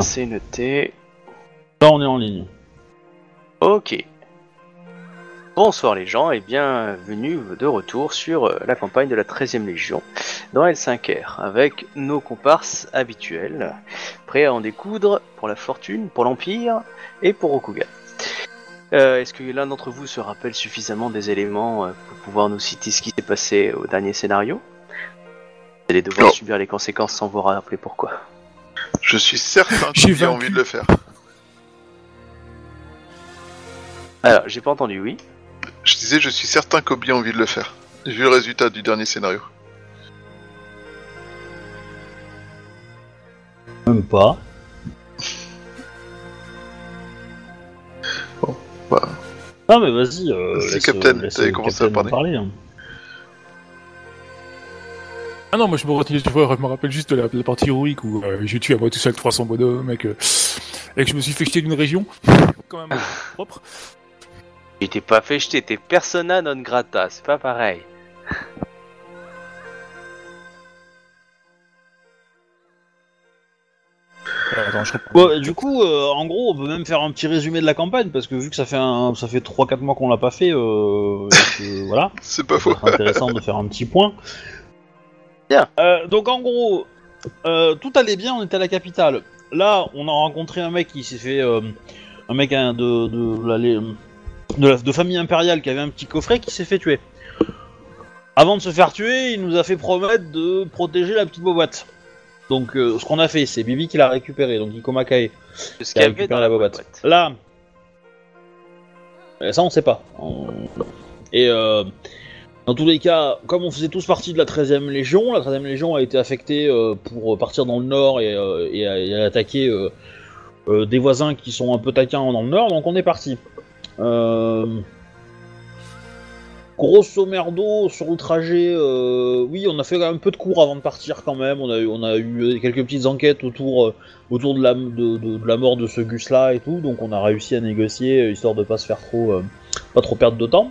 C'est noté. Là, on est en ligne. Ok. Bonsoir les gens et bienvenue de retour sur euh, la campagne de la 13e Légion dans L5R avec nos comparses habituels, prêts à en découdre pour la fortune, pour l'Empire et pour Rokugan. Euh, Est-ce que l'un d'entre vous se rappelle suffisamment des éléments euh, pour pouvoir nous citer ce qui s'est passé au dernier scénario? Vous allez devoir Non. subir les conséquences sans vous rappeler pourquoi. Je suis certain j'ai vaincu. envie de le faire. Alors, j'ai pas entendu, oui Je disais, je suis certain qu'Obi a envie de le faire. Vu le résultat du dernier scénario. Même pas. Bah, Non, mais vas-y. Euh, Vas-y, laisse, Captain, laisse t'avais commencé à parler. hein. Ah non, moi je me retiens, tu vois, je me rappelle juste de la, la partie héroïque où euh, j'ai tué à moi tout seul 300 bonhommes et que, et que je me suis fait jeter d'une région, quand même propre. Il t'es pas fait jeter, t'es persona non grata, c'est pas pareil. Euh, attends, je reprends. Bon, du coup, euh, en gros, on peut même faire un petit résumé de la campagne parce que vu que ça fait un, ça fait 3-4 mois qu'on l'a pas fait, euh, voilà. c'est pas Ça faux. intéressant de faire un petit point. Bien. Euh, donc en gros, euh, tout allait bien, on était à la capitale. Là, on a rencontré un mec qui s'est fait, euh, un mec hein, de de, la, de, la- de famille impériale qui avait un petit coffret qui s'est fait tuer. Avant de se faire tuer, il nous a fait promettre de protéger la petite boîte. Donc euh, ce qu'on a fait, c'est Bibi qui l'a récupéré, donc Iko Makae De ce qui qu'il a y avait récupéré dans la la boîte. boîte. Là, euh, ça on sait pas. On- Et euh, dans tous les cas, comme on faisait tous partie de la 13e Légion, la 13e Légion a été affectée euh, pour partir dans le nord et, euh, attaquer euh, euh, des voisins qui sont un peu taquins dans le nord, donc on est parti. Euh, Grosso merdo, sur le trajet, euh, oui, on a fait un peu de cours avant de partir quand même. On a eu, on a eu quelques petites enquêtes autour, euh, autour de la, de, la mort de ce Gus-là et tout, donc on a réussi à négocier euh, histoire de pas se faire trop, euh, pas trop perdre de temps.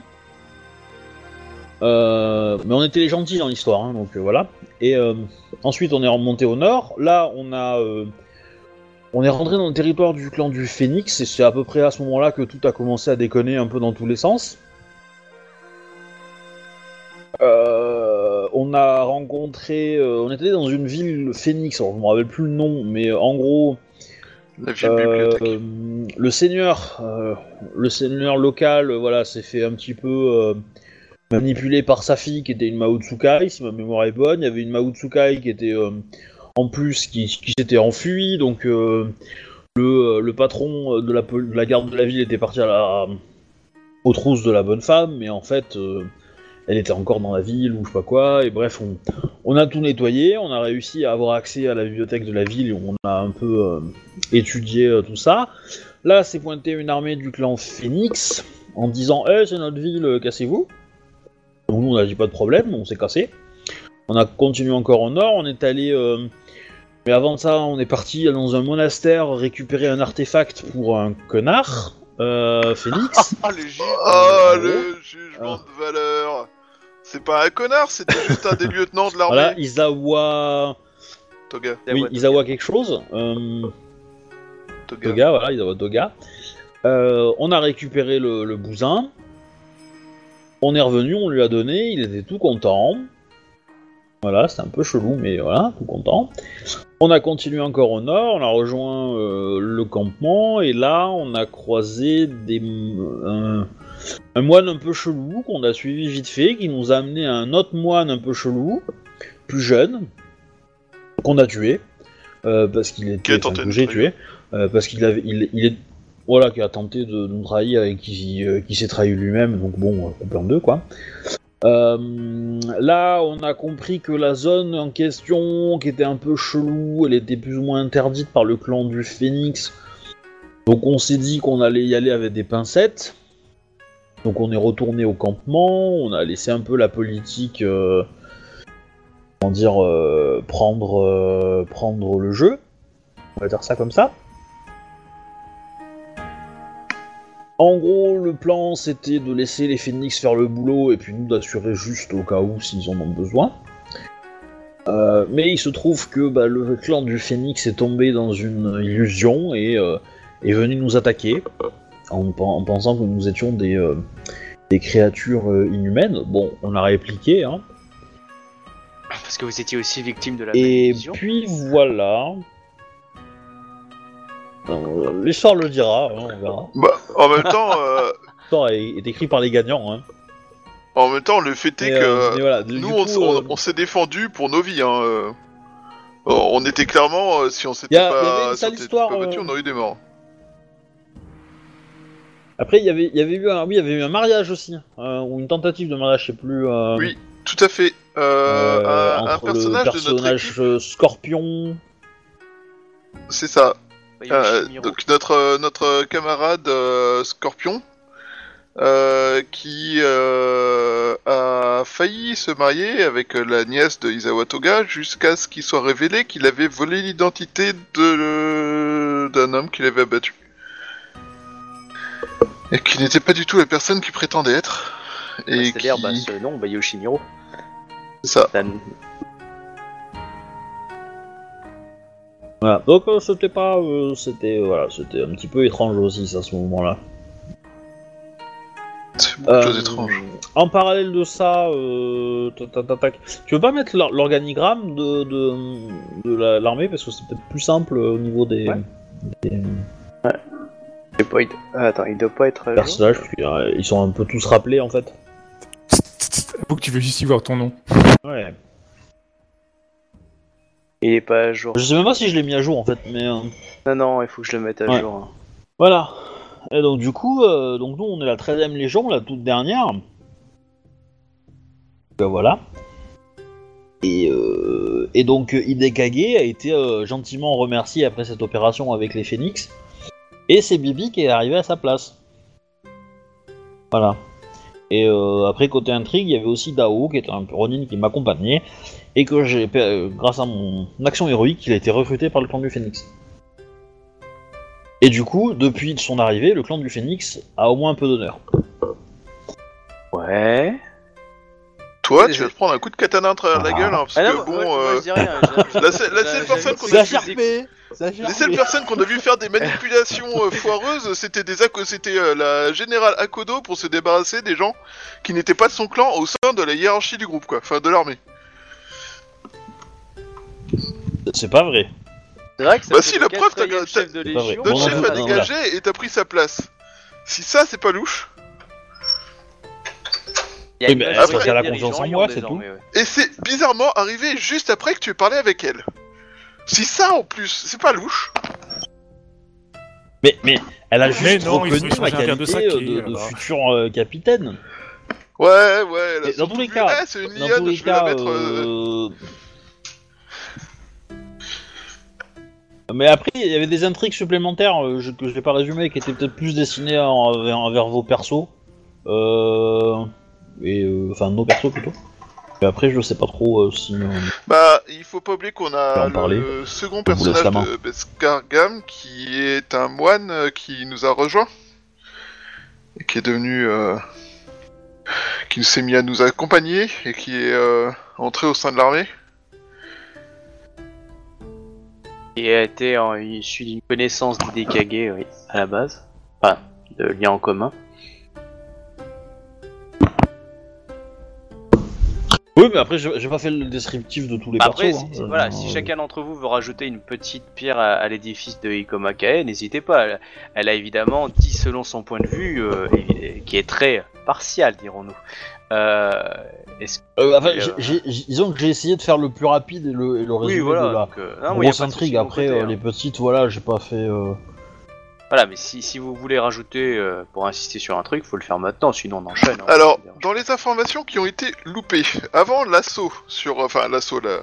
Euh, mais on était les gentils dans l'histoire, hein, donc euh, voilà. Et euh, ensuite on est remonté au nord. Là on a, on est rentré dans le territoire du clan du Phénix et c'est à peu près à ce moment-là que tout a commencé à déconner un peu dans tous les sens. On a rencontré, on était dans une ville Phénix, alors je me rappelle plus le nom, mais en gros, le seigneur, le seigneur local, voilà, s'est fait un petit peu manipuler par sa fille qui était une Mao Tsukai, si ma mémoire est bonne. Il y avait une Mao Tsukai qui était euh, en plus qui, s'était enfui, donc euh, le, euh, le patron de la, garde de la ville était parti à la, aux trousses de la bonne femme, mais en fait, elle était encore dans la ville ou je sais pas quoi. Et bref, on, a tout nettoyé, on a réussi à avoir accès à la bibliothèque de la ville, et on a un peu étudié tout ça. Là, c'est pointé une armée du clan Phoenix en disant Eh, c'est notre ville, cassez-vous. Donc nous, on a dit pas de problème, on s'est cassé. On a continué encore au nord, on est allé. euh, Mais avant ça, on est parti dans un monastère récupérer un artefact pour un connard, euh, Phoenix. Ah, le, ju- Ah, le jugement ah. de valeur. C'est pas un connard, c'était juste un des lieutenants de l'armée. voilà, Isawa. Toga. Oui, Isawa quelque chose. euh, Toga. Toga, voilà, Isawa Toga. Euh, on a récupéré le, le bousin. On est revenu, on lui a donné, il était tout content. Voilà, c'était un peu chelou, mais voilà, tout content. On a continué encore au nord, on a rejoint euh, le campement, et là, on a croisé des, un, un moine un peu chelou qu'on a suivi vite fait, qui nous a amené à un autre moine un peu chelou, plus jeune, qu'on a tué, euh, parce qu'il était... Enfin, que j'ai tué, euh, parce qu'il avait... Il, il est... Voilà, qui a tenté de nous trahir et qui, euh, s'est trahi lui-même, donc bon, euh, coupé en deux, quoi. Euh, là, on a compris que la zone en question, qui était un peu chelou, elle était plus ou moins interdite par le clan du Phénix. Donc on s'est dit qu'on allait y aller avec des pincettes. Donc on est retourné au campement, on a laissé un peu la politique, euh, comment prendre, prendre le jeu. On va dire ça comme ça. En gros, le plan c'était de laisser les phénix faire le boulot et puis nous d'assurer juste au cas où s'ils en ont besoin. Euh, mais il se trouve que bah, le clan du Phénix est tombé dans une illusion et euh, est venu nous attaquer en, pen- en pensant que nous étions des, euh, des créatures inhumaines. Bon, on a répliqué, hein. Parce que vous étiez aussi victime de la Et puis voilà. Euh, L'histoire le dira, hein, on verra. Bah, en même temps, euh, L'histoire est, est écrite par les gagnants. Hein. en même temps, le fait est Mais, que euh, mais voilà, du- nous, du on, coup, s- on- euh, on s'est défendu pour nos vies. Hein, euh. Oh, On était clairement, euh, si on s'était Y a- y pas, une si on sale s'était histoire, pas battu, euh, on aurait eu des morts. Après, il y avait, il y avait eu un, oui, il y avait eu un mariage aussi, hein, ou une tentative de mariage, je sais plus. euh, Oui, Tout à fait. Euh, euh, un, un entre le personnage, de notre personnage équipe, euh, Scorpion. c'est ça. Bah, Euh, donc notre notre camarade euh, Scorpion euh, qui euh, a failli se marier avec la nièce de Isawa Toga jusqu'à ce qu'il soit révélé qu'il avait volé l'identité de d'un homme qu'il avait abattu. Et qui n'était pas du tout la personne qu'il prétendait être. Bah, et C'est-à-dire, qui bah, ce nom, bah, Yoshimiro. c'est ça Voilà. Donc euh, c'était pas, euh, c'était voilà, c'était un petit peu étrange aussi à ce moment-là. c'est beaucoup de Euh, choses étranges. En parallèle de ça, euh, tac, tac, tac, tac. tu veux pas mettre l'or- l'organigramme de, de, de la- l'armée? Parce que c'est peut-être plus simple euh, au niveau des, Ouais. des il doit pas être- ah, Attends, il doit pas être. à jour. personnages, parce qu'ils sont un peu tous rappelés en fait. Faut que tu veux juste y voir ton nom. Ouais. Il est pas à jour. Je sais même pas si je l'ai mis à jour en fait, mais euh, Non, non, il faut que je le mette à Ouais. jour. hein. voilà. Et donc du coup, euh, donc nous on est la 13ème légion, la toute dernière. Ben voilà. Et, euh, et donc Hidekage a été euh, gentiment remercié après cette opération avec les Phoenix. Et c'est Bibi qui est arrivé à sa place. Voilà. Et euh, après côté intrigue, il y avait aussi Dao qui était un Ronin qui m'accompagnait et que j'ai, euh, grâce à mon action héroïque, il a été recruté par le clan du Phoenix. Et du coup, depuis son arrivée, le clan du Phoenix a au moins un peu d'honneur. Ouais. Toi, tu vas te prendre un coup de katana à travers la Ah. gueule, hein, parce Ah que bon, moi, moi, euh, je dis rien. j'ai- la seule- la personne qu'on a j'ai- vu- Les seules personnes qu'on a vu faire des manipulations euh, foireuses, c'était des Ako- c'était euh, la générale Akodo pour se débarrasser des gens qui n'étaient pas de son clan au sein de la hiérarchie du groupe, quoi, enfin de l'armée. C'est pas vrai. C'est vrai que ça Bah fait si, le la preuve, t'as- quatrième t'as- chef de c'est pas vrai. légion. Notre Bon, chef a non, dégagé et t'as pris sa place. Si ça, c'est pas louche. Il y a Oui, une mais majorité après, elle a confiance en dirigeants moi, c'est désormais, ouais. Et c'est bizarrement arrivé juste après que tu aies parlé avec elle. Si ça en plus, c'est pas louche. Mais, mais elle a Mais juste non, il faut reconnu un verre de qualité saké, euh, de, de là-bas. futur euh, capitaine. Ouais, ouais. elle a Et dans surtout tous les vu, cas- eh, c'est une Dans liane, tous les je vais la cas, mettre. euh, Mais après, il y avait des intrigues supplémentaires euh, je- que je vais pas résumer, qui étaient peut-être plus destinées en- vers, vers vos persos. Euh... Et, euh, enfin, nos persos plutôt. Et après, je sais pas trop euh, si... euh, Bah, il faut pas oublier qu'on On peut a parler. le second Je vous laisse personnage la main. de Beskar Gam qui est un moine euh, qui nous a rejoint et qui est devenu euh, qui s'est mis à nous accompagner et qui est euh, entré au sein de l'armée. Qui a été en- issu d'une connaissance d'Hidekage, oui, à la base. Enfin, de lien en commun. Oui, mais après, j'ai pas fait le descriptif de tous les Après, persos. si, hein. voilà, Euh, si chacun d'entre vous veut rajouter une petite pierre à, à l'édifice de Ikomakae, n'hésitez pas. Elle, elle a évidemment dit selon son point de vue, euh, qui est très partial, dirons-nous. Euh, est-ce Euh, enfin, Et, j'ai- euh, j'ai- j'ai- disons que j'ai essayé de faire le plus rapide et le, et le oui, résumé voilà. de la donc, euh, non, moi, y a grosse pas de souci intrigue. de mon Après, côté, euh, hein. les petites, voilà, j'ai pas fait... euh, Voilà, mais si, si vous voulez rajouter euh, pour insister sur un truc, faut le faire maintenant, sinon on enchaîne. hein. Alors, dans les informations qui ont été loupées avant l'assaut sur, enfin l'assaut, la-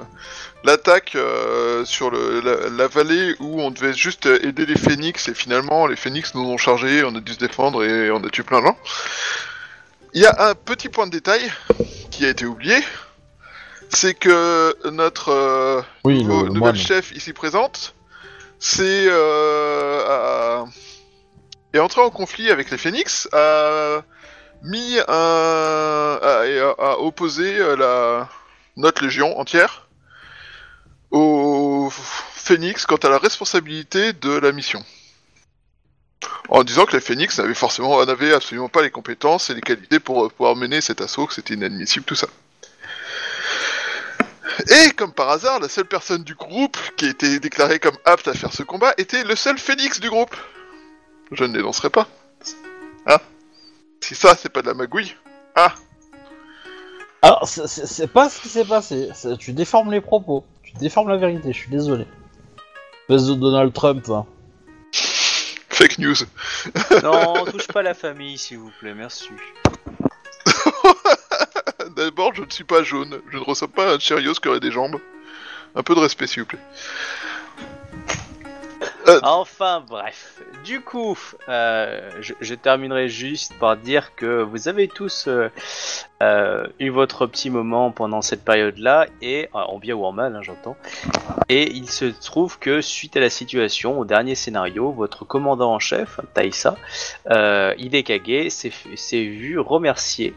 l'attaque euh, sur le, la, la vallée où on devait juste aider les phénix et finalement les phénix nous ont chargés, on a dû se défendre et on a tué plein de gens. Il y a un petit point de détail qui a été oublié, c'est que notre euh, Oui, nouveau- le, moine. chef ici présente, c'est euh, est entré en conflit avec les Phoenix, a mis un, a, a- a opposé euh, la notre légion entière au Phoenix quant à la responsabilité de la mission. En disant que les Phoenix n'avaient forcément, absolument pas les compétences et les qualités pour euh, pouvoir mener cet assaut, que c'était inadmissible, tout ça. Et comme par hasard, la seule personne du groupe qui était déclarée comme apte à faire ce combat était le seul Phoenix du groupe. Je ne dénoncerai pas. Ah Si ça, c'est pas de la magouille. Ah Alors, c'est- pas ce qui s'est passé. Tu déformes les propos. Tu déformes la vérité, je suis désolé. Espèce de Donald Trump, hein. Fake news. Non, touche pas la famille, s'il vous plaît, merci. D'abord, je ne suis pas jaune. Je ne ressemble pas à un Cheerios qui aurait des jambes. Un peu de respect, s'il vous plaît. Enfin bref, du coup, euh, je, terminerai juste par dire que vous avez tous euh, euh, eu votre petit moment pendant cette période-là, et euh, en bien ou en mal, hein, j'entends. Et il se trouve que suite à la situation, au dernier scénario, votre commandant en chef, Taïsa, euh, s'est vu remercier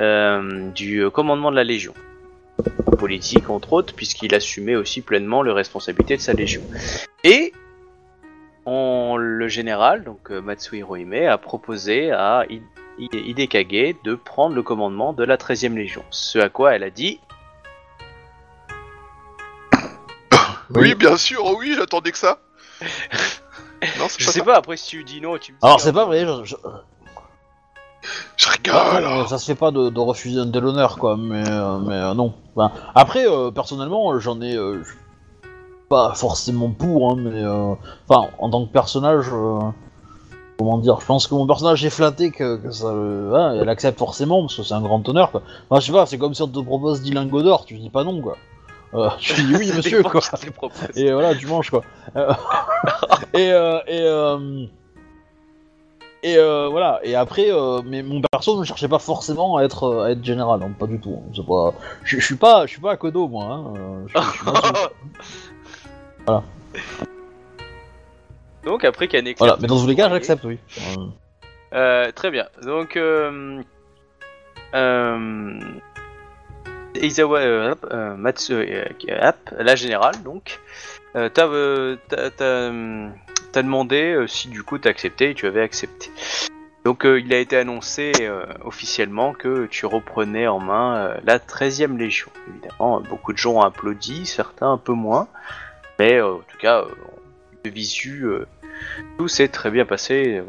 euh, du commandement de la Légion. Politique entre autres, puisqu'il assumait aussi pleinement les responsabilités de sa Légion. Et on- le général, donc euh, Matsui Hirohime, a proposé à Hidekage de prendre le commandement de la 13e Légion. Ce à quoi elle a dit Oui, bien sûr, oh oui, j'attendais que ça. non, c'est Je pas sais ça. pas, après si tu dis non, tu me dis. Alors, hein. c'est pas vrai, je, je- Je rigole. Euh, ça se fait pas de, de refuser un tel honneur, quoi, mais, euh, mais euh, non. Enfin, après, euh, personnellement, j'en ai. euh, je- pas forcément pour, hein, mais. euh, Enfin, en tant que personnage. euh, Comment dire Je pense que mon personnage est flatté, que, que ça. euh, hein, elle accepte forcément, parce que c'est un grand honneur, quoi. Enfin, je sais pas, c'est comme si on te propose 10 lingots d'or, tu dis pas non, quoi. Euh, tu dis oui, monsieur, quoi. Et voilà, tu manges quoi. Et euh, et euh, et voilà. Et après, mais mon perso ne cherchait pas forcément à être à être général, hein, pas du tout. hein. Pas. Je suis pas, je suis pas à Kodo moi. Hein. pas Voilà. Donc après Kaneko. voilà. Mais dans tous les cas, j'accepte, oui. Euh, très bien. Donc, euh, euh, Izawa euh, Matsu, la générale, donc, t'as, t'as, t'as, t'as demandé si du coup t'as accepté et tu avais accepté. Donc, il a été annoncé officiellement que tu reprenais en main la 13e Légion. Évidemment, beaucoup de gens ont applaudi, certains un peu moins, mais euh, en tout cas, euh, de visu, euh, tout s'est très bien passé.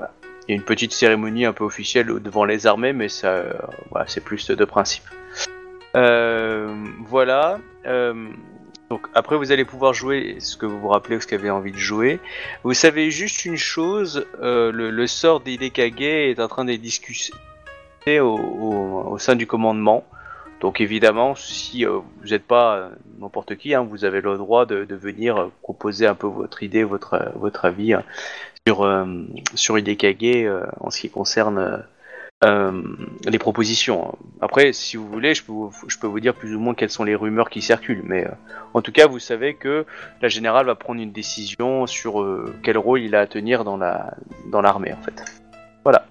Il y a une petite cérémonie un peu officielle devant les armées, mais ça, voilà, c'est plus de principe. Voilà. donc après, vous allez pouvoir jouer ce que vous vous rappelez ou ce que vous avez envie de jouer. Vous savez juste une chose le, le sort d'Hidekage est en train au, au, au sein du commandement. Donc évidemment, si euh, vous n'êtes pas euh, n'importe qui, hein, vous avez le droit de, venir euh, proposer un peu votre idée, votre, votre avis hein, sur, sur Hidekage euh, en ce qui concerne les propositions. Après, si vous voulez, je peux, vous, je peux vous dire plus ou moins quelles sont les rumeurs qui circulent, mais en tout cas, vous savez que la générale va prendre une décision sur quel rôle il a à tenir dans la dans l'armée, en fait. Voilà.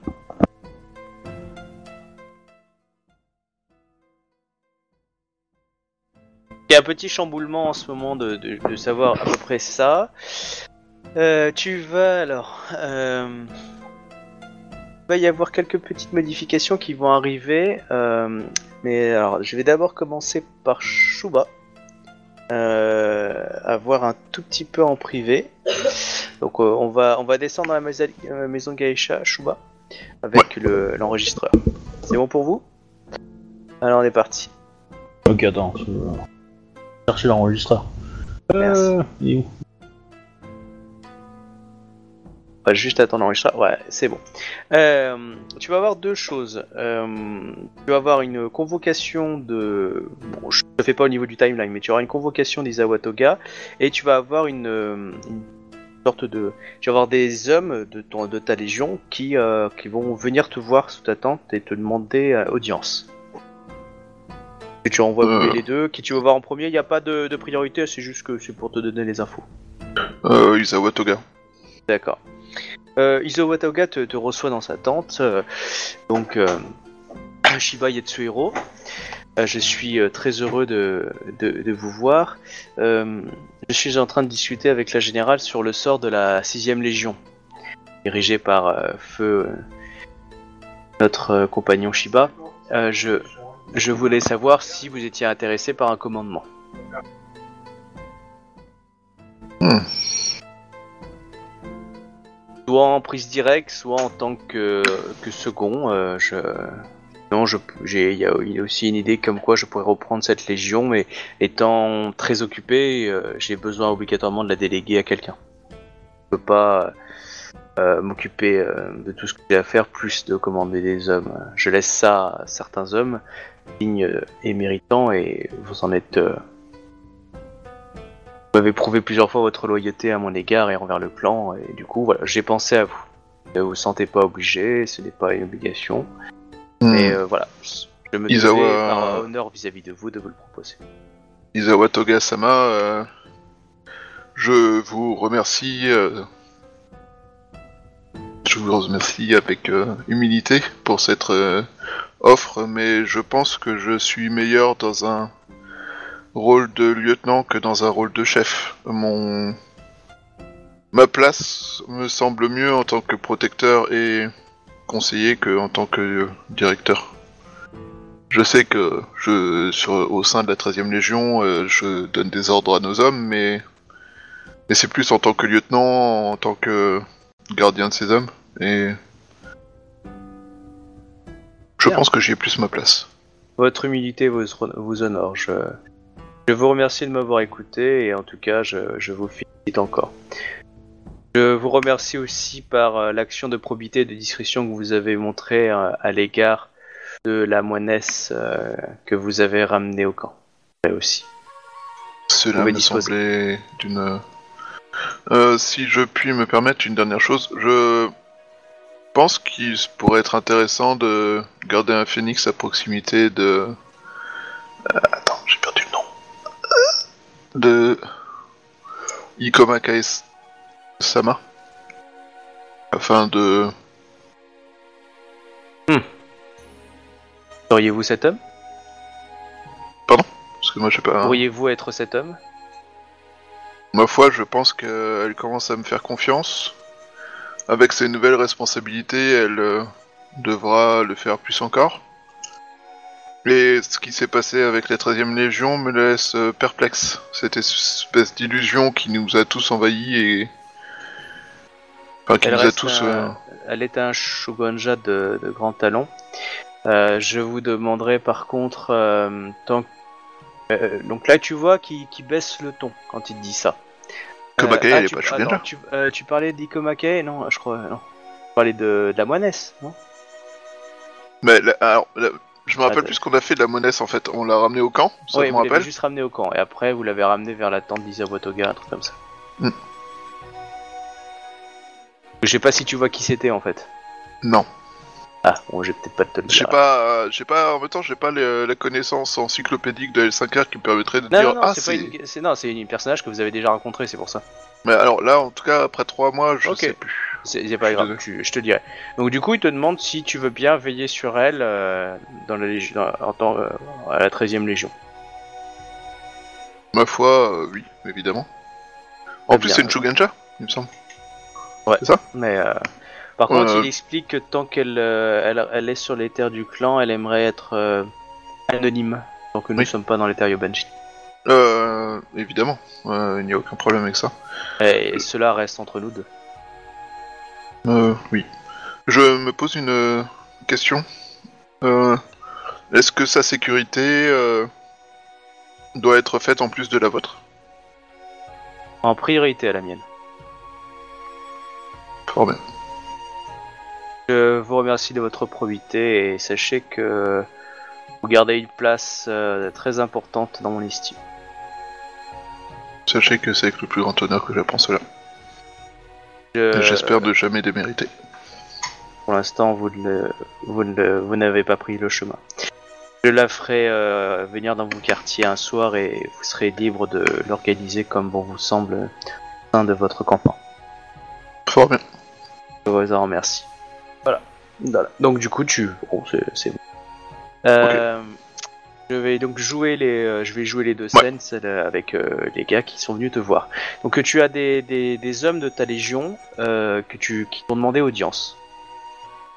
Il y a un petit chamboulement en ce moment de, savoir à peu près ça. Euh, tu vas alors. Euh, il va y avoir quelques petites modifications qui vont arriver. euh, mais alors, je vais d'abord commencer par Shuba. Euh, à voir un tout petit peu en privé. Donc, euh, on, va, on va descendre à la maison, euh, Gaïcha, Shuba, avec le- l'enregistreur. C'est bon pour vous? Alors, on est parti. Ok, attends. Chercher l'enregistreur. Euh, il est où? On va juste attendre l'enregistrement. Ouais, c'est bon. Euh, tu vas avoir deux choses. Euh, tu vas avoir une convocation de. Bon, je ne fais pas au niveau du timeline, mais tu auras une convocation d'Izawa Toga et tu vas avoir une, euh, une sorte de. Tu vas avoir des hommes de, ton, de ta légion qui, qui vont venir te voir sous ta tente et te demander audience. Et tu envoies Euh. les deux. Qui tu veux voir en premier Il n'y a pas de, de priorité, c'est juste que c'est pour te donner les infos. Euh, Isawa Toga. D'accord. Euh, Izawa Toga te, te reçoit dans sa tente, donc Shiba Yatsuhiro. Euh, je suis très heureux de, de, de vous voir. Je suis en train de discuter avec la générale sur le sort de la 6ème Légion, dirigée par Feu, notre compagnon Shiba. Je, je voulais savoir si vous étiez intéressé par un commandement. Hmm. Soit en prise directe, soit en tant que, que second. euh, je... Non, je, j'ai, il y, a il y a aussi une idée comme quoi je pourrais reprendre cette légion, mais étant très occupé, euh, j'ai besoin obligatoirement de la déléguer à quelqu'un. Je peux pas euh, m'occuper de tout ce que j'ai à faire, plus de commander des hommes. Je laisse ça à certains hommes dignes et méritants, et vous en êtes. euh, Vous m'avez prouvé plusieurs fois votre loyauté à mon égard et envers le clan, et du coup, voilà, j'ai pensé à vous. Ne vous sentez pas obligé, ce n'est pas une obligation. Mais euh, voilà, je me Isawa- devais par honneur vis-à-vis de vous de vous le proposer. Isawa Toga-sama, euh, je vous remercie. Je vous remercie avec euh, humilité pour cette euh, offre, mais je pense que je suis meilleur dans un rôle de lieutenant que dans un rôle de chef. Mon ma place me semble mieux en tant que protecteur et conseiller que en tant que euh, directeur. Je sais que je, sur, au sein de la 13e Légion, je donne des ordres à nos hommes, mais, mais c'est plus en tant que lieutenant, en tant que gardien de ces hommes, et je Bien. pense que j'y ai plus ma place. Votre humilité vous, vous honore. Je, je vous remercie de m'avoir écouté et en tout cas, je, je vous félicite encore. Je vous remercie aussi par euh, l'action de probité et de discrétion que vous avez montrée euh, à l'égard de la moinesse euh, que vous avez ramenée au camp. Et aussi. Cela me disposer. semblait d'une... Euh, si je puis me permettre une dernière chose, je pense qu'il pourrait être intéressant de garder un phénix à proximité de... Euh, attends, j'ai perdu le nom. De... Ikoma Kaes Sama. Afin de... Seriez-vous cet homme? Parce que moi j'ai pas... Pourriez-vous être cet homme? Ma foi, je pense qu'elle commence à me faire confiance. Avec ses nouvelles responsabilités, elle euh, devra le faire plus encore. Et ce qui s'est passé avec la 13e Légion me laisse euh, perplexe. Cette espèce d'illusion qui nous a tous envahis et... Enfin, qui Elle nous a tous... un- euh, Elle est un shogunja de, de grand talent. Euh, je vous demanderai par contre, euh, tant que- euh, donc là tu vois qui baisse le ton quand il dit ça. Komakae, ah, elle est tu- pas euh, tu parlais Non, je crois, non. Tu parlais de, de la moinesse, non? Mais là, alors, là, je me rappelle Attends. plus ce qu'on a fait de la monnaie en fait. On l'a ramené au camp, ça Oui, je me vous l'avez rappelle. juste ramené au camp, et après vous l'avez ramené vers la tente d'Isawa Toga, un truc comme ça. Hmm. Je sais pas si tu vois qui c'était en fait. Non. Ah, bon, j'ai peut-être pas de te le J'ai dire. pas, euh, j'ai pas, en même temps, j'ai pas les- la connaissance encyclopédique de L5R qui me permettrait de Non, dire non, non, ah c'est c'est. pas une... c'est- non, c'est une personnage que vous avez déjà rencontré, c'est pour ça. Mais alors là, en tout cas, après trois mois, je Ok. sais plus. C'est c'est pas grave, tu- je te dirai. Donc du coup, il te demande si tu veux bien veiller sur elle euh, dans la légion, dans- en tant, euh, à la 13 e Légion. Ma foi, euh, oui, évidemment. En Très plus, bien. c'est une Shugenja, il me semble. Mais euh, par contre, il explique que tant qu'elle euh, elle, elle est sur les terres du clan, elle aimerait être euh, anonyme, tant que nous ne Oui. sommes pas dans les terres Yobanji. Euh, évidemment, Euh, il n'y a aucun problème avec ça. Et cela reste entre nous deux. Euh, oui. Je me pose une question. Euh, Est-ce que sa sécurité doit être faite en plus de la vôtre? En priorité à la mienne. Fort bien. Je vous remercie de votre probité et sachez que vous gardez une place euh, très importante dans mon estime. Sachez que c'est avec le plus grand honneur que j'apprends cela. Je- J'espère de jamais démériter. Pour l'instant, vous ne le- vous ne le- vous n'avez pas pris le chemin. Je la ferai euh, venir dans vos quartiers un soir et vous serez libre de l'organiser comme bon vous semble au sein de votre campagne. Fort bien. Je vous en remercie. Voilà. Donc du coup, tu... Bon, c'est c'est bon. Euh, Je vais donc jouer les, euh, je vais jouer les deux scènes celle, euh, avec euh, les gars qui sont venus te voir. Donc tu as des, des, des hommes de ta légion euh, que tu, qui t'ont demandé audience.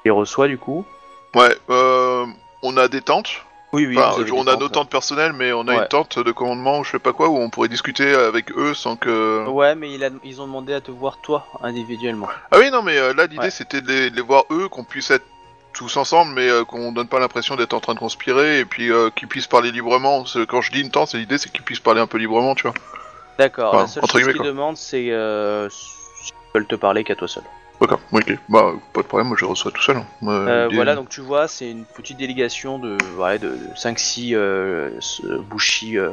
Tu les reçois du coup. Ouais, euh, on a des tentes. Oui, oui. Enfin, on a nos tentes personnelles, mais on a Ouais. une tente de commandement ou je sais pas quoi où on pourrait discuter avec eux sans que. Ouais, mais il a- ils ont demandé à te voir toi individuellement. Ah oui, non, mais euh, là l'idée Ouais. c'était de les, de les voir eux, qu'on puisse être tous ensemble, mais euh, qu'on donne pas l'impression d'être en train de conspirer et puis euh, qu'ils puissent parler librement. Quand je dis une tente, c'est l'idée c'est qu'ils puissent parler un peu librement, tu vois. D'accord. Enfin, la seule chose qu'ils demandent, c'est euh, s'ils veulent te parler qu'à toi seul. D'accord, ok. Bah, pas de problème, moi je reçois tout seul. hein. Euh, voilà, donc tu vois, c'est une petite délégation de, ouais, de 5-6 euh, bouchis euh,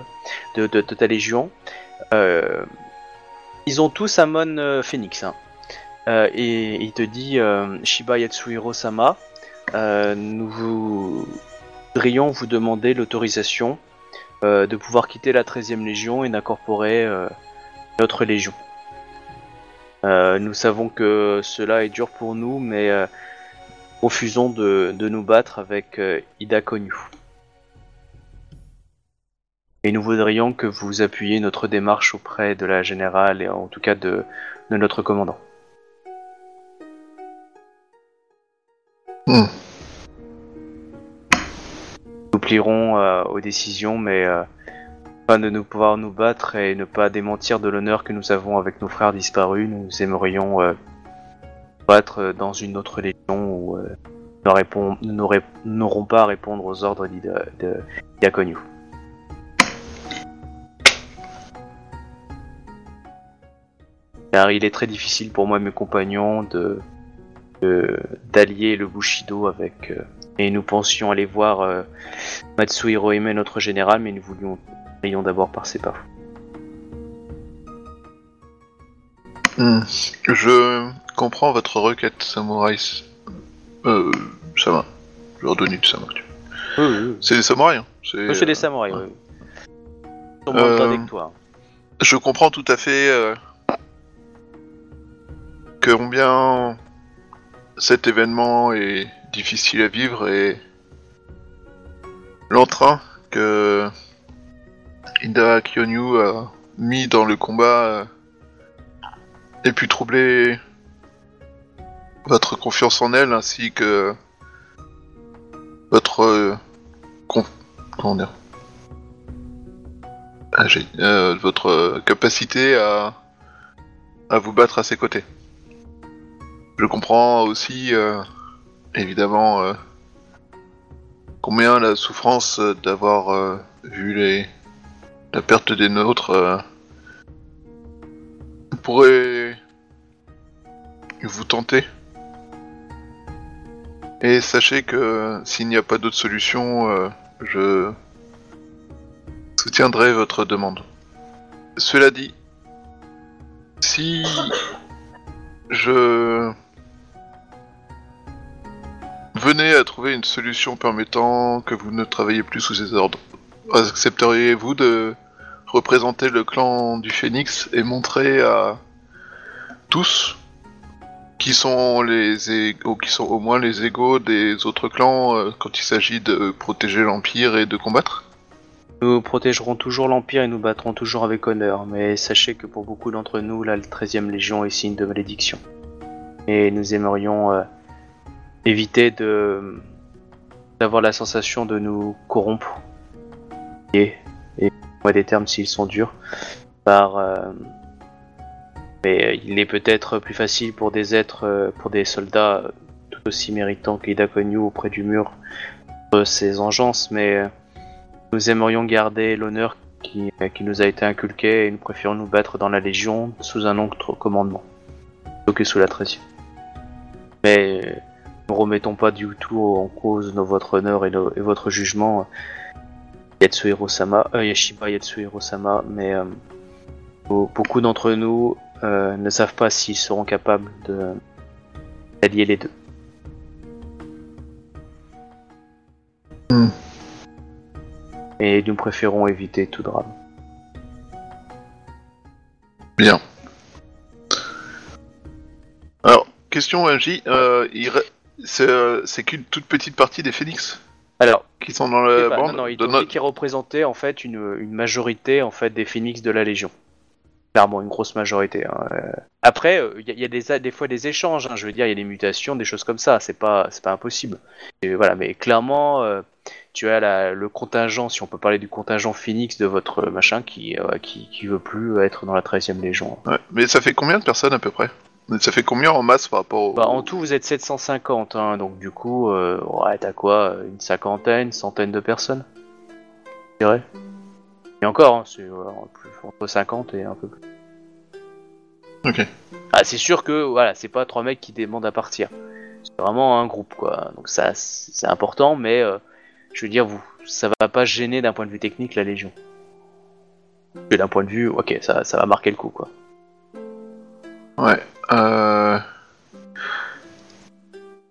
de, de, de ta légion. Euh, ils ont tous Amon euh, Phoenix. Hein. Et il te dit Shiba Yatsuhiro Sama, nous voudrions vous demander l'autorisation de pouvoir quitter la 13e Légion et d'incorporer notre Légion. Euh, nous savons que cela est dur pour nous, mais euh, refusons de, de nous battre avec euh, Ida Konyu. Et nous voudrions que vous appuyiez notre démarche auprès de la générale et en tout cas de, de notre commandant. Hmm. Nous plierons euh, aux décisions, mais euh, pas de nous pouvoir nous battre et ne pas démentir de l'honneur que nous avons avec nos frères disparus. Nous aimerions euh, battre dans une autre légion où euh, nous n'aurons pas à répondre aux ordres de-. Car il est très difficile pour moi et mes compagnons de d'allier le Bushido avec euh, et nous pensions aller voir euh, Matsuhiro notre général, mais nous voulions ayons d'abord par vous. Hmm. Je comprends votre requête, Samouraï. Euh, Sama. Je vais redonner du Sama. tu vois. Oui, oui, C'est des samouraïs. hein. oui. C'est des samouraïs, oui. Ils sont moins Euh, que toi. Je comprends tout à fait euh, que combien cet événement est difficile à vivre et l'entrain que Ida Kyonyu a mis dans le combat euh, ait pu troubler votre confiance en elle ainsi que votre euh, con- comment dire ah, euh, votre euh, capacité à, vous battre à ses côtés. Je comprends aussi, euh, évidemment, euh, combien la souffrance euh, d'avoir euh, vu les, la perte des nôtres euh, pourrait vous tenter. Et sachez que s'il n'y a pas d'autre solution, euh, je soutiendrai votre demande. Cela dit, si je venais à trouver une solution permettant que vous ne travailliez plus sous ses ordres, accepteriez-vous de représenter le clan du Phénix et montrer à tous qui sont les qui sont au moins les égaux des autres clans euh, quand il s'agit de protéger l'Empire et de combattre? Nous protégerons toujours l'Empire et nous battrons toujours avec honneur, mais sachez que pour beaucoup d'entre nous, la 13e Légion est signe de malédiction. Et nous aimerions euh, éviter d'avoir la sensation de nous corrompre. Et, moi des termes s'ils sont durs, par... euh, mais euh, il est peut-être plus facile pour des êtres, euh, pour des soldats tout aussi méritants qu'Ida Konyu auprès du mur de ses engences, mais... nous aimerions garder l'honneur qui, nous a été inculqué et nous préférons nous battre dans la Légion sous un autre commandement, plutôt que sous la 13 Mais nous remettons pas du tout en cause nos- votre honneur et, votre jugement, Yatsuhiro-sama, euh, Yashiba Yatsuhiro-sama, mais euh, beau- beaucoup d'entre nous euh, ne savent pas s'ils seront capables de d'allier les deux. Et nous préférons éviter tout drame. Bien. Alors, question MJ, euh, il re- c'est euh, c'est qu'une toute petite partie des phénix Alors, qui qui sont dans la pas, bande non, non, ils de t'ont no- dit qu'ils représentaient en fait une, une majorité en fait des phoenix de la Légion. Clairement, une grosse majorité. hein. Euh, Après, il y, a- y a des, des fois des échanges. hein. Je veux dire, il y a des mutations, des choses comme ça. C'est pas, c'est pas impossible. Et voilà, mais clairement, euh, tu as la- le contingent, si on peut parler du contingent phoenix de votre machin, qui, euh, qui, qui veut plus être dans la 13e Légion. Ouais. Mais ça fait combien de personnes à peu près? Ça fait combien en masse par rapport au... Bah, en tout, vous êtes 750, hein, donc du coup, euh, ouais, t'as quoi Une cinquantaine, centaine de personnes Je dirais. Et encore, hein, c'est euh, entre 50 et un peu plus. Ok. Ah, c'est sûr que voilà, c'est pas trois mecs qui demandent à partir. C'est vraiment un groupe, quoi. Donc ça, c'est c'est important, mais euh, je veux dire, vous, ça va pas gêner d'un point de vue technique la Légion. Et d'un point de vue, ok, ça, ça va marquer le coup, quoi. Ouais. Euh...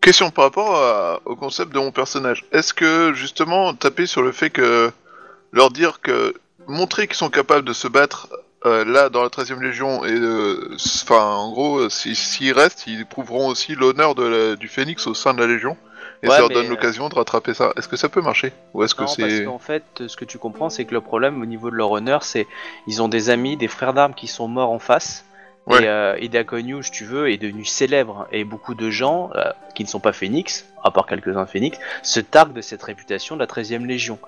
Question par rapport à- au concept de mon personnage. Est-ce que justement taper sur le fait que leur dire que montrer qu'ils sont capables de se battre euh, là dans la 13e Légion et euh, s- enfin en gros euh, si- s'ils restent ils prouveront aussi l'honneur de la- du Phénix au sein de la Légion et Ouais, ça leur mais, donne euh, l'occasion de rattraper ça. Est-ce que ça peut marcher? Ou est-ce que Non, parce c'est qu'en fait, ce que tu comprends, c'est que le problème au niveau de leur honneur, c'est ils ont des amis, des frères d'armes qui sont morts en face. Ouais. Et euh, si tu veux, est devenu célèbre. Et beaucoup de gens, euh, qui ne sont pas Phoenix, à part quelques-uns Phoenix, se targuent de cette réputation de la 13e Légion.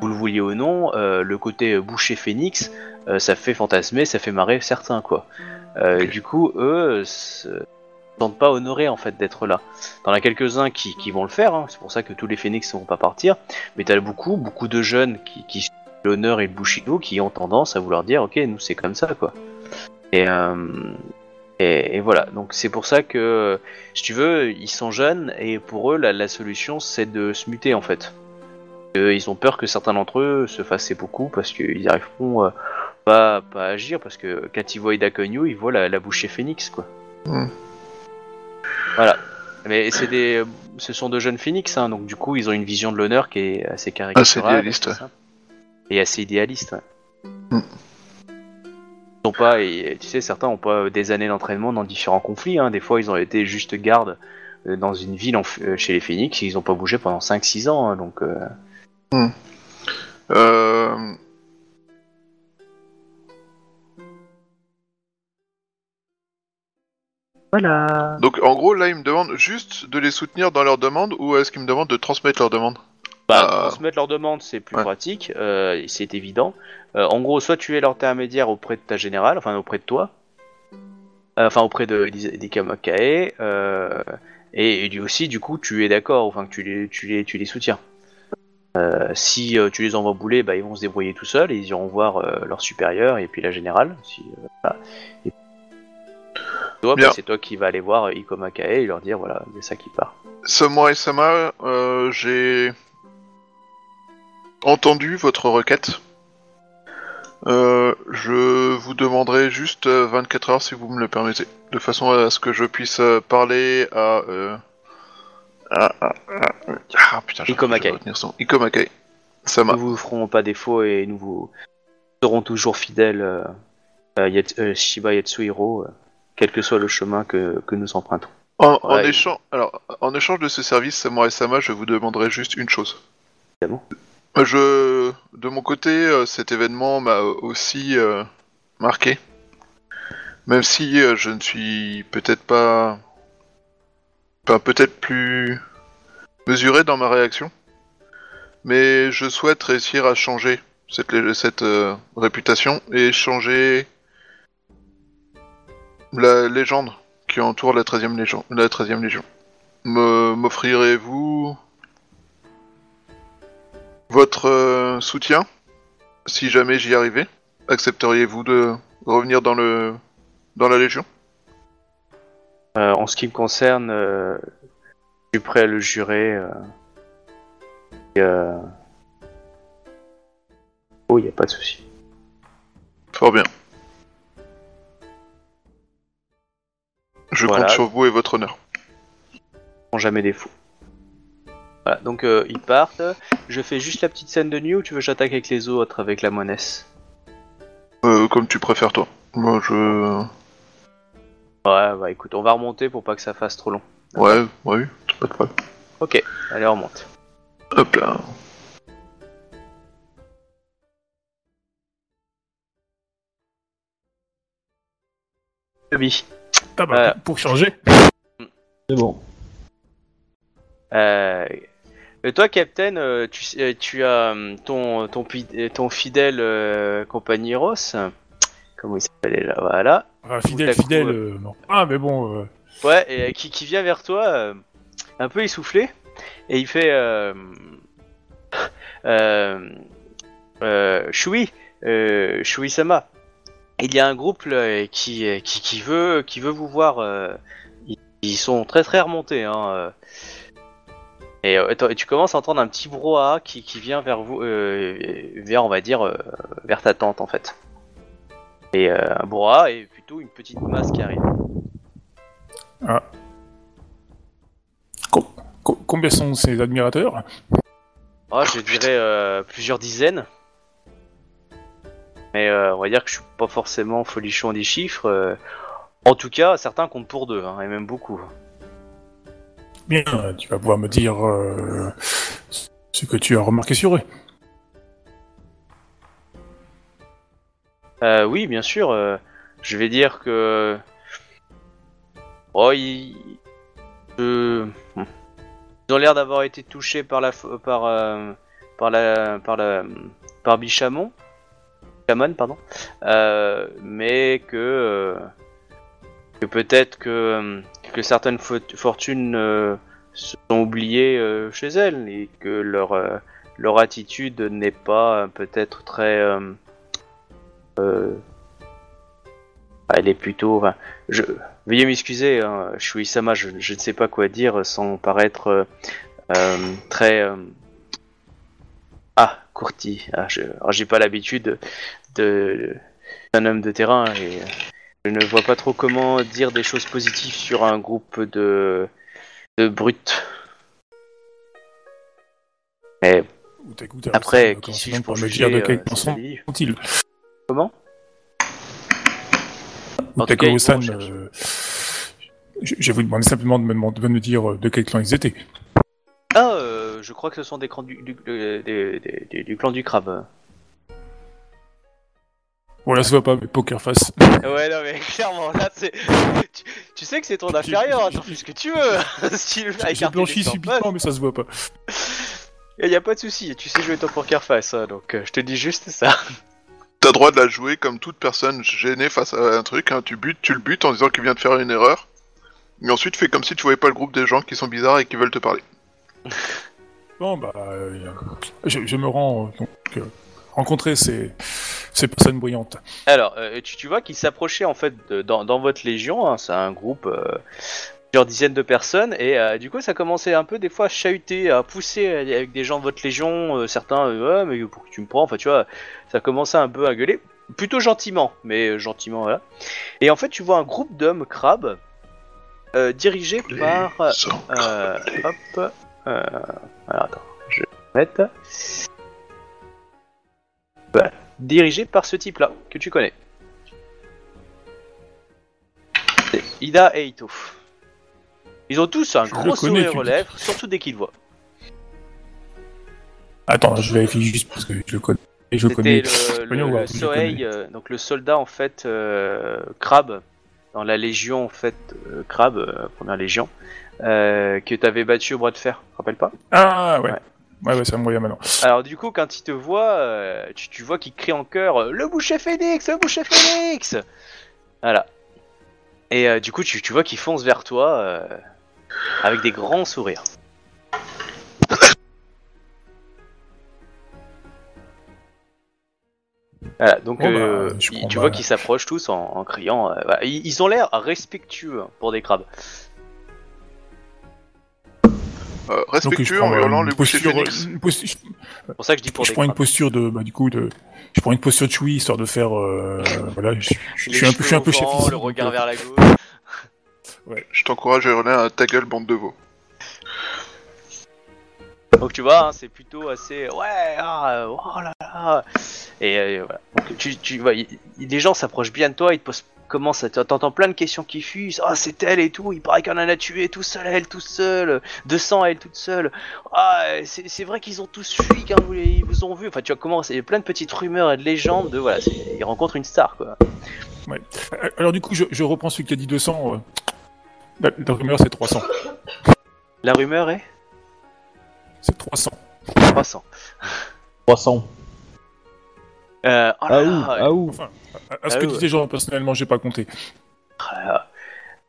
Vous le vouliez ou non, euh, le côté boucher Phoenix, euh, ça fait fantasmer, ça fait marrer certains, quoi. Du coup, eux, se sentent pas honorés, en fait, d'être là. T'en as quelques-uns qui, qui vont le faire, hein, c'est pour ça que tous les Phoenix ne vont pas partir. Mais t'as beaucoup, beaucoup de jeunes qui, qui l'honneur et le Bushido qui ont tendance à vouloir dire, ok, nous c'est comme ça, quoi. Et, euh, et, et voilà, donc c'est pour ça que, si tu veux, ils sont jeunes et pour eux, la, la solution c'est de se muter en fait. Euh, ils ont peur que certains d'entre eux se fassent beaucoup parce qu'ils arriveront euh, pas, pas à agir parce que quand ils voient Ida Konyu, ils voient la, la bouchée phénix quoi. Hmm. Voilà. Mais c'est des, ce sont de jeunes phénix, hein, donc du coup ils ont une vision de l'honneur qui est assez caricaturale, idéaliste, assez ouais. simple. et assez idéaliste. ouais. Hmm. Ils ont pas, et tu sais, certains ont pas des années d'entraînement dans différents conflits. Hein. Des fois, ils ont été juste gardes euh, dans une ville en euh, chez les Phoenix, et ils ont pas bougé pendant 5-6 ans. hein, donc, euh, Euh, voilà. Donc en gros là ils me demandent juste de les soutenir dans leur demande ou est-ce qu'ils me demandent de transmettre leur demande Bah, transmettre leur demande, c'est plus ouais. pratique, euh, et c'est évident. Euh, en gros, soit tu es l'intermédiaire auprès de ta générale, enfin auprès de toi, Euh, enfin auprès de d'Ika Makae, et, et du- aussi du coup tu es d'accord, enfin que tu les, tu les, tu les soutiens. Si tu les envoies bouler, bah, ils vont se débrouiller tout seuls et ils iront voir leur supérieur et puis la générale. Si, voilà. Et toi, bah, c'est toi qui vas aller voir Iko Makae et leur dire voilà, il y a ça qui part. Sama, euh, j'ai entendu votre requête. Euh, je vous demanderai juste euh, 24 heures si vous me le permettez, de façon à ce que je puisse euh, parler à. Euh... Ah, ah, ah, ah, putain, j'ai retenir son Ikomakai. Sama. Nous vous ferons pas défaut et nous vous serons toujours fidèles euh, à euh, Shiba Yatsuhiro, euh, quel que soit le chemin que, que nous empruntons. En, en Ouais. échange, alors, en échange de ce service, Samurai Sama, je vous demanderai juste une chose. Évidemment. Je, de mon côté, euh, cet événement m'a aussi euh, marqué. Même si euh, je ne suis peut-être pas, enfin, peut-être plus mesuré dans ma réaction, mais je souhaite réussir à changer cette, cette euh, réputation et changer la légende qui entoure la 13e Légion. La 13e Légion. Me- M'offrirez-vous votre euh, soutien si jamais j'y arrivais Accepteriez-vous de revenir dans le dans la Légion? Euh, en ce qui me concerne, euh, je suis prêt à le jurer. euh, et, euh, Oh, il n'y a pas de souci. Fort bien. Je Voilà. compte sur vous et votre honneur. Prends jamais défaut. Voilà, donc euh, ils partent. Je fais juste la petite scène de nuit ou tu veux que j'attaque avec les autres, avec la monesse? Euh, comme tu préfères, toi. Moi, je. Ouais, bah écoute, on va remonter pour pas que ça fasse trop long. Ouais, ouais, pas de problème. Ok, allez, on remonte. Hop là. Toby. Ah bah, Euh. pour changer. C'est bon. Euh, toi, Captain, euh, tu, euh, tu as ton, ton, pi- ton fidèle euh, compagnie Ross. Comment il s'appelle déjà Voilà. Ah, fidèle, coup, fidèle. euh. non. Ah, mais bon. Ouais, et qui, qui vient vers toi, un peu essoufflé, et il fait euh, euh, euh, Shui, euh, Shui Sama. Il y a un groupe là, qui, qui qui veut qui veut vous voir. ils, sont très très remontés. Hein. Et, euh, et tu commences à entendre un petit brouhaha qui, qui vient vers vous, euh, vers on va dire euh, vers ta tente en fait. Et un brouhaha et plutôt une petite masse qui arrive. co- combien sont ces admirateurs? Ah, je dirais plusieurs dizaines. Mais euh, on va dire que je suis pas forcément folichon des chiffres. euh. En tout cas, certains comptent pour deux, hein, et même beaucoup. Bien, tu vas pouvoir me dire euh, ce que tu as remarqué sur eux. Euh, oui, bien sûr. euh, je vais dire que. Oh, ils. Ils ont l'air d'avoir été touchés par la. par. la. par la. par Bichamon. Bichamon, pardon. Mais que. Que peut-être que. euh, certaines fo- fortunes euh, sont oubliées euh, chez elles et que leur. attitude n'est pas peut-être très. elle est plutôt. je, veuillez m'excuser, hein, je suis Isama, je, ne sais pas quoi dire sans paraître très. Ah, courti. Ah, alors, j'ai pas l'habitude de d'un homme de terrain et je ne vois pas trop comment dire des choses positives sur un groupe de de brutes. Mais Ou t'écoutes, alors, après, qui suis-je pour me juger dire de quel euh, sont-ils Comment Ou chercher. euh, je, je vous demande simplement de me, demander- de me dire euh, de quel clan ils étaient. Ah, euh, je crois que ce sont des clans du, du, des- du clan du crabe. Bon, là, ça va pas, mais poker face. Ouais, non, mais clairement, là, c'est. Tu, tu sais que c'est ton inférieur, hein, t'en fais ce que tu veux. si le J'ai blanchi subitement, mais ça se voit pas. Il y a pas de souci, tu sais jouer ton poker face, hein, donc euh, je te dis juste ça. T'as droit de la jouer comme toute personne gênée face à un truc. hein. Tu butes, tu le butes en disant qu'il vient de faire une erreur. Et ensuite, fais comme si tu voyais pas le groupe des gens qui sont bizarres et qui veulent te parler. Bon, bah, euh, je, je me rends euh, donc euh, rencontrer ces, ces personnes brillantes. Alors, euh, tu, tu vois qu'il s'approchait en fait de- dans, dans votre légion, hein, c'est un groupe, euh, plusieurs dizaines de personnes, et euh, du coup ça commençait un peu des fois à chahuter, à pousser avec des gens de votre légion, euh, certains, euh, ouais, mais pour que tu me prends, enfin tu vois, ça commençait un peu à gueuler, plutôt gentiment, mais euh, gentiment voilà. Et en fait tu vois un groupe d'hommes crabes euh, dirigé par, Sans- euh, hop, euh, alors attends, je vais mettre. Voilà. Dirigé par ce type-là, que tu connais. C'est Ida et Ito. Ils ont tous un Je gros connais, sourire tu aux dis. lèvres, surtout dès qu'ils le voient. Attends, je vérifie juste parce que je le connais. Et je connais. C'était le, le, Voyons voir, le je le Sohei, connais. euh, donc le soldat en fait euh, crabe dans la légion en fait euh, crabe euh, première légion euh, que t'avais battu au bras de fer, te rappelles pas? Ah, ouais. Ouais. Ouais, ouais, ça me revient maintenant. Alors du coup, quand il te voit, euh, tu, tu vois qu'il crie en chœur euh, Le boucher phénix Le boucher phénix !» Voilà. Et euh, du coup, tu, tu vois qu'il fonce vers toi euh, avec des grands sourires. Voilà, donc Bon, bah, euh, tu vois qu'ils s'approchent tous en, en criant. euh, ils ont l'air respectueux hein, pour des crabes. Euh, Donc, je respectueux prends en euh, hurlant une le posture, une posture- je, pour ça que je dis pour je prends une posture de, bah, du coup, de, je prends une posture de Chui, histoire de faire, euh, voilà, je, je suis un peu, je suis un peu chef. Le regard vers la gauche. Je t'encourage à hurler un ta gueule, bande de veaux. Donc tu vois, hein, c'est plutôt assez ouais, ah, oh là là. Et euh, voilà. Donc, tu, tu vois, il- il- les gens s'approchent bien de toi, ils te posent commence à t'entends plein de questions qui fusent. Ah, c'est elle et tout. Il paraît qu'on en a tué tout seul, elle tout seule, 200 elle toute seule. Ah, c'est c'est vrai qu'ils ont tous fui quand vous, les- ils vous ont vu. Enfin, tu vois comment il y a plein de petites rumeurs et de légendes de voilà, c'est- ils rencontrent une star quoi. Euh, Alors du coup, je, je reprends celui qui a dit 200. euh, La, la rumeur, c'est 300. La rumeur est? C'est 300. 300. 300. Euh, oh là Ah là, ouh, ah ouh. Enfin, à, à ce Ah que ouais. disaient les gens, personnellement, j'ai pas compté.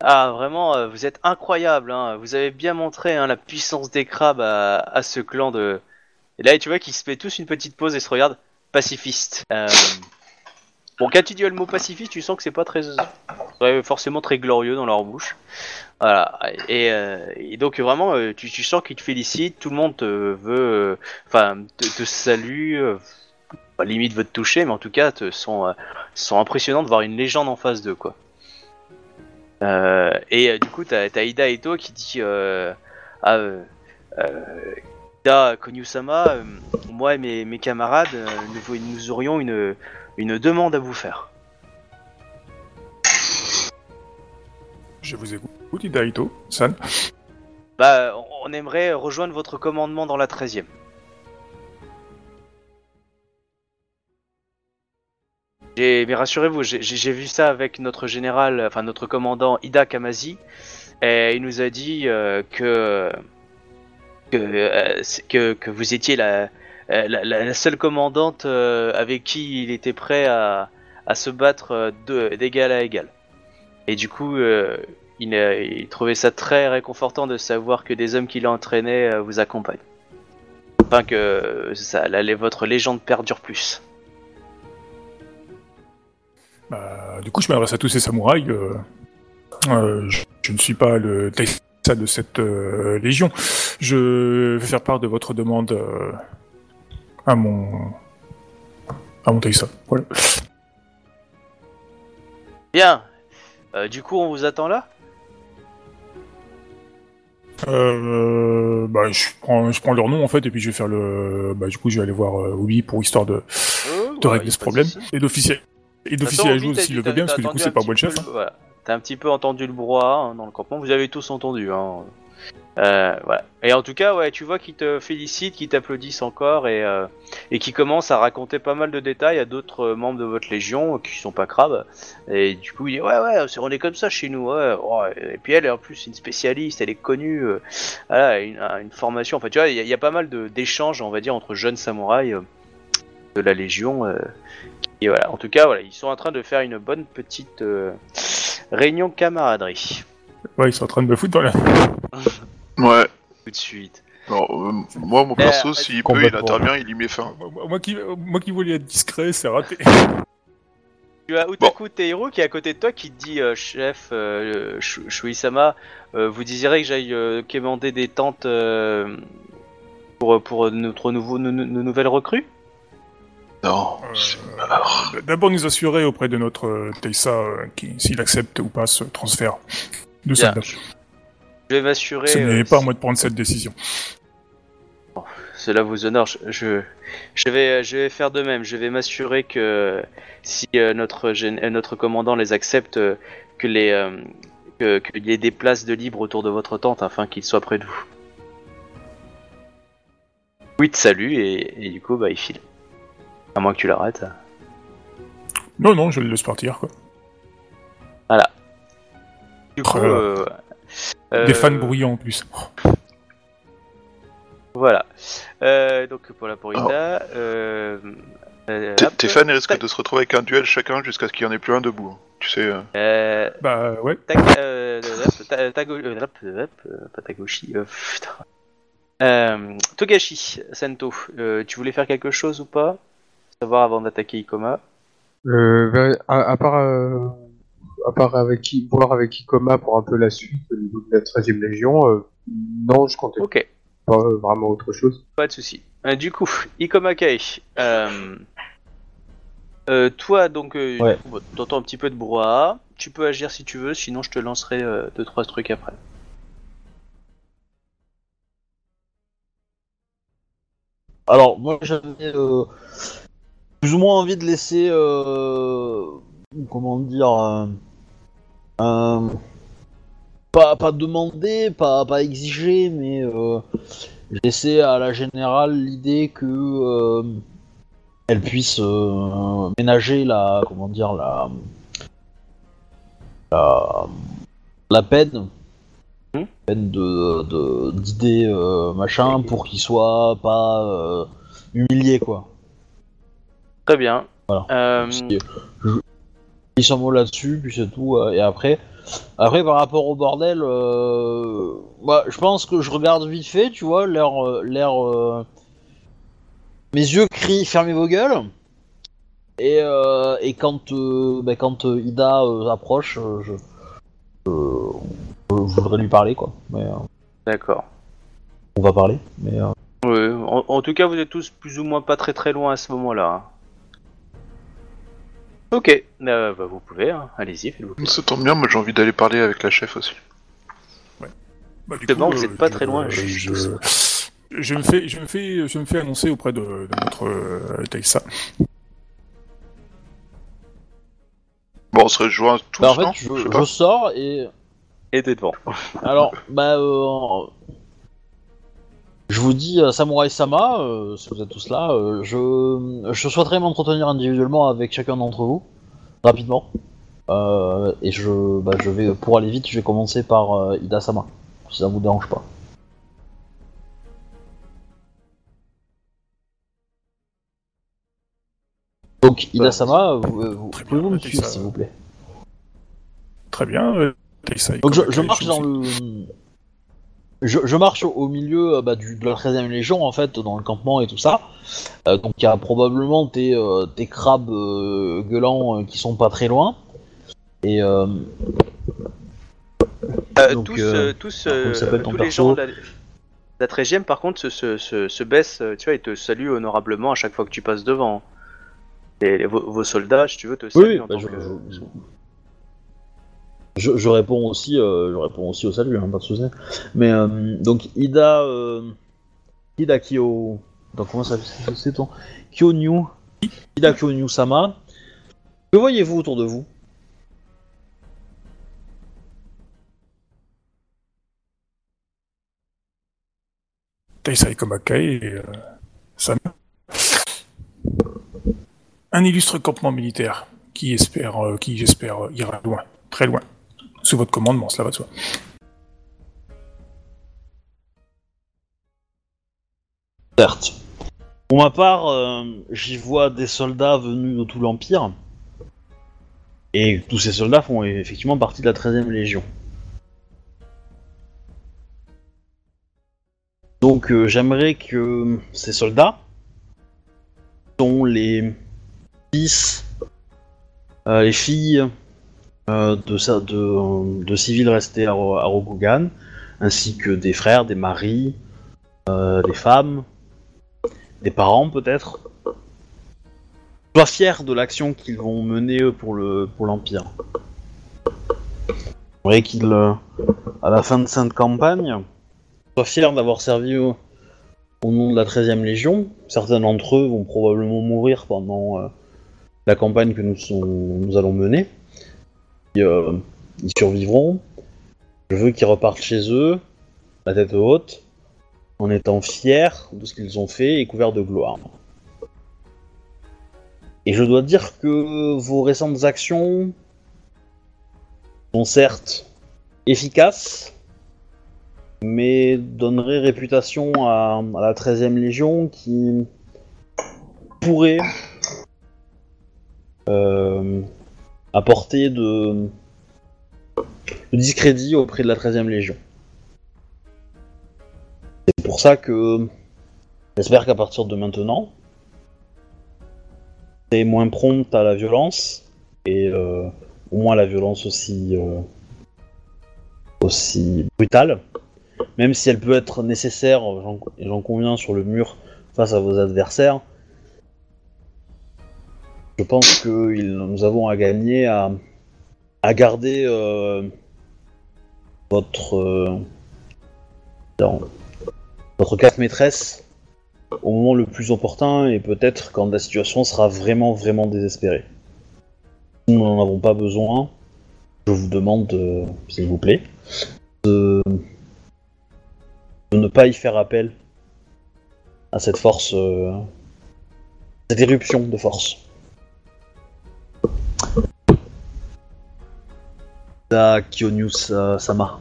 Ah, vraiment, euh, vous êtes incroyable. Hein. Vous avez bien montré hein, la puissance des crabes à, à ce clan de. Et là, tu vois qu'ils se fait tous une petite pause et se regardent. Pacifiste. Euh... Bon, quand tu dis le mot pacifiste, tu sens que c'est pas très, forcément très glorieux dans leur bouche. Voilà. Et, euh, et donc vraiment, tu, tu sens qu'ils te félicitent. Tout le monde te veut, enfin, te, te salue. Bah, limite veut te toucher, mais en tout cas, te sont, euh, sont impressionnants de voir une légende en face d'eux, quoi. Euh, et euh, du coup, t'as as Ida Eto qui dit ah, Ida Konyusama, moi et mes, mes camarades, nous, nous aurions une, une demande à vous faire. Je vous écoute, Idaito, San. Bah, on- aimerait rejoindre votre commandement dans la 13e. J'ai- Mais rassurez-vous, j'ai- vu ça avec notre général, enfin notre commandant Ida Kamazi, et il nous a dit euh, que, euh, que que vous étiez la, la, la- seule commandante euh, avec qui il était prêt à, à se battre euh, d'égal à égal. Et du coup, euh, il, trouvait ça très réconfortant de savoir que des hommes qui l'entraînaient euh, vous accompagnent. Enfin que euh, ça, votre légende perdure plus. Bah, du coup, je m'adresse à tous ces samouraïs. euh, euh, je, je ne suis pas le Taisa de cette euh, légion. Je vais faire part de votre demande euh, à mon à mon Taisa. Voilà. Bien. Du coup, on vous attend là? Euh, bah, je prends, je prends leur nom en fait, et puis je vais faire le. Bah, du coup, je vais aller voir Obi pour histoire de, de ouais, régler ce problème et d'officier et d'officier à s'il dit- le veut bien, parce que du coup, c'est pas moi le chef. peu hein. voilà. T'as un petit peu entendu le brouhaha hein, dans le campement. Vous avez tous entendu. Hein. Euh, voilà. Et en tout cas, ouais, tu vois qu'ils te félicitent, qu'ils t'applaudissent encore et, euh, et qui commencent à raconter pas mal de détails à d'autres euh, membres de votre légion qui sont pas crabes. Et du coup, il dit ouais, ouais, on est comme ça chez nous. Ouais. Et puis elle, en plus, une spécialiste, elle est connue. euh, voilà, une, a une formation. Enfin, tu vois, il y, y a pas mal d'échanges, on va dire, entre jeunes samouraïs euh, de la légion. Euh, et voilà. En tout cas, voilà, ils sont en train de faire une bonne petite euh, réunion camaraderie. Ouais, ils sont en train de me foutre dans la. Ouais. Tout de suite. Euh, moi, mon Euh, perso, s'il peut, il intervient, il y met fin. Moi, moi qui, moi qui voulais être discret, c'est raté. Tu as Utaku Teiro qui est à côté de toi qui te dit euh, chef euh, Shuisama, euh, vous désirez que j'aille euh, quémander des tentes euh, pour, pour notre nouveau, nos nouvelles recrues Non. Euh. D'abord nous assurer auprès de notre euh, euh, qui- s'il accepte ou pas ce transfert de Bien. soldats. Je vais m'assurer. Ce n'est euh, pas à moi de prendre cette décision. Cela vous honore. Je, je, je vais, je vais faire de même. Je vais m'assurer que si euh, notre, euh, commandant les accepte, euh, que les, euh, que- qu'il y ait des places de libre autour de votre tente afin qu'il soit près de vous. Oui, et, et du coup, bah, il file. À moins que tu l'arrêtes. Non, non, je le laisse partir. Quoi. Du coup, Euh, euh, Des euh, fans bruyants en plus. Voilà. Euh, donc voilà pour Ida. Euh, euh, Tes- fans risquent de se retrouver avec un duel chacun jusqu'à ce qu'il n'y en ait plus un debout. hein. Tu sais. euh. Euh, Bah ouais. Euh, euh, euh, Tagoshi, euh, putain. Euh, Togashi, Sento, euh, tu voulais faire quelque chose ou pas? Savoir avant d'attaquer Ikoma. Euh, ben, à, à part, euh, à part avec qui, voir avec Ikoma pour un peu la suite au niveau de la 13ème Légion, euh, non, je comptais Ok, pas euh, vraiment autre chose. pas de souci. Euh, du coup, Ikoma Kei, euh, euh, toi donc, euh, Ouais. t'entends un petit peu de brouhaha. Tu peux agir si tu veux, sinon je te lancerai euh, deux trois trucs après. Alors, moi, j'avais euh, plus ou moins envie de laisser, euh, comment dire, euh, pas, pas demander, pas, pas exiger, mais euh, laisser à la générale l'idée que euh, elle puisse ménager la, comment dire, la, la, la peine, Hmm. peine de de- d'idées euh, machin pour qu'il soit pas euh, humilié quoi. Très bien. Voilà. Euh, je- sont mots là-dessus, puis c'est tout. euh, et après, après par rapport au bordel, euh, bah, je pense que je regarde vite fait, tu vois, l'air, euh, l'air. Mes yeux crient fermez vos gueules. Et, euh, et quand, euh, bah, quand euh, Ida approche, je, voudrais lui parler quoi. Mais D'accord. on va parler. Mais Oui, en, en tout cas, vous êtes tous plus ou moins pas très très loin à ce moment-là. Ok, euh, bah, vous pouvez, hein. allez-y, faites-vous plaisir. Ça tombe bien, moi j'ai envie d'aller parler avec la chef aussi. Bah, du C'est bon, coup, vous euh, êtes pas je- très loin, Je, juste. je me fais, je me fais, je me fais annoncer auprès de, de notre euh, Taïsa. Bon, on se rejoint tous, bah, en fait, non? je, Je je sors et Et t'es devant. Alors, bah, euh, je vous dis, euh, Samurai Sama, euh, si vous êtes tous là, euh, je, je souhaiterais m'entretenir individuellement avec chacun d'entre vous, rapidement. Euh, et je, bah, je vais, pour aller vite, je vais commencer par Ida Sama, si ça vous dérange pas. Donc, Ida Sama, vous, pouvez-vous me suivre, s'il vous plaît? Très bien. Donc je, marche dans le. Je, je marche au, milieu euh, bah, du, de la 13ème Légion, en fait, dans le campement et tout ça. Euh, donc il y a probablement tes, euh, tes crabes euh, gueulants euh, qui sont pas très loin. Et. Donc, tous, tous, tous les gens de la, de la 13ème, par contre, se, se, se, se baissent, tu vois, ils te saluent honorablement à chaque fois que tu passes devant. Les- vos, vos soldats, si tu veux, te saluent oui, en bah, tant je, que- je- réponds aussi, euh, je réponds aussi au salut, hein, pas de souci. Mais euh, donc Ida, euh, Ida Kyo, donc comment ça c'est ton Kyonyu, Ida Kyonyu Sama. Que voyez-vous autour de vous? Taïsa et Komakai et euh. Un illustre campement militaire qui espère, qui j'espère ira loin, très loin. Sous votre commandement, cela va de soi. Certes. Pour ma part, euh, j'y vois des soldats venus de tout l'Empire. Et tous ces soldats font effectivement partie de la 13ème Légion. Donc euh, j'aimerais que ces soldats sont les fils, euh, les filles de, ça- de, civils restés à, à ainsi que des frères, des maris, euh, des femmes, des parents peut-être, soient fiers de l'action qu'ils vont mener pour le pour l'Empire. J'aimerais qu'ils, euh, à la fin de cette campagne, soient fiers d'avoir servi au, nom de la 13e Légion. Certains d'entre eux vont probablement mourir pendant euh, la campagne que nous allons mener. Euh, ils survivront. Je veux qu'ils repartent chez eux, la tête haute, en étant fiers de ce qu'ils ont fait et couverts de gloire. Et je dois dire que vos récentes actions sont certes efficaces, mais donneraient réputation à, à la 13e Légion qui pourrait euh, apporter de, de discrédit auprès de la 13e Légion. C'est pour ça que j'espère qu'à partir de maintenant, c'est moins prompte à la violence et euh, au moins la violence aussi euh, aussi brutale, même si elle peut être nécessaire, j'en conviens sur le mur face à vos adversaires. Je pense que nous avons à gagner à, garder euh, votre euh, votre carte maîtresse au moment le plus opportun et peut-être quand la situation sera vraiment vraiment désespérée. Nous n'en avons pas besoin je vous demande, euh, s'il vous plaît, de... ne pas y faire appel à cette force, cette éruption de force. Da Kionius euh, Sama.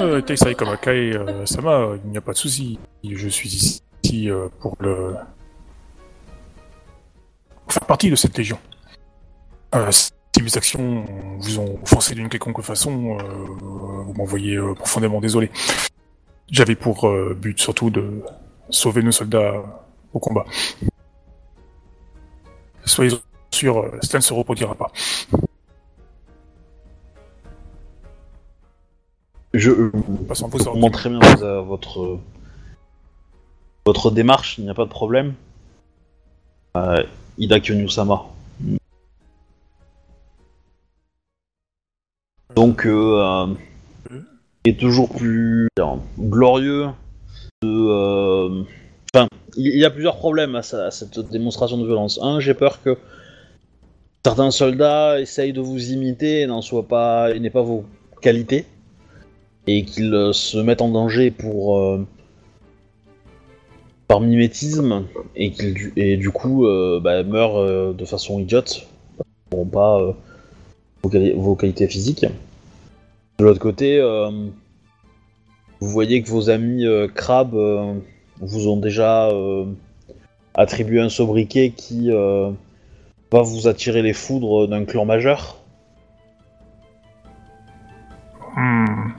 Euh, Teisai Kamakai, euh, Sama, il n'y a pas de souci. Je suis ici euh, pour le. faire partie de cette légion. Euh, si mes actions vous ont offensé d'une quelconque façon, euh, vous m'envoyez euh, profondément désolé. J'avais pour euh, but surtout de sauver nos soldats au combat. Soyez sûrs, euh, cela ne se reproduira pas. Je euh, comprends très bien euh, votre, euh, votre démarche, il n'y a pas de problème. Euh, Ida Kionius Sama. Donc, euh, euh, est toujours plus euh, glorieux euh, Enfin, il y a plusieurs problèmes à, cette démonstration de violence. Un, j'ai peur que certains soldats essayent de vous imiter et n'en soient pas, n'aient pas vos qualités, et qu'ils euh, se mettent en danger pour euh, par mimétisme, et qu'ils et du coup bah, meurent de façon idiote, n'auront pas vos, quali- vos qualités physiques. De l'autre côté, vous voyez que vos amis euh, crabes euh, vous ont déjà euh, attribué un sobriquet qui va vous attirer les foudres d'un clan majeur. Hmm.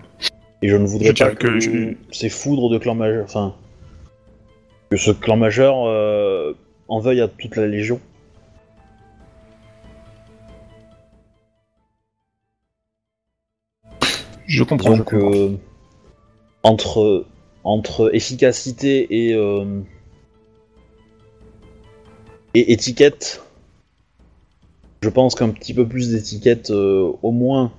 Et je ne voudrais Je pas que, que je- ces foudres de clan majeur, enfin, que ce clan majeur en veuille à toute la légion. Je comprends. je Donc, comprends. euh, entre, efficacité et, euh, et étiquette, je pense qu'un petit peu plus d'étiquette, euh, au moins,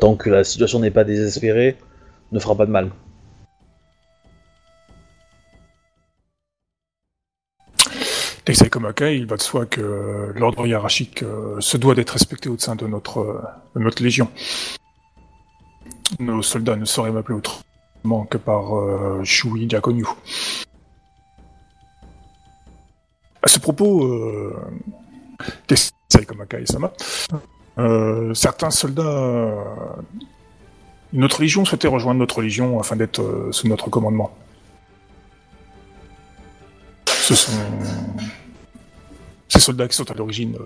tant que la situation n'est pas désespérée, ne fera pas de mal. Teisai Komakai, il va de soi que euh, l'ordre hiérarchique se doit d'être respecté au sein de notre légion. Nos soldats ne sauraient m'appeler autrement que par euh, Shui Diakonyu. À ce propos, euh, Teisai Komakai Sama, euh, certains soldats, euh, notre légion souhaitait rejoindre notre légion afin d'être sous notre commandement. Ce sont ces soldats qui sont à l'origine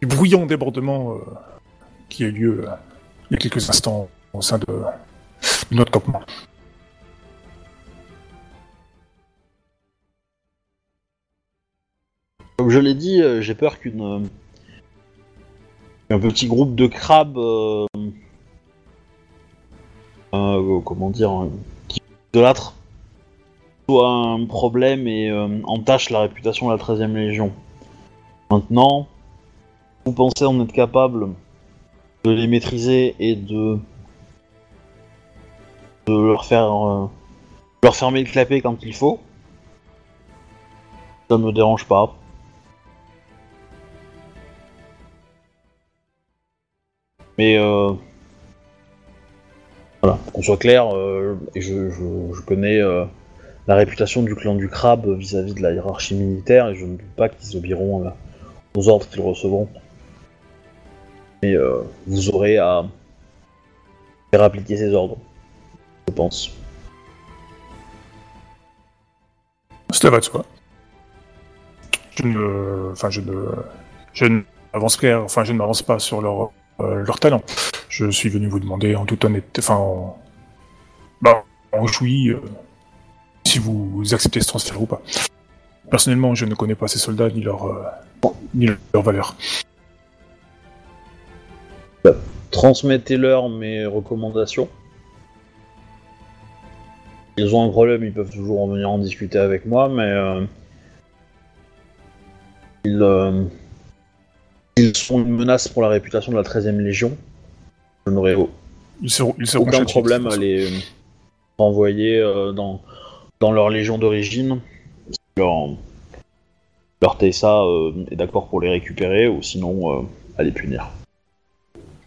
du bruyant débordement qui a eu lieu il y a quelques instants au sein de, de notre campement. Comme je l'ai dit, euh, j'ai peur qu'une euh, un petit groupe de crabes, euh, euh, comment dire, qui idolâtrent, soit un problème et entache la réputation de la 13e Légion. Maintenant, vous pensez en être capable? De les maîtriser et de de leur faire euh, leur fermer le clapet quand il faut. Ça ne me dérange pas. Mais euh, voilà, qu'on soit clair, euh, je, connais euh, la réputation du clan du crabe vis-à-vis de la hiérarchie militaire, et je ne doute pas qu'ils obéiront euh, aux ordres qu'ils recevront. Mais euh, vous aurez à faire appliquer ces ordres, je pense. Cela va de soi. Je ne, enfin, je ne, je ne enfin, je ne m'avance pas sur leur, euh, leur talent. Je suis venu vous demander en toute honnêteté, enfin, en, bah, en euh, si vous acceptez ce transfert ou pas. Personnellement, je ne connais pas ces soldats ni leur, euh, ni leur valeur. Transmettez-leur mes recommandations. Ils ont un problème, ils peuvent toujours venir en discuter avec moi, mais euh, ils, euh, ils sont une menace pour la réputation de la 13e Légion. Je n'aurai au- Ils seront, ils seront aucun problème à les renvoyer euh, dans, dans leur légion d'origine leur, leur Tessa euh, est d'accord pour les récupérer ou sinon à les punir.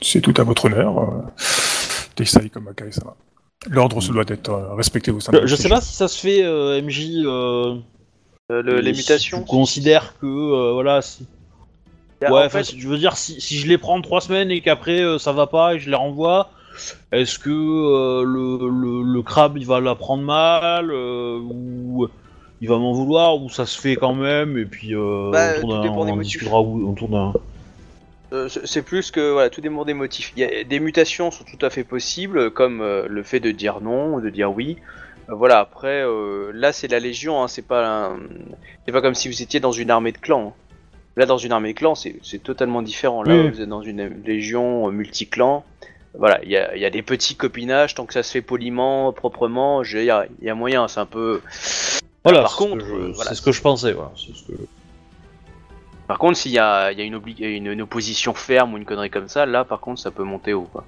C'est tout à votre honneur. Euh, Tessai comme Akai, ça va. L'ordre se doit être euh, respecté au sein de Je, sais pas si ça se fait, euh, MJ. euh, Euh, le- les si mutations. Tu considères que euh, voilà. Si... A- Ouais, en fait, si- je veux dire, si, si je les prends trois semaines et qu'après euh, ça va pas et je les renvoie, est-ce que euh, le, le, le crabe il va la prendre mal euh, ou il va m'en vouloir ou ça se fait quand même et puis euh, Bah, on en motifs. discutera ou- autour d'un. Euh, c'est plus que voilà, tout dépend des motifs. Y a, des mutations sont tout à fait possibles, comme euh, le fait de dire non ou de dire oui. Euh, voilà. Après, euh, là, c'est la Légion. Hein, c'est pas, un- c'est pas comme si vous étiez dans une armée de clans. hein. Là, dans une armée de clans, c'est c'est totalement différent. Là, Oui. vous êtes dans une Légion euh, multi-clan. Voilà, il y a, il y a des petits copinages tant que ça se fait poliment, proprement. je- Il y a, il y a moyen. C'est un peu. Voilà, par c'est ce que contre, je- euh, voilà. c'est ce que je pensais. Voilà, c'est ce que- Par contre, s'il y a, il y a une, obli- une, une opposition ferme ou une connerie comme ça, là par contre ça peut monter haut. Quoi.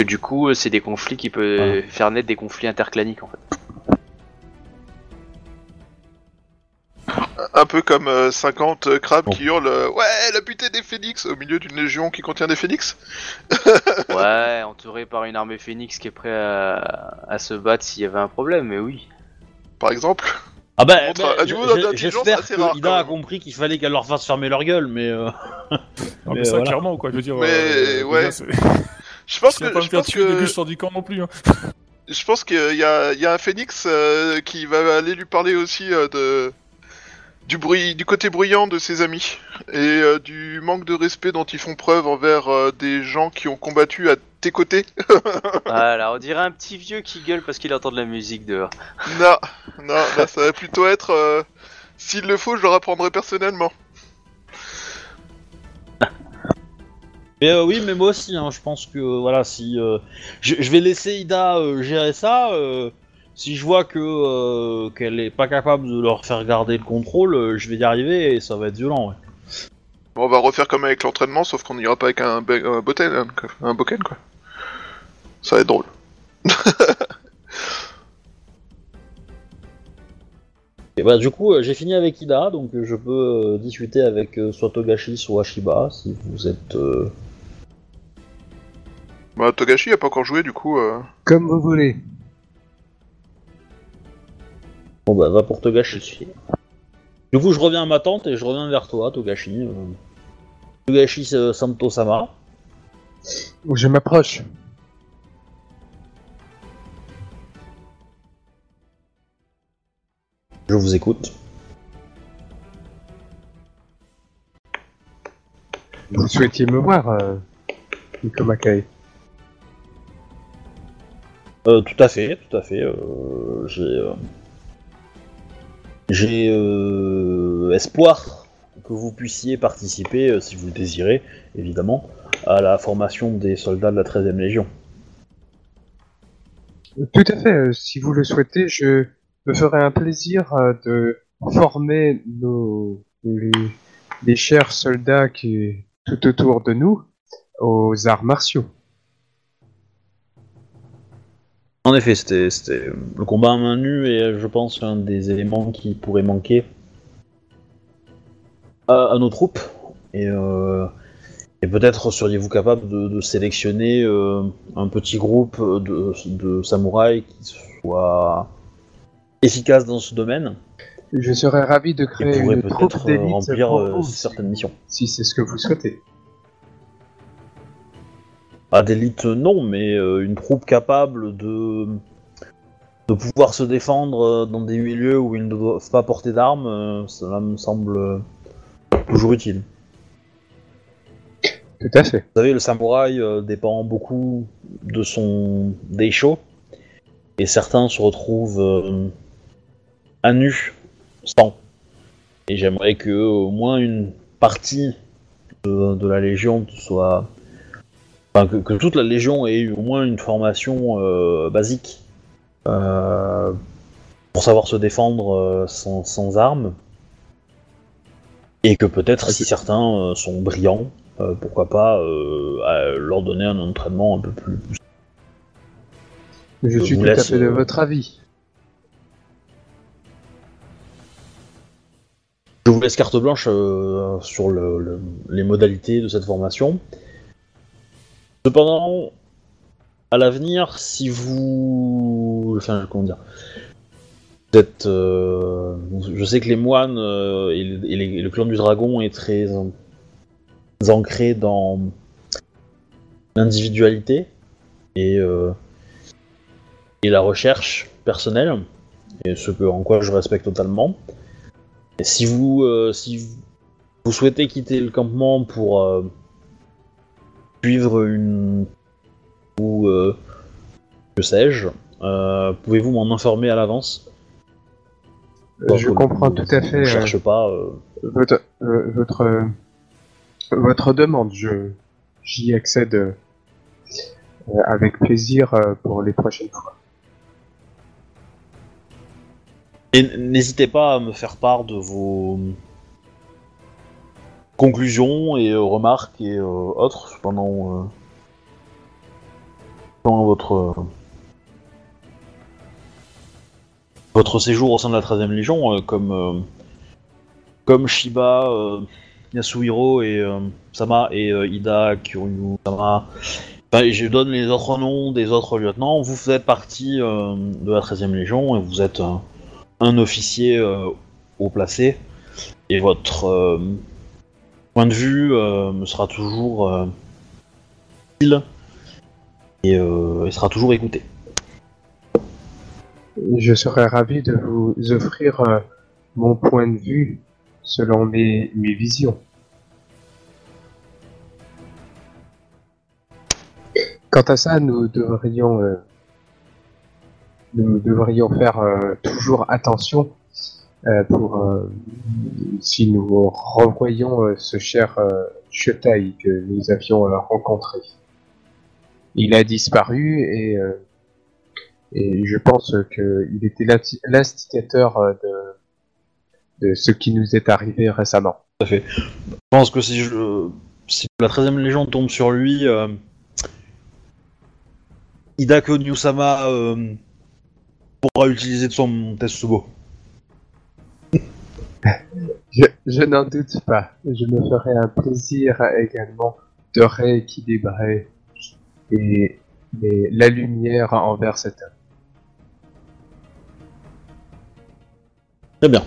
Et du coup, euh, c'est des conflits qui peuvent faire naître des conflits interclaniques en fait. Un peu comme euh, 50 crabes Bon. qui hurlent euh, Ouais, la butée des phénix au milieu d'une légion qui contient des phénix. Ouais, entouré par une armée phénix qui est prêt à, à se battre s'il y avait un problème, mais oui. Par exemple. Ah bah, montre bah, un je- niveau je- d'intelligence j'espère assez que rare, Ida quand a même. compris qu'il fallait qu'elle leur fasse fermer leur gueule, mais euh, Non, mais Mais ça, voilà. clairement, quoi. Je veux dire. Mais, euh, ouais. déjà, c'est- Je pense que, pas je me faire pense tuer que, je sors du camp non plus. Hein. je pense qu'il y a, il y a un phénix euh, qui va aller lui parler aussi euh, de du bruit, du côté bruyant de ses amis et euh, du manque de respect dont ils font preuve envers euh, des gens qui ont combattu à tes côtés. Voilà, on dirait un petit vieux qui gueule parce qu'il entend de la musique dehors. non, non, là ça va plutôt être euh, s'il le faut, je leur apprendrai personnellement. Mais euh, oui, mais moi aussi, hein, je pense que euh, voilà, si euh, je, je vais laisser Ida euh, gérer ça, euh, si je vois que euh, qu'elle est pas capable de leur faire garder le contrôle, euh, je vais y arriver et ça va être violent. Ouais. Bon, on va refaire comme avec l'entraînement, sauf qu'on n'ira pas avec un, be- un botten, un boken quoi. Ça va être drôle. Et bah du coup, euh, j'ai fini avec Ida, donc euh, je peux euh, discuter avec euh, soit Togashi, soit Ashiba, si vous êtes. euh, Bah, Togashi a pas encore joué du coup. euh. Comme vous voulez. Bon bah va pour Togashi. Du coup, je reviens à ma tante et je reviens vers toi, Togashi. euh. Togashi euh, Santo-sama. Je m'approche. Je vous écoute. Vous souhaitiez me voir, euh, Nico Mackay. Euh, tout à fait, tout à fait. euh, j'ai euh, j'ai espoir que vous puissiez participer, si vous le désirez, évidemment, à la formation des soldats de la 13e Légion. Tout à fait. si vous le souhaitez, je me ferai un plaisir euh, de former nos les, chers soldats qui tout autour de nous aux arts martiaux. En effet, c'était le combat à main nue et je pense un des éléments qui pourrait manquer à, nos troupes. Et, euh, et peut-être seriez-vous capable de, de sélectionner euh, un petit groupe de, de samouraïs qui soit efficace dans ce domaine Je serais ravi de créer une troupe euh, d'élite remplir pour euh, vous, certaines missions. si c'est ce que vous souhaitez. Pas d'élite, non, mais euh, une troupe capable de, de pouvoir se défendre euh, dans des milieux où ils ne doivent pas porter d'armes, euh, cela me semble euh, toujours utile. Tout à fait. Vous savez, le samouraï euh, dépend beaucoup de son daisho, et certains se retrouvent euh, à nu, sans. Et j'aimerais que au moins une partie de, de la légion soit. Enfin, que, que toute la légion ait eu au moins une formation euh, basique euh, pour savoir se défendre euh, sans, sans armes. Et que peut-être, si certains sont brillants, pourquoi pas leur donner un entraînement un peu plus. Je Je suis tout à fait de votre avis. Laisse carte blanche euh, sur le- le- les modalités de cette formation. Cependant, à l'avenir, si vous, enfin, comment dire, vous êtes, euh, je sais que les moines euh, et, le- et les- le clan du dragon est très ancré dans l'individualité et et la recherche personnelle, et ce que, en quoi je respecte totalement. Et si vous, euh, si vous- souhaitez quitter le campement pour euh, suivre une ou euh, que sais-je, euh, pouvez-vous m'en informer à l'avance? Je comprends tout à fait Je cherche pas. votre, votre, votre demande. Je, j'y accède avec plaisir pour les prochaines fois. Et n'hésitez pas à me faire part de vos conclusions et euh, remarques et euh, autres pendant, euh, pendant votre votre séjour au sein de la 13e Légion, comme comme Shiba, Yasuhiro et Sama et Ida, Kuryu, Sama. Je donne les autres noms des autres lieutenants. Vous faites partie de la 13e Légion et vous êtes un officier euh, haut placé et votre euh, point de vue euh, me sera toujours euh, utile et, euh, sera toujours écouté. Je serais ravi de vous offrir euh, mon point de vue selon mes, visions. Quant à ça, nous devrions, euh, nous devrions faire euh, toujours attention euh, pour euh, si nous revoyons ce cher euh, Chetai que nous avions rencontré. Il a disparu et et je pense qu'il était l'insti- l'instigateur de, ce qui nous est arrivé récemment. Je pense que si, la 13e Légion tombe sur lui, euh, Hidako Nyusama pourra utiliser de son Tetsubo. Je, je n'en doute pas. Je me ferai un plaisir également de rééquilibrer et, et la lumière envers cet homme. Très bien.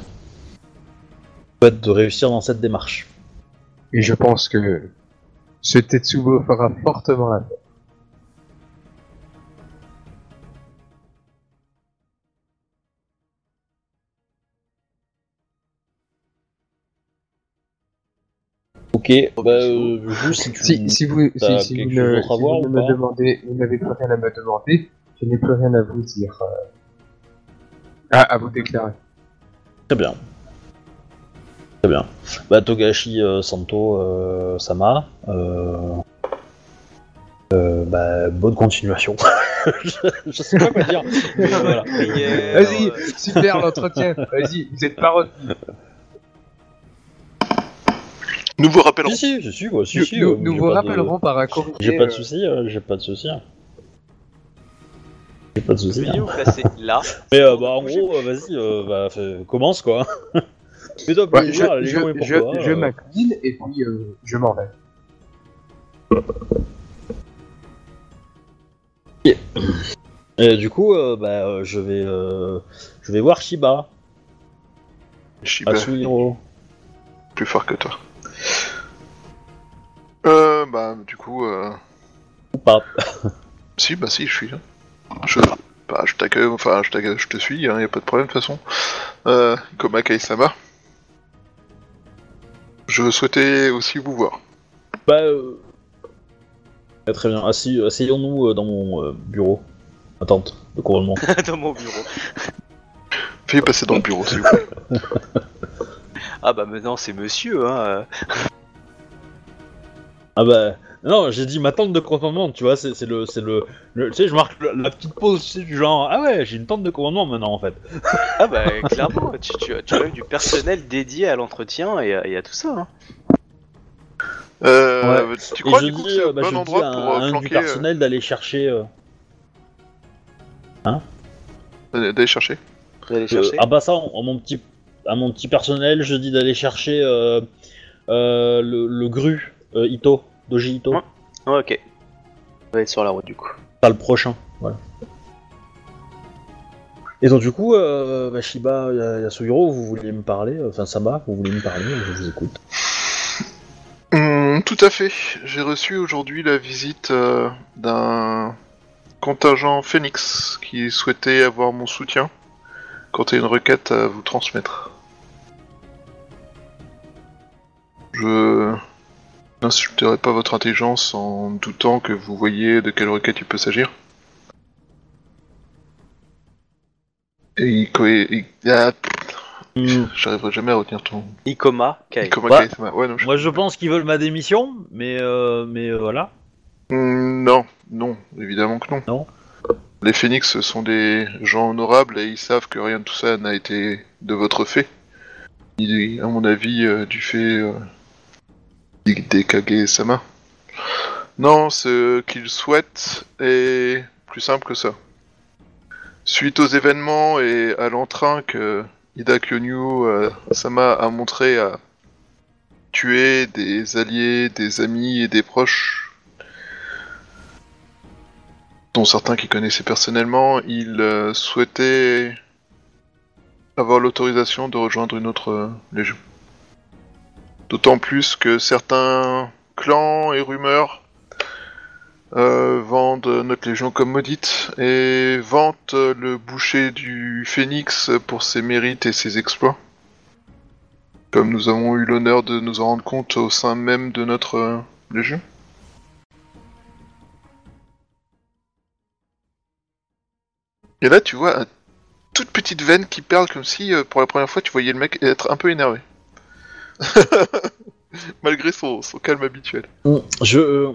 Souhaite de réussir dans cette démarche. Et je pense que ce Tetsubo fera fortement la peine. Ok, bah, euh, juste si tu... Si, si vous, si, t'as si vous si me demandez, vous n'avez plus rien à me demander, je n'ai plus rien à vous dire. euh. Ah, à vous déclarer. Très bien. Très bien. Bah, Togashi euh, Santo euh, Sama, euh, euh, bah, bonne continuation. je, je sais pas quoi dire. mais voilà. Prière, Vas-y, euh, super l'entretien. Vas-y, vous êtes pas retenu. Nous vous rappellerons. Si, si, si, si, quoi, si, Nous, si, nous- euh, nous j'ai vous pas de- rappellerons par un communiqué. J'ai pas de euh, soucis, euh, j'ai pas de soucis. J'ai pas de soucis. veuillez hein. vous placer là. Mais euh, bah, en gros, euh, vas-y, euh, bah, fais- commence quoi. Fais-toi ouais, plaisir, je je, je, toi. je euh. m'incline et puis euh, je m'en vais. Et du coup, euh, bah, euh, je vais, euh, je vais voir Shiba, Shiba, Asuhiro. plus fort que toi. Euh, bah, du coup, euh... ou pas. si, bah si, je suis là. Je, bah, je t'accueille, enfin, je t'accueille, je te suis, hein, y a pas de problème de toute façon. Euh, Koma Kai-sama. Je souhaitais aussi vous voir. Bah, euh... ah, très bien. Assis- Asseyons-nous euh, dans mon euh, bureau. Attente de couronnement. dans mon bureau. Veuillez passer dans le bureau, s'il vous plaît. Ah bah maintenant c'est monsieur, hein. ah bah, non, j'ai dit ma tente de commandement, tu vois, c'est c'est le, c'est le, le- tu sais, je marque la, la petite pause, tu sais, du genre, ah ouais, j'ai une tente de commandement maintenant en fait. Ah bah clairement, tu, tu, as- tu as eu du personnel dédié à l'entretien et à, et à tout ça. Hein. Euh, tu Et crois je du coup que dis, c'est euh, un bah, bon je dis endroit à pour un, euh, un du euh, personnel d'aller chercher. euh, euh, d'aller chercher? Euh, chercher? ah bah ça, en, en mon petit, à mon petit personnel, je dis d'aller chercher euh, euh, le, le gru euh, Ito, Doji Ito. Ok. On va être sur la route du coup. Pas le prochain, voilà. Et donc du coup, euh, bah, Shiba, Ya- Yasuhiro, vous vouliez me parler, enfin Sama, vous vouliez me parler, je vous écoute. Hum, tout à fait. J'ai reçu aujourd'hui la visite euh, d'un contingent Phoenix qui souhaitait avoir mon soutien quant à une requête à vous transmettre. Je n'insulterai pas votre intelligence en doutant que vous voyez de quelle requête il peut s'agir. Et il, il- ah, Hmm, j'arriverai jamais à retenir ton. Ikoma Kai. Comment Bah, Ouais, non, je- Moi je pense qu'ils veulent ma démission, mais euh, mais euh, voilà. Hmm, Non, non, évidemment que non. Non Les Phoenix sont des gens honorables et ils savent que rien de tout ça n'a été de votre fait. Ni, à mon avis, euh, du fait euh, Kage-sama. Non, ce qu'ils souhaitent est plus simple que ça. Suite aux événements et à l'entrain que Ida Kyonyu euh, Sama a montré à tuer des alliés, des amis et des proches dont certains qui connaissaient personnellement, il euh, souhaitait avoir l'autorisation de rejoindre une autre euh, légion. D'autant plus que certains clans et rumeurs euh, vendent notre légion comme maudite et vantent le boucher du phénix pour ses mérites et ses exploits. Comme nous avons eu l'honneur de nous en rendre compte au sein même de notre euh, légion. Et là, tu vois, une toute petite veine qui perle comme si, euh, pour la première fois, tu voyais le mec être un peu énervé. Malgré son, son calme habituel. Hmm, Je. euh,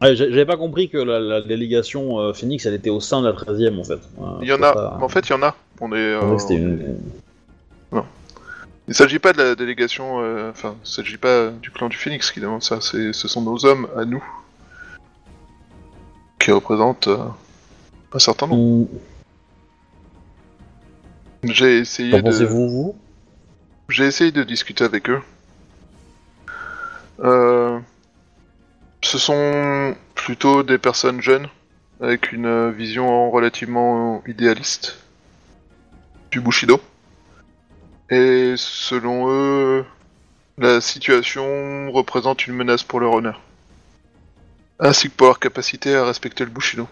ouais, J'avais pas compris que la, la délégation euh, Phoenix elle était au sein de la 13 e en fait. Il y en a, pas- en fait, il y en a. On est, une- Il s'agit pas de la délégation, euh, enfin, il s'agit pas du clan du Phoenix qui demande ça, ce sont nos hommes à nous qui représentent un certain nombre. J'ai essayé Qu'en de, pensez-vous, vous? J'ai essayé de discuter avec eux. Euh, ce sont plutôt des personnes jeunes avec une vision relativement idéaliste du Bushido. Et selon eux, la situation représente une menace pour leur honneur. Ainsi que pour leur capacité à respecter le Bushido.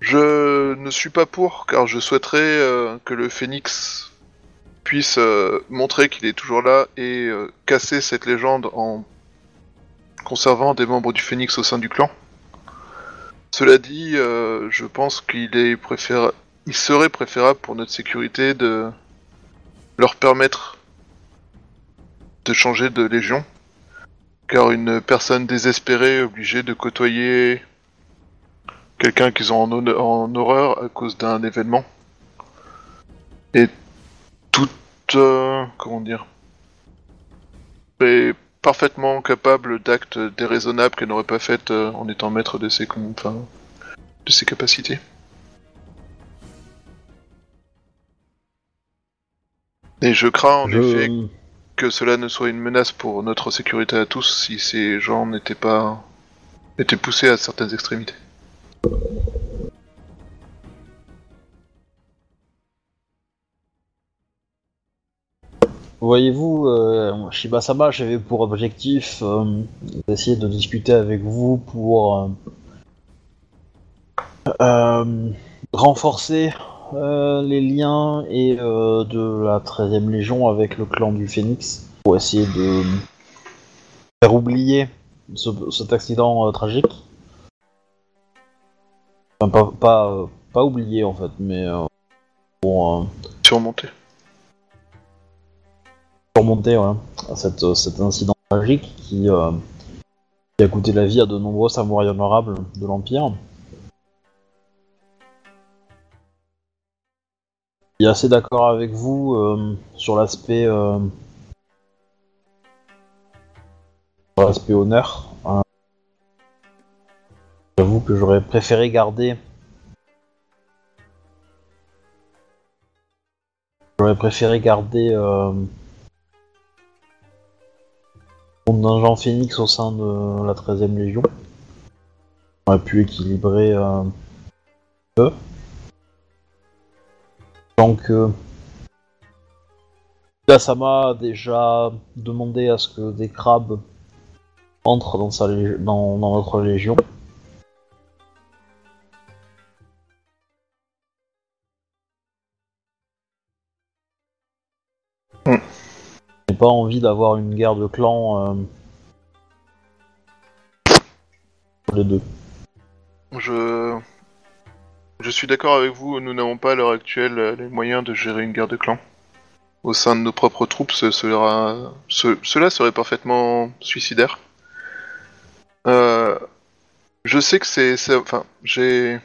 Je ne suis pas pour, car je souhaiterais euh, que le Phénix puisse euh, montrer qu'il est toujours là et euh, casser cette légende en conservant des membres du Phénix au sein du clan. Cela dit, euh, je pense qu'il est préféra- il serait préférable pour notre sécurité de leur permettre de changer de légion, car une personne désespérée obligée de côtoyer quelqu'un qu'ils ont en, en horreur à cause d'un événement est tout euh, comment dire est parfaitement capable d'actes déraisonnables qu'elle n'aurait pas fait euh, en étant maître de ses enfin, de ses capacités. Et je crains en Je- effet que cela ne soit une menace pour notre sécurité à tous si ces gens n'étaient pas étaient poussés à certaines extrémités. Voyez-vous, euh, Shiba-sama, j'avais pour objectif euh, d'essayer de discuter avec vous pour euh, euh, renforcer les liens et de la 13e Légion avec le clan du Phénix pour essayer de faire oublier ce- cet accident tragique. Enfin, pas, pas, oublier en fait, mais pour Surmontés. Surmonter voilà, cette, euh, cet incident tragique qui, euh, qui a coûté la vie à de nombreux samouraïs honorables de l'Empire. Il est assez d'accord avec vous euh, sur l'aspect honneur. hein. J'avoue que j'aurais préféré garder J'aurais préféré garder mon agent Phoenix au sein de la 13ème Légion. On aurait pu équilibrer euh, eux. Donc, euh, Dasama a déjà demandé à ce que des crabes entrent dans, sa dans notre Légion. Pas envie d'avoir une guerre de clans euh, les deux. Je... Je suis d'accord avec vous, nous n'avons pas à l'heure actuelle les moyens de gérer une guerre de clans. Au sein de nos propres troupes, ce sera... ce- cela serait parfaitement suicidaire. Euh, Je sais que c'est... c'est- Enfin, j'ai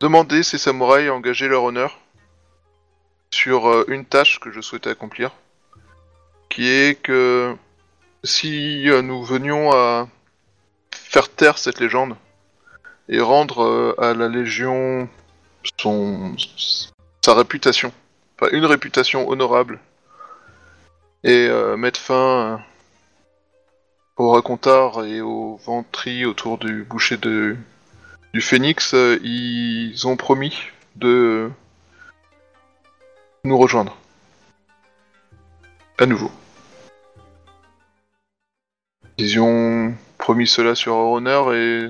demandé ces samouraïs à engager leur honneur sur euh, une tâche que je souhaitais accomplir, qui est que si euh, nous venions à faire taire cette légende, et rendre euh, à la Légion son sa réputation, enfin une réputation honorable, et euh, mettre fin au racontard et au ventri autour du boucher de du Phénix, ils ont promis de nous rejoindre à nouveau. Ils ont promis cela sur honneur et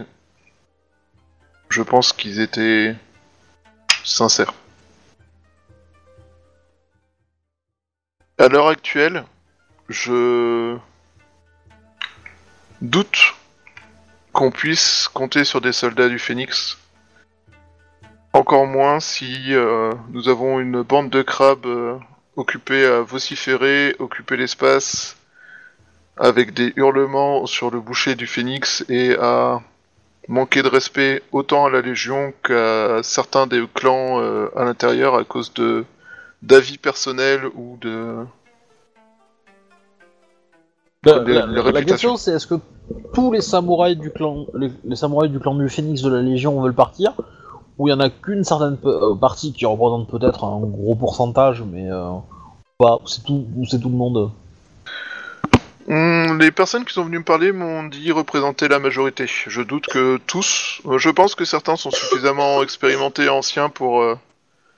je pense qu'ils étaient sincères. À l'heure actuelle, je doute qu'on puisse compter sur des soldats du Phénix. Encore moins si euh, nous avons une bande de crabes euh, occupés à vociférer, occuper l'espace, avec des hurlements sur le boucher du Phénix et à manquer de respect autant à la Légion qu'à certains des clans euh, à l'intérieur à cause de d'avis personnels ou de La, Les- la- question c'est est-ce que tous les samouraïs du clan, les, les samouraïs du clan du Phénix de la Légion veulent partir, ou il y en a qu'une certaine euh, partie qui représente peut-être un gros pourcentage, mais euh, pas, c'est tout, ou c'est tout le monde? Hmm, les personnes qui sont venues me parler m'ont dit représenter la majorité. Je doute que tous. euh, Je pense que certains sont suffisamment expérimentés et anciens pour euh,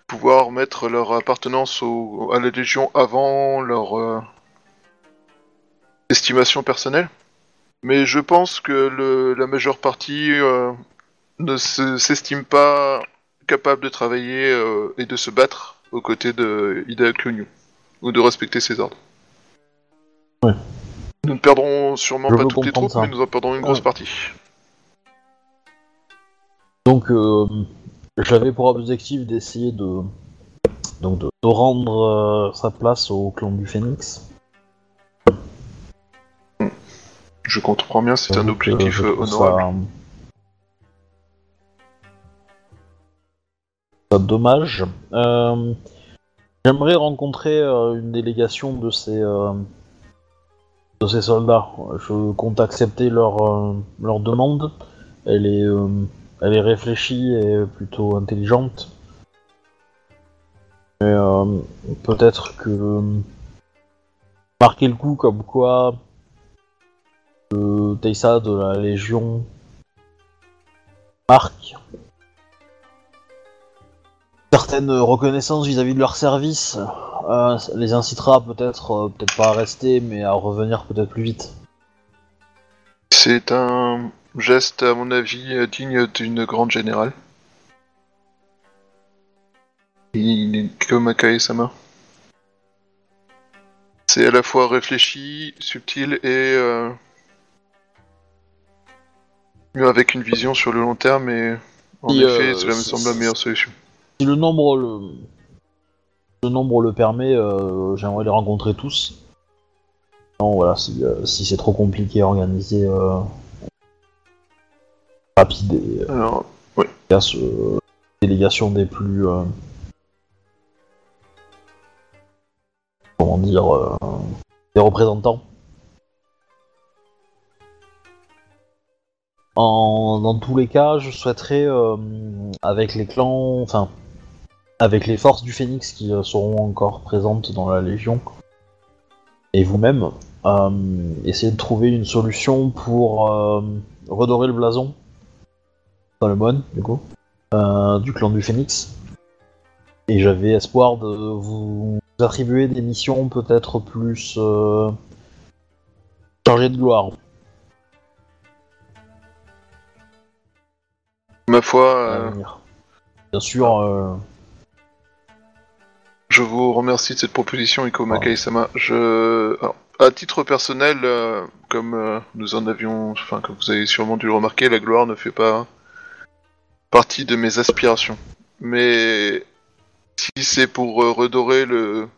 pouvoir mettre leur appartenance au- à la Légion avant leur euh, estimation personnelle. Mais je pense que le- la majeure partie ne se- s'estime pas capable de travailler et de se battre aux côtés de Ida ou de respecter ses ordres. Ouais. Nous ne perdrons sûrement Je pas toutes les troupes, ça. mais nous en perdrons une grosse Ouais. partie. Donc euh, j'avais pour objectif d'essayer de, donc de, de rendre euh, sa place au clan du Phénix. Je comprends bien, c'est un euh, objectif euh, honorable. Ça... ça dommage. J'aimerais rencontrer une délégation de ces de ces soldats. Je compte accepter leur euh, leur demande. Elle est euh, elle est réfléchie et plutôt intelligente. Mais euh, peut-être que marquer le coup comme quoi le Teissa de la Légion marque certaines reconnaissances vis-à-vis de leur service euh, ça les incitera peut-être euh, peut-être pas à rester mais à revenir peut-être plus vite. C'est un geste, à mon avis, euh, digne d'une grande générale. Il est comme Akae-sama. C'est à la fois réfléchi, subtil et euh, avec une vision sur le long terme et en Et, effet, euh, cela me semble la meilleure solution. Si le nombre le, le nombre le permet, euh, j'aimerais les rencontrer tous. Non voilà si, euh, si c'est trop compliqué à organiser euh, rapide et Alors, efficace, délégation des plus comment dire des représentants. En, dans tous les cas, je souhaiterais, avec les clans, enfin, avec les forces du Phénix qui euh, seront encore présentes dans la Légion, et vous-même, euh, essayer de trouver une solution pour euh, redorer le blason, dans le bon, du coup, du clan du Phénix. Et j'avais espoir de vous attribuer des missions peut-être plus euh, chargées de gloire. Ma foi, euh. Bien sûr, euh, je vous remercie de cette proposition, Iko Ah. Makai-sama. Je... alors, à titre personnel, euh, comme euh, nous en avions, enfin, comme vous avez sûrement dû le remarquer, la gloire ne fait pas partie de mes aspirations. Mais si c'est pour euh, redorer le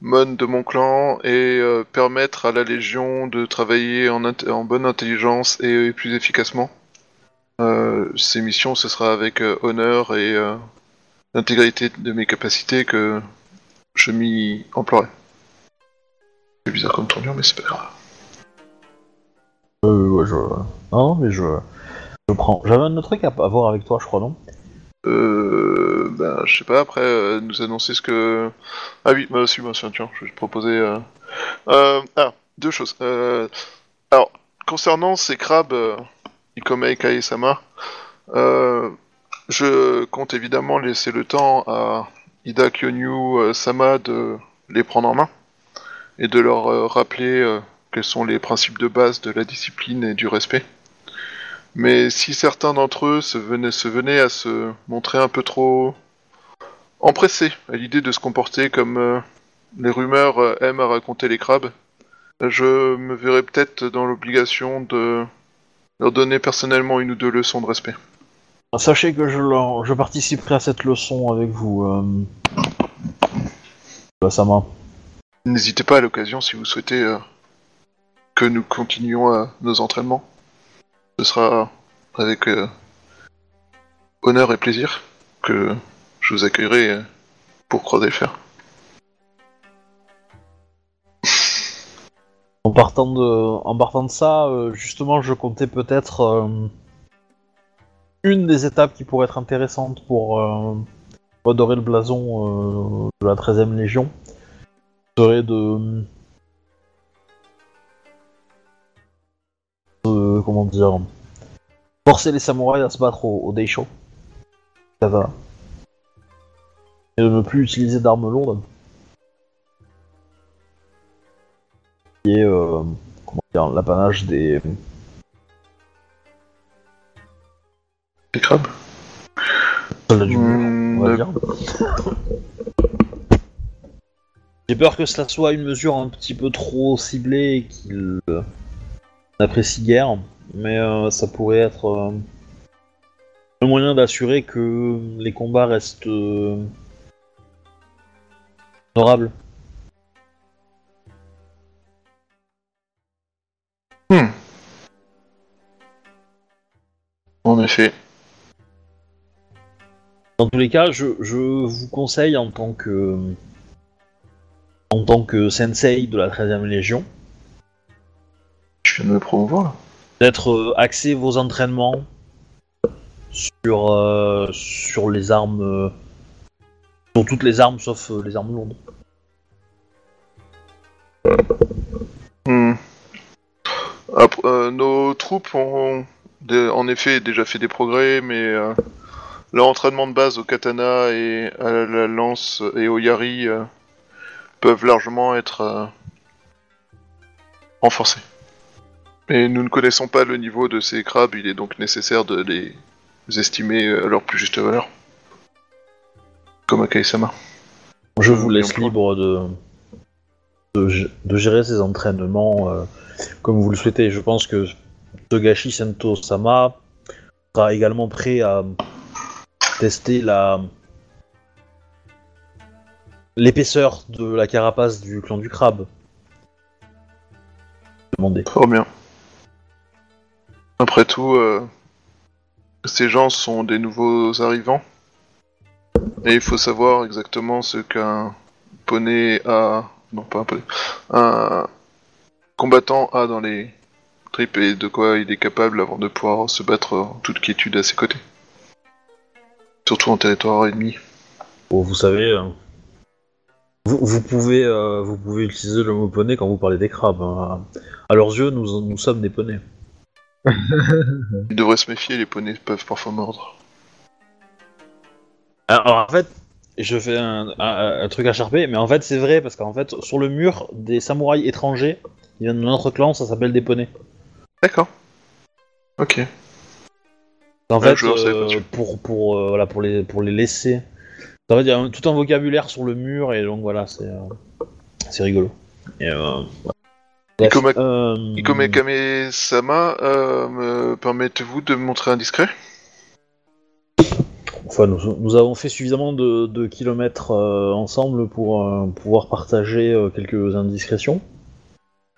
mon de mon clan et permettre à la Légion de travailler en, en bonne intelligence et plus efficacement, ces missions, ce sera avec honneur et l'intégrité de mes capacités que je m'y emploierai. C'est bizarre comme tournure, mais c'est pas grave. euh, ouais, je... Non, mais je... je prends. J'avais un autre truc à, à voir avec toi, je crois, non? Euh, ben, je sais pas, après, euh, nous annoncer ce que... Ah oui, bah si, bah, tiens, tiens, je vais te proposer... Euh... Euh, ah, deux choses. Euh, alors, concernant ces crabes, euh, Ikome Kae-sama, euh, je compte évidemment laisser le temps à Ida Kyonyu euh, Sama de les prendre en main et de leur euh, rappeler euh, quels sont les principes de base de la discipline et du respect. Mais si certains d'entre eux se venaient, se venaient à se montrer un peu trop empressés à l'idée de se comporter comme les rumeurs aiment à raconter les crabes, je me verrais peut-être dans l'obligation de leur donner personnellement une ou deux leçons de respect. Sachez que je, leur- je participerai à cette leçon avec vous. Euh... Ça m'a. N'hésitez pas à l'occasion si vous souhaitez euh, que nous continuions à nos entraînements. Ce sera avec euh, honneur et plaisir que je vous accueillerai euh, pour croiser le fer. En partant de, en partant de ça, euh, justement, je comptais peut-être euh, une des étapes qui pourrait être intéressante pour euh, redorer le blason euh, de la 13ème Légion serait de, comment dire forcer les samouraïs à se battre au, au Daisho. Katana. Et de ne plus utiliser d'armes lourdes. qui est euh, l'apanage des Crabes soldats du mur, Hmm, on va euh, dire. J'ai peur que cela soit une mesure un petit peu trop ciblée et qu'il euh, n'apprécie guère, mais euh, ça pourrait être euh, un moyen d'assurer que les combats restent euh, honorables. En effet. Dans tous les cas, je, je vous conseille en tant que en tant que sensei de la 13ème Légion Je viens de me promouvoir là. d'être euh, axé vos entraînements sur euh, sur les armes euh, sur toutes les armes sauf euh, les armes lourdes. Hmm. Après, euh, nos troupes ont dé- en effet déjà fait des progrès, mais euh, leur entraînement de base au katana et à la, la lance et au yari euh, peuvent largement être euh, renforcés. Et nous ne connaissons pas le niveau de ces crabes, il est donc nécessaire de les estimer à leur plus juste valeur. Comme Akai-sama. Je Euh, vous laisse libre de de, de gérer ces entraînements euh, comme vous le souhaitez. Je pense que Togashi Sento Sama sera également prêt à tester la l'épaisseur de la carapace du clan du crabe. Demandez. Bien. Après tout, euh, ces gens sont des nouveaux arrivants. Et il faut savoir exactement ce qu'un poney a... Non, pas un poney. Un combattant a dans les tripes et de quoi il est capable avant de pouvoir se battre en toute quiétude à ses côtés. Surtout en territoire ennemi. Bon, vous savez, euh, vous, vous pouvez, euh, vous pouvez utiliser le mot poney quand vous parlez des crabes. hein. À leurs yeux, nous, nous sommes des poneys. Il devrait se méfier, les poneys peuvent parfois mordre. Alors en fait, je fais un, un- un truc à charper, mais en fait c'est vrai parce qu'en fait sur le mur des samouraïs étrangers, il viennent de notre clan, ça s'appelle des poneys. D'accord. Ok. En fait, euh, pour pour euh, voilà pour les pour les laisser. En fait, il y a un- tout un vocabulaire sur le mur et donc voilà, c'est euh, c'est rigolo. Et, euh, Ikoma- euh, Ikome Kame-sama, euh, me permettez-vous de me montrer un discret? Enfin, nous, nous avons fait suffisamment de, de kilomètres euh, ensemble pour pouvoir partager quelques indiscrétions.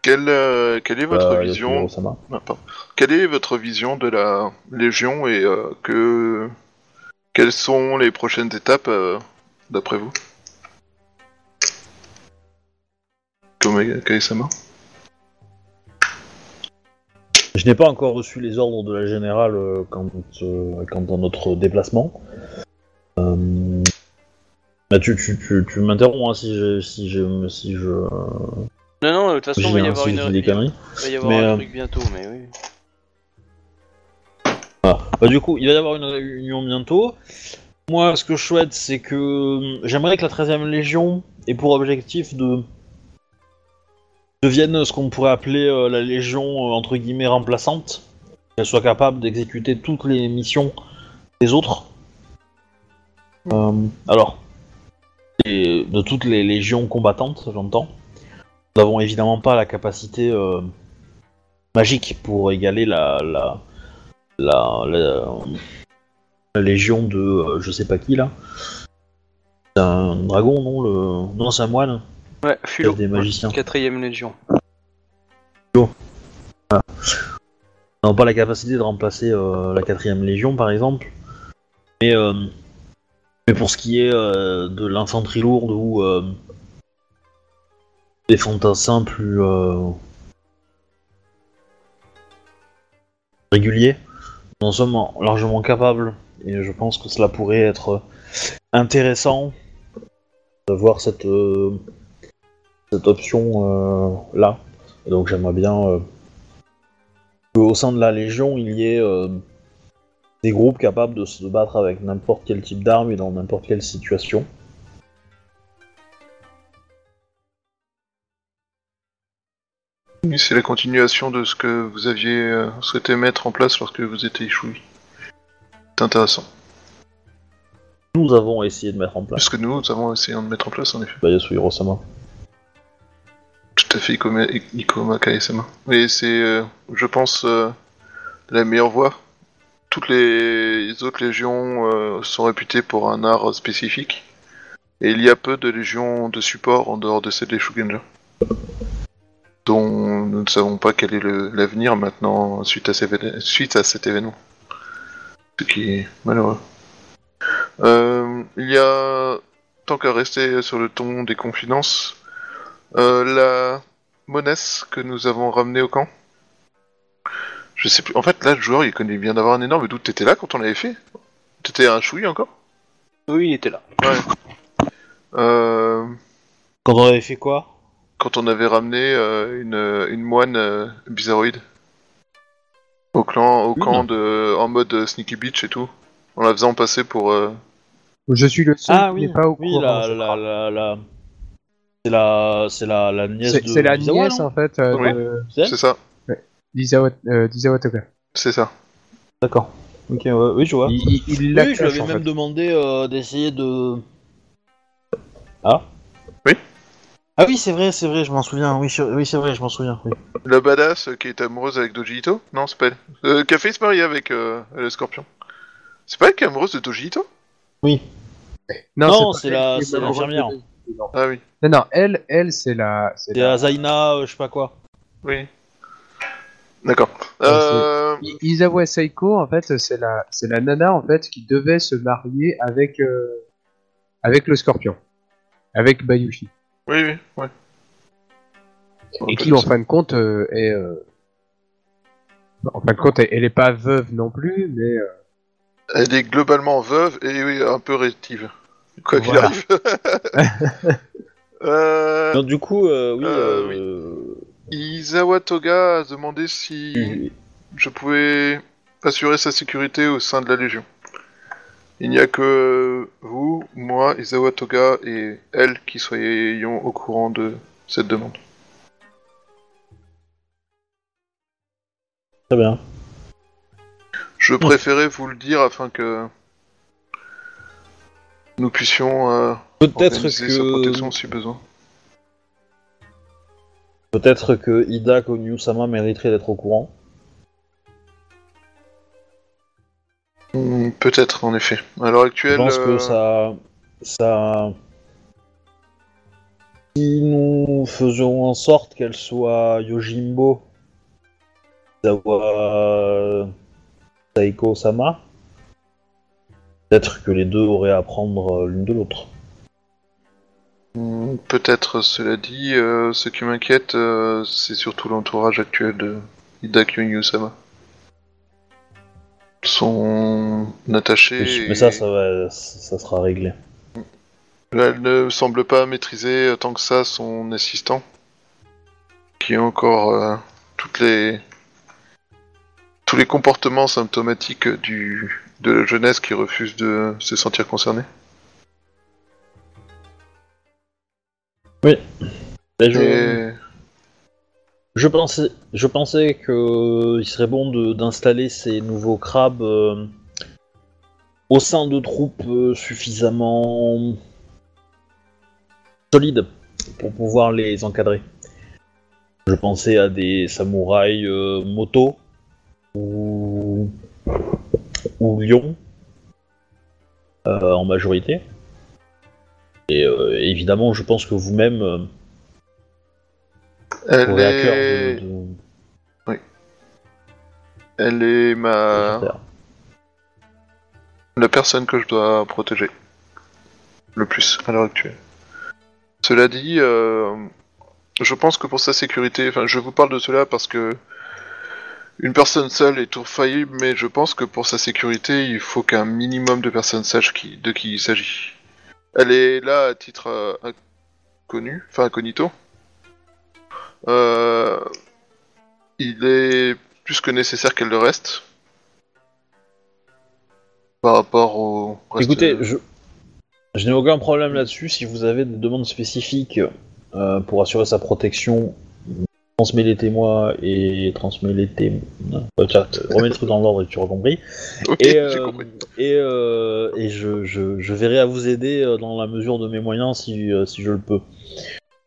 Quelle, euh, quelle est votre Euh, vision. Ah. Quelle est votre vision de la Légion et euh, que quelles sont les prochaines étapes euh, d'après vous? Kame-sama Je n'ai pas encore reçu les ordres de la générale quant, euh, quant à notre déplacement. Bah, tu tu, tu, tu m'interromps hein, si, je, si je. Non, non, de toute façon, il va y avoir une. des conneries. Il va y avoir Mais, un euh, truc bientôt, mais oui. Bah, du coup, il va y avoir une réunion bientôt. Moi, ce que je souhaite, c'est que euh, j'aimerais que la 13e Légion ait pour objectif de devienne ce qu'on pourrait appeler euh, la Légion euh, entre guillemets remplaçante, qu'elle soit capable d'exécuter toutes les missions des autres. Alors, et de toutes les légions combattantes, j'entends. Nous n'avons évidemment pas la capacité euh, magique pour égaler la, la, la, la, la légion de euh, je sais pas qui là. C'est un dragon, non le... Non, c'est un moine. Ouais, Fulo. des magiciens. Quatrième légion. n'ont pas la capacité de remplacer euh, la quatrième légion par exemple. Mais, euh, mais pour ce qui est de l'infanterie lourde ou des fantassins plus euh, réguliers, nous en sommes largement capables et je pense que cela pourrait être intéressant d'avoir cette, euh, cette option euh, là. Donc j'aimerais bien qu'au sein de la Légion, il y ait des groupes capables de se battre avec n'importe quel type d'arme et dans n'importe quelle situation. Oui, C'est la continuation de ce que vous aviez euh, souhaité mettre en place lorsque vous étiez échoui. C'est intéressant. Nous avons essayé de mettre en place. Ce que nous, nous avons essayé de mettre en place, en effet. Bah, Yasuhiro-sama. Tout à fait, Ikoma, Kae-sama. Et c'est, euh, je pense, euh, la meilleure voie. Toutes les autres légions euh, sont réputées pour un art spécifique. Et il y a peu de légions de support en dehors de celle des Shugenja. Dont nous ne savons pas quel est le- l'avenir maintenant suite à, ces événe- suite à cet événement. Ce qui est malheureux. Euh, il y a, tant qu'à rester sur le ton des confidences, euh, la monesse que nous avons ramenée au camp. Je sais plus. En fait, là, le joueur, il connaît bien d'avoir un énorme doute. T'étais là quand on l'avait fait? T'étais un chouï encore? Oui, il était là. Ouais. Euh, Quand on avait fait quoi? Quand on avait ramené euh, une, une moine euh, bizarroïde au clan, au Une camp de, en mode euh, sneaky beach et tout, en la faisant passer pour. euh, Je suis le seul Ah qui oui, n'est pas au oui, courant. la, je la, crois. la, la- C'est la, c'est la, la nièce C'est de c'est la nièce en fait euh, Oui. de C'est ça, d'Isawa euh, c'est ça. D'accord. Ok, ouais, oui, je vois. Il, il, il la Oui, je lui avais même fait. demandé euh, d'essayer de. Ah. Ah oui, c'est vrai, c'est vrai, je m'en souviens. Oui, je- oui c'est vrai, je m'en souviens. Oui. La badass euh, qui est amoureuse avec Doji Ito Non, c'est pas elle. Euh, qui a failli se marier avec euh, le scorpion. C'est pas elle qui est amoureuse de Doji Ito Oui. Non, c'est la- c'est l'infirmière. Non, Ah oui, non, elle, elle, c'est la. c'est C'est la- Azaina, euh, je sais pas quoi. oui. D'accord. Euh... I- Isawa Seiko, en fait, c'est la, c'est la nana en fait qui devait se marier avec, euh, avec le Scorpion, avec Bayushi, Oui, oui, ouais. et qui en fin de compte euh, est, euh, en fin de compte, elle, elle est pas veuve non plus, mais euh, Elle est globalement veuve et oui, un peu rétive. quoi qu'il Voilà. arrive. euh, Donc, du coup, euh, oui, Euh, euh, Izawa Toga a demandé si oui. je pouvais assurer sa sécurité au sein de la Légion. Il n'y a que vous, moi, Izawa Toga et elle qui soyons au courant de cette demande. très bien. Je préférais vous le dire afin que nous puissions euh, Peut-être organiser sa protection que si besoin. peut-être que Ida Konyu-sama mériterait d'être au courant. Hmm, Peut-être, en effet. À l'heure Je actuelle, pense euh, que ça, ça. Si nous faisions en sorte qu'elle soit Yojimbo, Zawa Saiko Sama, peut-être que les deux auraient à apprendre euh, l'une de l'autre. hmm, peut-être, cela dit, euh, ce qui m'inquiète, euh, c'est surtout l'entourage actuel de Ida Kyunyu-sama. Son attaché. Oui, Mais ça, ça, va, ça sera réglé. Elle ne semble pas maîtriser tant que ça son assistant, qui a encore euh, toutes les tous les comportements symptomatiques du de la jeunesse qui refuse de se sentir concernée. Mais je, Et je pensais, je que il serait bon d'installer ces nouveaux crabes euh, au sein de troupes euh, suffisamment solides pour pouvoir les encadrer. Je pensais à des samouraïs euh, moto ou, ou lion euh, en majorité. Et évidemment, je pense que vous-même elle est, de, de- elle est ma la personne que je dois protéger le plus à l'heure actuelle. Cela dit, euh, je pense que pour sa sécurité, enfin, je vous parle de cela parce que une personne seule est tout faillible, mais je pense que pour sa sécurité, il faut qu'un minimum de personnes sachent qui, de qui il s'agit. Elle est là à titre euh, inconnu, enfin incognito. Euh, il est plus que nécessaire qu'elle le reste par rapport au reste Écoutez, je, je n'ai aucun problème là-dessus. Si vous avez des demandes spécifiques euh, pour assurer sa protection, transmets les témoins et transmets les témoins. Euh, remets le truc dans l'ordre et tu auras compris. Ok, Et, euh, compris. et, et je, je, je verrai à vous aider dans la mesure de mes moyens si, si je le peux.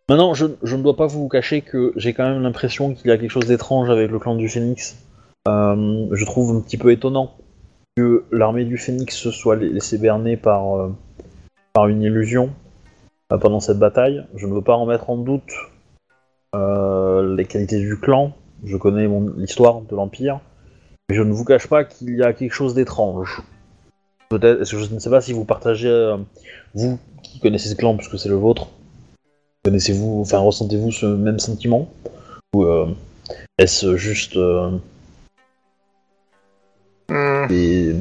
Maintenant, je, ne dois pas vous cacher que j'ai quand même l'impression qu'il y a quelque chose d'étrange avec le clan du Phénix. Euh, je trouve un petit peu étonnant que l'armée du Phénix se soit la- laissée berner par, euh, une illusion euh, pendant cette bataille. Je ne veux pas remettre en doute les qualités du clan. Je connais l'histoire de l'Empire. Mais je ne vous cache pas qu'il y a quelque chose d'étrange. Peut-être, je ne sais pas si vous partagez, vous qui connaissez ce clan, puisque c'est le vôtre, connaissez-vous, enfin ressentez-vous ce même sentiment Ou euh, est-ce juste Hmm, des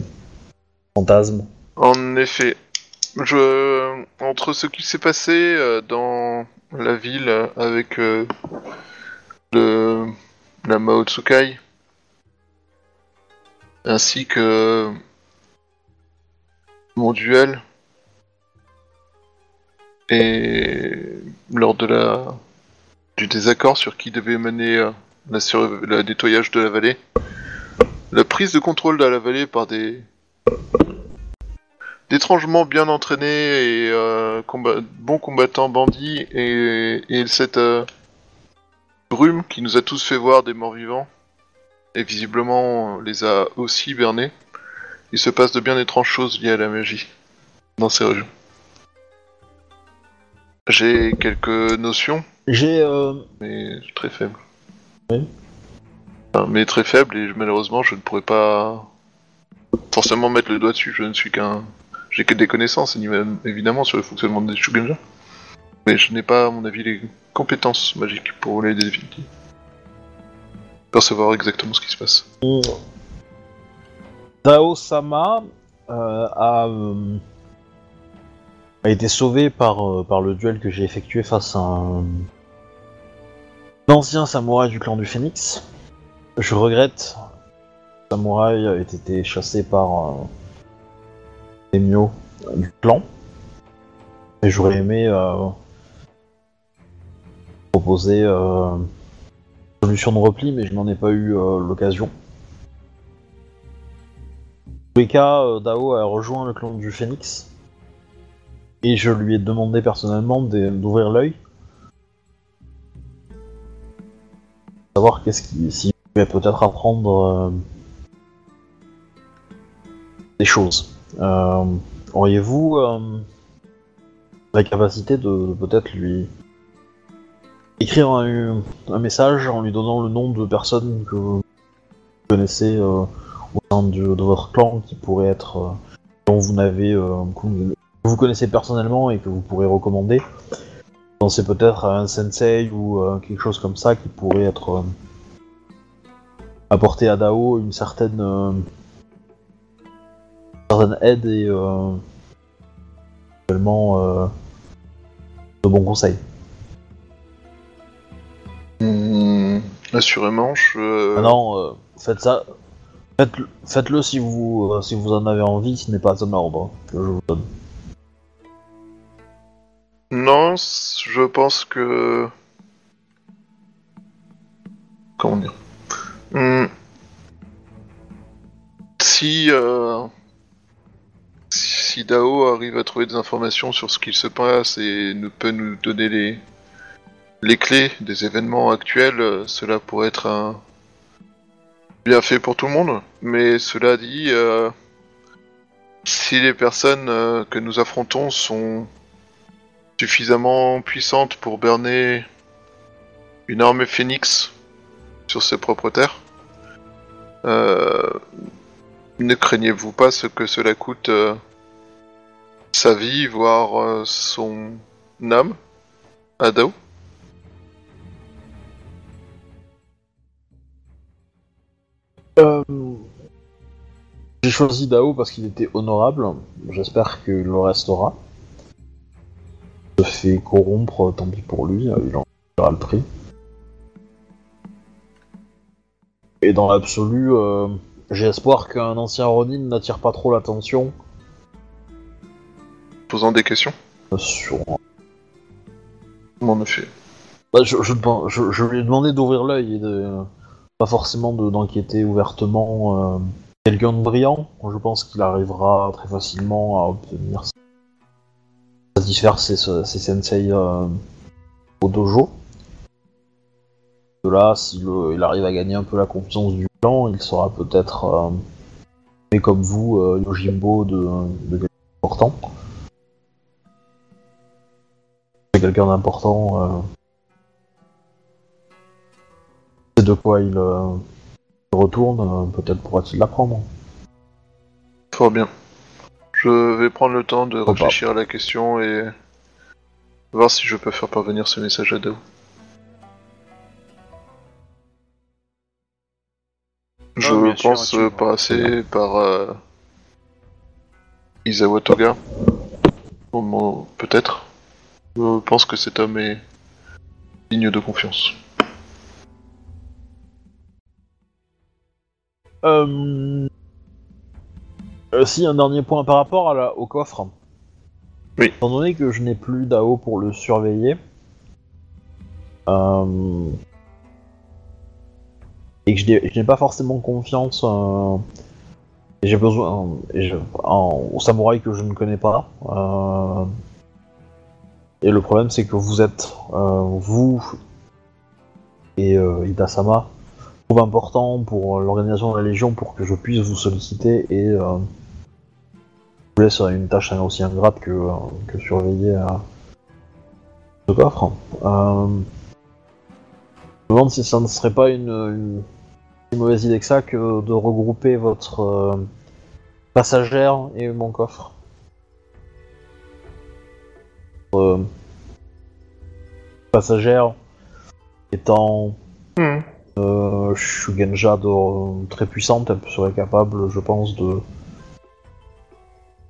fantasmes En effet, je entre ce qui s'est passé euh, dans la ville avec euh, le la Mao Tsukai ainsi que mon duel et lors du désaccord sur qui devait mener euh, la le nettoyage de la vallée, la prise de contrôle de la vallée par des d'étrangement bien entraînés et euh, bons combattants bandits et, et cette euh, brume qui nous a tous fait voir des morts vivants et visiblement les a aussi bernés. Il se passe de bien étranges choses liées à la magie dans ces régions. J'ai quelques notions, J'ai euh, mais très faibles. Oui. Enfin, mais très faibles et malheureusement je ne pourrais pas forcément mettre le doigt dessus. Je ne suis qu'un j'ai que des connaissances évidemment sur le fonctionnement des Shugenja. Mais je n'ai pas, à mon avis, les compétences magiques pour les définir. Percevoir exactement ce qui se passe. Dao Sama euh, a, euh, a été sauvé par, euh, par le duel que j'ai effectué face à un, ancien samouraï du clan du Phénix. Je regrette, le samouraï a été chassé par euh, les Mio du clan. Et j'aurais aimé euh, proposer euh, une solution de repli, mais je n'en ai pas eu l'occasion. En tous les cas, Dao a rejoint le clan du Phénix. Et je lui ai demandé personnellement d'ouvrir l'œil. Savoir qu'est-ce qui. s'il pouvait peut-être apprendre euh, des choses. Euh, Auriez-vous euh, la capacité de, peut-être lui écrire un, message en lui donnant le nom de personnes que vous connaissez au sein de, votre clan qui pourrait être dont vous n'avez euh, que vous- connaissez personnellement et que vous pourrez recommander. Pensez peut-être à un sensei ou euh, quelque chose comme ça qui pourrait être euh, apporter à Dao une certaine euh, certaine aide et également euh, de bons conseils. Hmm, assurément, je. Maintenant, euh, faites ça. Faites-le faites-le si vous si vous en avez envie, ce n'est pas un ordre que je vous donne. Non, je pense que. Comment dire? Hmm. Si. euh, Si Dao arrive à trouver des informations sur ce qu'il se passe et ne peut nous donner les. Les clés des événements actuels, euh, cela pourrait être un bien fait pour tout le monde. Mais cela dit, euh, si les personnes euh, que nous affrontons sont suffisamment puissante pour berner une armée phénix sur ses propres terres. Euh, ne craignez-vous pas ce que cela coûte euh, sa vie, voire euh, son âme à Dao Euh, J'ai choisi Dao parce qu'il était honorable. J'espère qu'il le restera. Se fait corrompre, tant pis pour lui, euh, il en paiera le prix. Et dans l'absolu, euh, j'ai espoir qu'un ancien Ronin n'attire pas trop l'attention Posant des questions euh, sur. En effet. Bah, je, je, je- je lui ai demandé d'ouvrir l'œil et de pas forcément de- d'enquêter ouvertement. euh, Quelqu'un de brillant, je pense qu'il arrivera très facilement à obtenir satisfaire ses, ses sensei euh, au dojo. De là, s'il il arrive à gagner un peu la confiance du clan, il sera peut-être, euh, comme vous, euh, Yojimbo de, de quelqu'un d'important. C'est quelqu'un d'important. euh, c'est de quoi il retourne, peut-être pourra-t-il l'apprendre. Bien. Je vais prendre le temps de pas. réfléchir à la question et voir si je peux faire parvenir ce message à Dao. Je Ah, sûr, pense passer par euh, Izawa Toga. Peut-être. Je pense que cet homme est digne de confiance. Euh... euh, si, un dernier point par rapport à la- au coffre. Oui. Étant donné que je n'ai plus d'AO pour le surveiller, euh, et que je n'ai pas forcément confiance, euh, et j'ai besoin et je- en- au samouraï que je ne connais pas. et le problème, c'est que vous êtes, vous et trop important pour l'organisation de la Légion pour que je puisse vous solliciter et euh, je vous laisse une tâche aussi ingrate que, euh, que surveiller ce coffre. Euh, je me demande si ça ne serait pas une, une- une mauvaise idée que ça que de regrouper votre euh, passagère et mon coffre. Euh, passagère étant euh, Shugenja de, très puissante, elle serait capable, je pense, de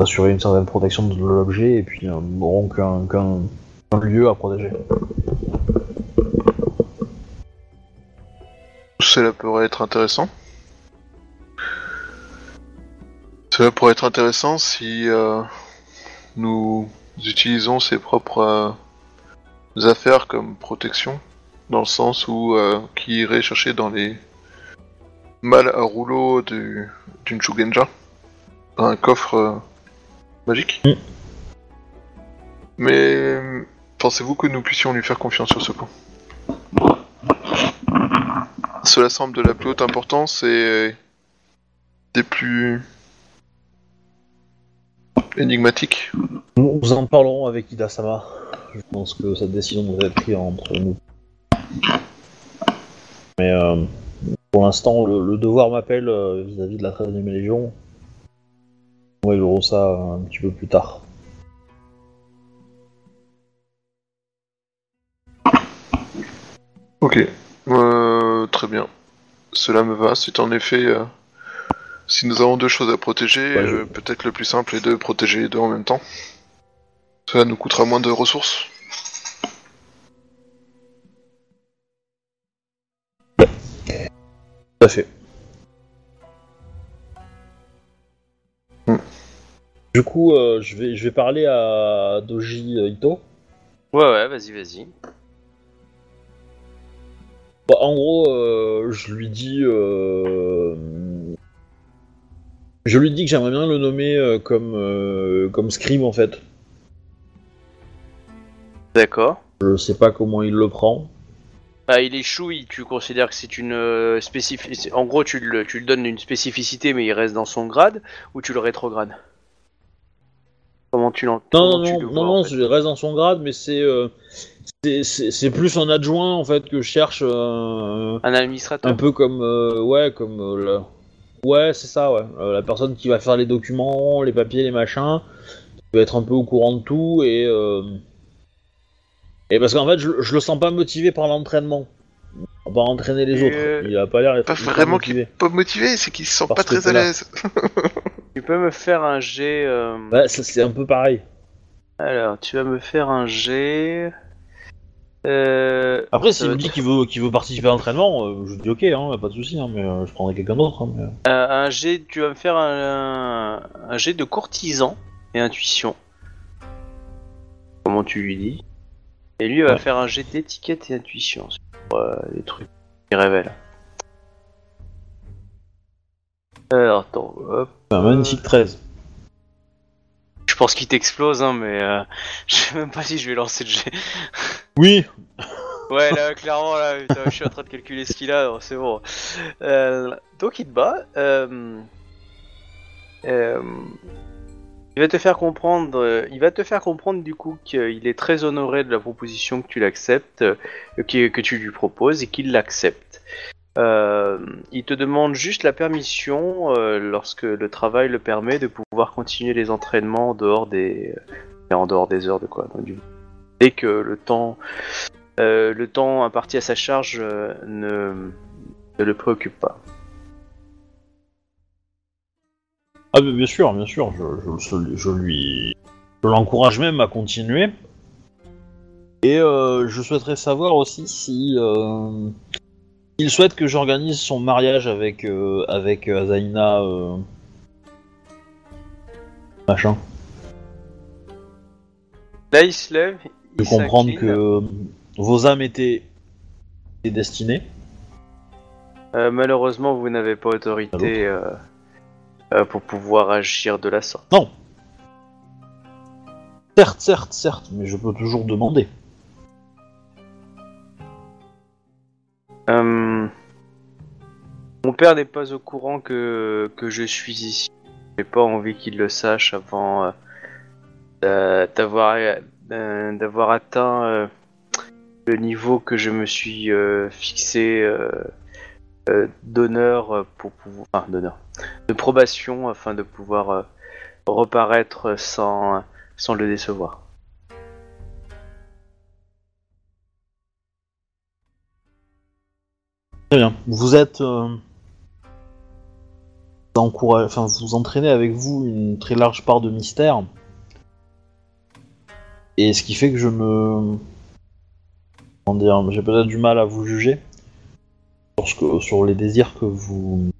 assurer une certaine protection de l'objet et puis euh, n'auront qu'un qu'un- lieu à protéger. Cela pourrait être intéressant. Cela pourrait être intéressant si euh, nous utilisons ses propres euh, affaires comme protection, dans le sens où euh, qui irait chercher dans les malles à rouleau du- d'une Shugenja un coffre euh, magique. Mm. Mais pensez-vous que nous puissions lui faire confiance sur ce point? Cela semble de la plus haute importance et des plus énigmatiques. Nous en parlerons avec Ida-sama. Je pense que cette décision doit être prise entre nous. Mais euh, pour l'instant, le, le devoir m'appelle euh, vis-à-vis de la 13ème Légion. On verra ça un petit peu plus tard. Ok, Euh, très bien. Cela me va. C'est en effet, euh, si nous avons deux choses à protéger, Ouais, je- euh, peut-être le plus simple est de protéger les deux en même temps. Cela nous coûtera moins de ressources. Tout à fait. Hmm. Du coup, euh, je, vais, je vais parler à Doji Ito. Ouais, ouais, vas-y, vas-y. Bah, en gros, euh, je lui dis. euh, Je lui dis que j'aimerais bien le nommer euh, comme, euh, comme scribe en fait. D'accord. Je sais pas comment il le prend. Ah, il est chouille, tu considères que c'est une euh, spécificité. En gros, tu le, tu le donnes une spécificité, mais il reste dans son grade, ou tu le rétrogrades? Comment tu l'entends Non, non, non, non, non, je reste dans son grade, mais c'est euh, c'est- c'est c'est plus un adjoint en fait que je cherche euh, Un administrateur. un peu comme euh, ouais comme euh, le- ouais c'est ça ouais. Euh, la personne qui va faire les documents, les papiers, les machins, qui va être un peu au courant de tout et euh, et parce qu'en fait je, je le sens pas motivé par l'entraînement, par entraîner les Et autres. euh, Il a pas l'air d'être Pas vraiment qu'il motivé. est pas motivé, c'est qu'il se sent Parce pas très à l'aise. Tu peux me faire un jet. euh, Ouais, ça, c'est un peu pareil. Alors, tu vas me faire un jet. Euh... Après, s'il va me dit qu'il veut, qu'il veut participer à l'entraînement, euh, je dis ok, hein, pas de souci, hein, mais euh, je prendrai quelqu'un d'autre. Hein, mais... Euh, un jet, tu vas me faire un, un jet de courtisan et intuition. Comment tu lui dis? Et lui il va Ouais. faire un jet d'étiquette et intuition sur euh, les trucs qu'il révèle. Alors, attends, hop. Un magnifique 13. Je pense qu'il t'explose, hein, mais euh, je sais même pas si je vais lancer le jet. Oui, Ouais, là, clairement, là, putain, je suis en train de calculer ce qu'il a, c'est bon. Euh, donc, il te bat. euh, euh, il va te faire comprendre, euh, il va te faire comprendre du coup qu'il est très honoré de la proposition que tu l'acceptes, euh, que, tu lui proposes et qu'il l'accepte. Euh, il te demande juste la permission, lorsque le travail le permet, de pouvoir continuer les entraînements en dehors des, heures de quoi. dès que le temps le temps imparti à sa charge ne le préoccupe pas. Ah, mais bien sûr, bien sûr, je, je, je lui. Je l'encourage même à continuer. Et euh, je souhaiterais savoir aussi si. euh, il souhaite que j'organise son mariage avec, euh, avec euh, Zaina. euh, Machin. Là, il se lève. De il comprendre s'incline. que vos âmes étaient, étaient destinées. Euh, malheureusement, vous n'avez pas autorité euh, euh, pour pouvoir agir de la sorte. Non. Certes, certes, certes, mais je peux toujours demander. Euh, Mon père n'est pas au courant que, que je suis ici. J'ai pas envie qu'il le sache avant euh, d'a- d'avoir d'avoir atteint le niveau que je me suis fixé d'honneur pour pouvoir enfin, d'honneur de probation afin de pouvoir euh, reparaître sans sans le décevoir. Très bien. Vous êtes. euh, enfin, vous entraînez avec vous une très large part de mystère. Et ce qui fait que je me. Comment dire J'ai peut-être du mal à vous juger sur les désirs que vous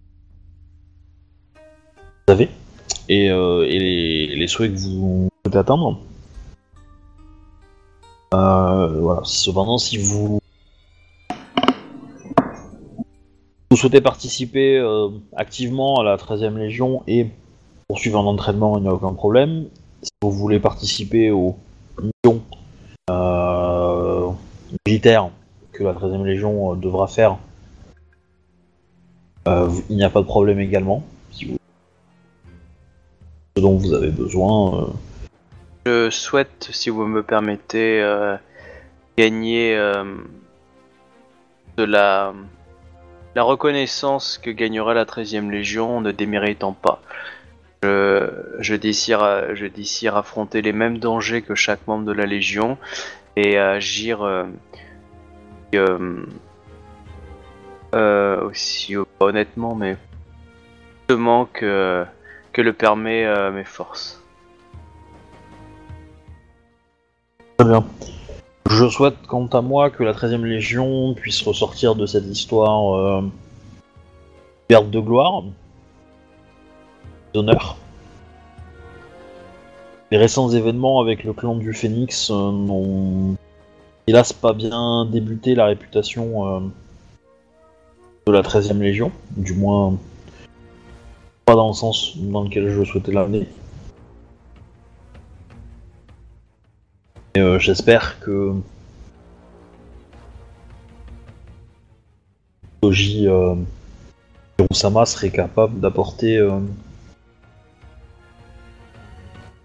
et, euh, les, souhaits que vous souhaitez atteindre. Euh. Cependant, si vous souhaitez participer euh, activement à la 13e Légion et poursuivre un entraînement, il n'y a aucun problème. Si vous voulez participer aux missions militaires que la 13e Légion devra faire, il n'y a pas de problème également. Vous... Avez besoin. euh, Je souhaite, si vous me permettez, euh, gagner euh, de la, reconnaissance que gagnera la 13e Légion ne déméritant pas. Je, je, désire, je désire affronter les mêmes dangers que chaque membre de la Légion et agir aussi honnêtement, mais justement que, que le permet euh, mes forces. Très bien. Je souhaite, quant à moi, que la 13e Légion puisse ressortir de cette histoire euh, perte de gloire, d'honneur. Les récents événements avec le clan du Phénix euh, n'ont, hélas, pas bien débuté la réputation euh, de la 13e Légion, du moins pas dans le sens dans lequel je souhaitais l'amener. Et euh, j'espère que Toji euh, Hirosama serait capable d'apporter euh,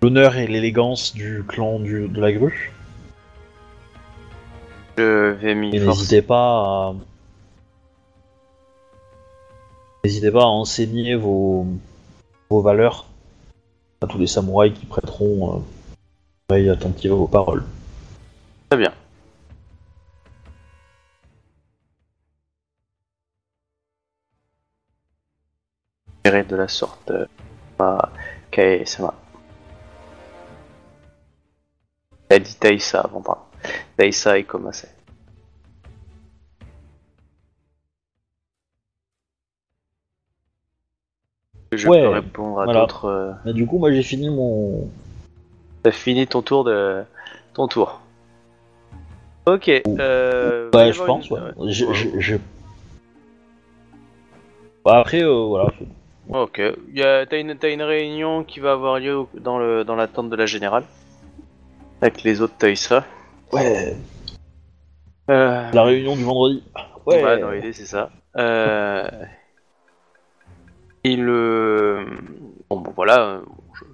l'honneur et l'élégance du clan du, de la grue. Je vais m'y Et forcer. n'hésitez pas à... N'hésitez pas à enseigner vos, valeurs à tous les samouraïs qui prêteront euh, oreille attentive à vos paroles. Très bien. De la sorte. euh, à Kae-sama. Elle dit Taïsa avant, pardon. Taïsa et Komase. Je Ouais, peux répondre à voilà. d'autres. euh, Mais du coup, moi j'ai fini mon. T'as fini ton tour de ton tour. Ok. Euh, va y Bah, je avoir pense, une- ouais. Bah, après, euh, voilà. Ok. Y a- T'as une, t'as une réunion qui va avoir lieu au- dans le dans la tente de la générale avec les autres Taïsa. Ouais. Euh, La réunion du vendredi. Ouais. bah, dans l'idée c'est ça. Euh... Et le bon, bon voilà. euh, Je...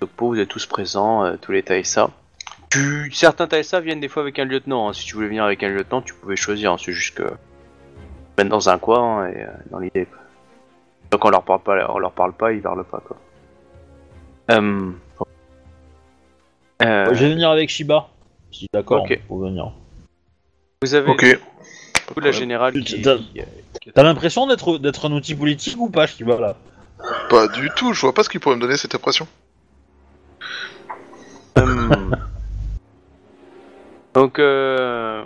suppose vous êtes tous présents, euh, tous les Taïsa. Tu... Certains Taïsa viennent des fois avec un lieutenant. hein. Si tu voulais venir avec un lieutenant, tu pouvais choisir. hein. C'est juste que mettre dans un coin et euh, dans l'idée. Donc on leur parle pas, on leur parle pas, ils parlent pas quoi. Euh... Euh, Je vais venir avec Shiba. Si d'accord, Ok. pour venir. Vous avez Ok. Du coup la générale Tu- qui, t'as- l'impression d'être d'être un outil politique ou pas, Shiba là Pas du tout, je vois pas ce qui pourrait me donner cette impression. Hum. Donc euh,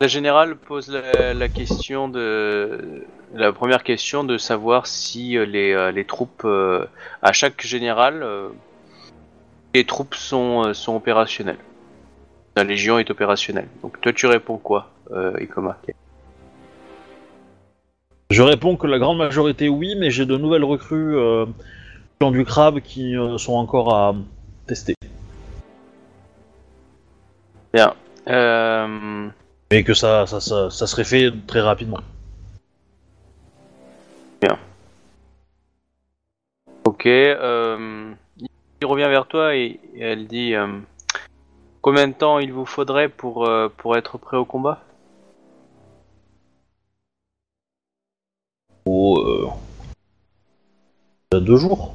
la générale pose la, la question de la première question de savoir si euh, les, euh, les troupes euh, à chaque général euh, les troupes sont, euh, sont opérationnelles. La légion est opérationnelle. Donc toi tu réponds quoi, euh, Ikoma? Je réponds que la grande majorité oui, mais j'ai de nouvelles recrues euh, du crabe qui euh, sont encore à tester. Bien. Euh, Mais que ça, ça, ça, ça serait fait très rapidement. Ok, euh, il revient vers toi et, et elle dit euh, combien de temps il vous faudrait pour, euh, pour être prêt au combat? Oh, euh... il y a deux jours.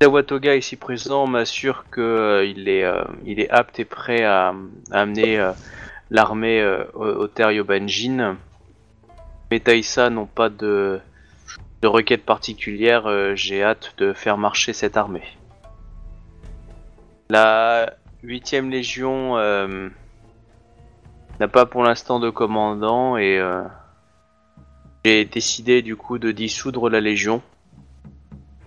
Tawatoga ici présent m'assure que euh, il est euh, il est apte et prêt à, à amener euh, l'armée au, au terre Yobanjin mes Taïsa n'ont pas de, de requête particulière, j'ai hâte de faire marcher cette armée. La 8ème Légion euh, n'a pas pour l'instant de commandant et euh, j'ai décidé du coup de dissoudre la Légion.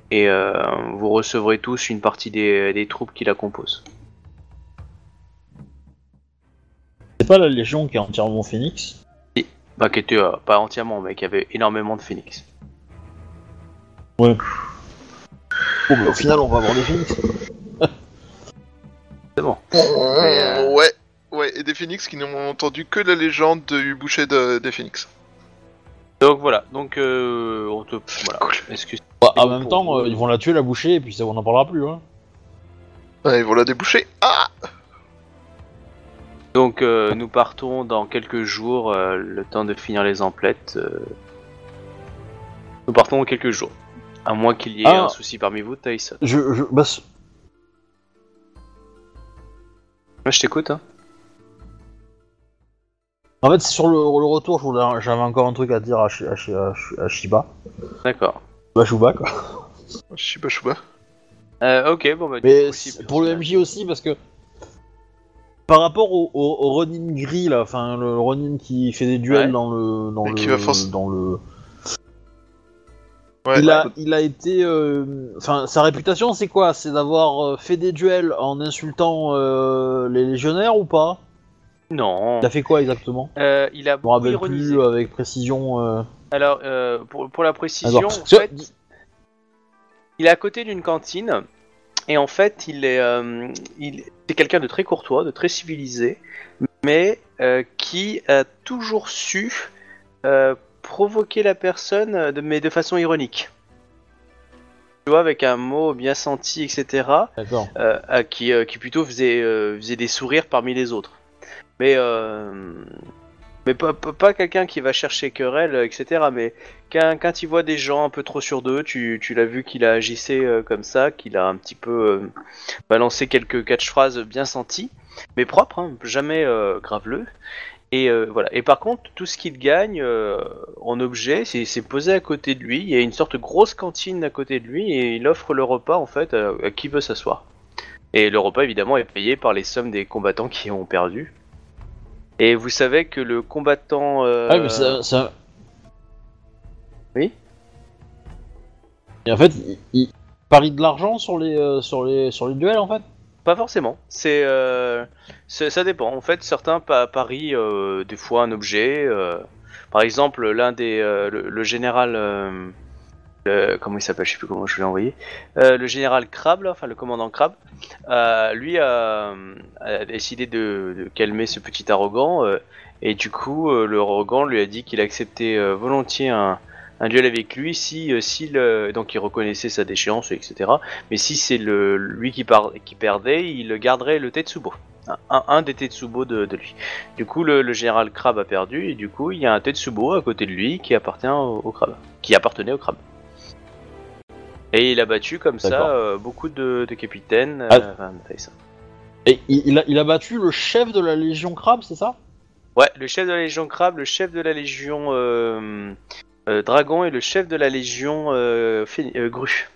Et euh, vous recevrez tous une partie des, des troupes qui la composent. C'est pas la Légion qui est entièrement Phoenix Bah, qui était euh, pas entièrement, mais qui avait énormément de phoenix. Ouais. Bon, au final, on va avoir des Phoenix. C'est bon. euh, Ouais, ouais, et des phoenix qui n'ont entendu que la légende du boucher de- des phoenix. Donc voilà, donc euh, on te. Voilà. Excuse. Bah, en même pour temps, euh, ils vont la tuer, la boucher, et puis ça, on n'en parlera plus. Hein. Ouais, ils vont la déboucher. Ah Donc euh, nous partons dans quelques jours, euh, le temps de finir les emplettes. euh. Nous partons dans quelques jours. À moins qu'il y ait Ah. un souci parmi vous, Tyson. Je, je, bah, je t'écoute, hein. en fait, sur le, le retour, je voulais- j'avais encore un truc à dire à, Shi- à, Shi- à, Shi- à Shiba. D'accord. Bah, Shuba, quoi. Shiba Shuba. Euh, ok, bon bah. du Mais c'est- pour le MJ aussi, parce que par rapport au, au, au Ronin gris là, enfin le Ronin qui fait des duels Ouais. dans le dans Et le qui va force- dans le, Ouais, il a il a été, euh, enfin sa réputation c'est quoi? C'est d'avoir euh, fait des duels en insultant euh, les légionnaires ou pas? Non. Il a fait quoi exactement? Euh, il a Je me beaucoup rappelle ironisé. plus avec précision. euh. Alors, euh, pour, pour la précision, en fait, il est à côté d'une cantine et en fait, il est, euh, il c'est quelqu'un de très courtois, de très civilisé, mais euh, qui a toujours su euh, provoquer la personne, euh, de, mais de façon ironique. Tu vois, avec un mot bien senti, etc. D'accord. euh, qui, euh, qui plutôt faisait, euh, faisait des sourires parmi les autres. Mais, mais pas, pas, pas quelqu'un qui va chercher querelle, etc. Mais quand, quand il voit des gens un peu trop sur d'eux, tu, tu l'as vu qu'il a agissé comme ça, qu'il a un petit peu balancé quelques catchphrases bien senties, mais propres, hein, jamais graveleux. Et euh, voilà. Et par contre, tout ce qu'il gagne euh, en objet, c'est posé à côté de lui. Il y a une sorte de grosse cantine à côté de lui et il offre le repas en fait à, à qui veut s'asseoir. Et le repas évidemment est payé par les sommes des combattants qui ont perdu. Et vous savez que le combattant. euh, Ah, mais ça, ça- Oui Et en fait, il, il parie de l'argent sur les euh, sur les sur les duels en fait? Pas forcément. Euh, c'est- ça dépend. En fait, certains pa- parient euh, des fois un objet. euh, par exemple, l'un des, le, général, comment il s'appelle, je sais plus comment je l'ai envoyé. Le général Crabbe, là, enfin le commandant Crabbe, euh, lui a, décidé de, calmer ce petit arrogant. et du coup, euh, le arrogant lui a dit qu'il acceptait volontiers un, un duel avec lui si, euh, si le, donc il reconnaissait sa déchéance, etc. Mais si c'est le lui qui, par- qui perdait, il garderait le Tetsubo. Un, un- des Tetsubo de, de lui. Du coup, le, le général Crabbe a perdu, et du coup, il y a un Tetsubo à côté de lui qui appartient au, au crabe. Qui appartenait au crabe. Et il a battu comme ça euh, beaucoup de, de capitaines. euh, Ah. enfin. Et il, il a, il a battu le chef de la Légion Crabe, c'est ça? Ouais, le chef de la Légion Crabe, le chef de la Légion euh, euh, Dragon et le chef de la Légion euh, euh, Grue.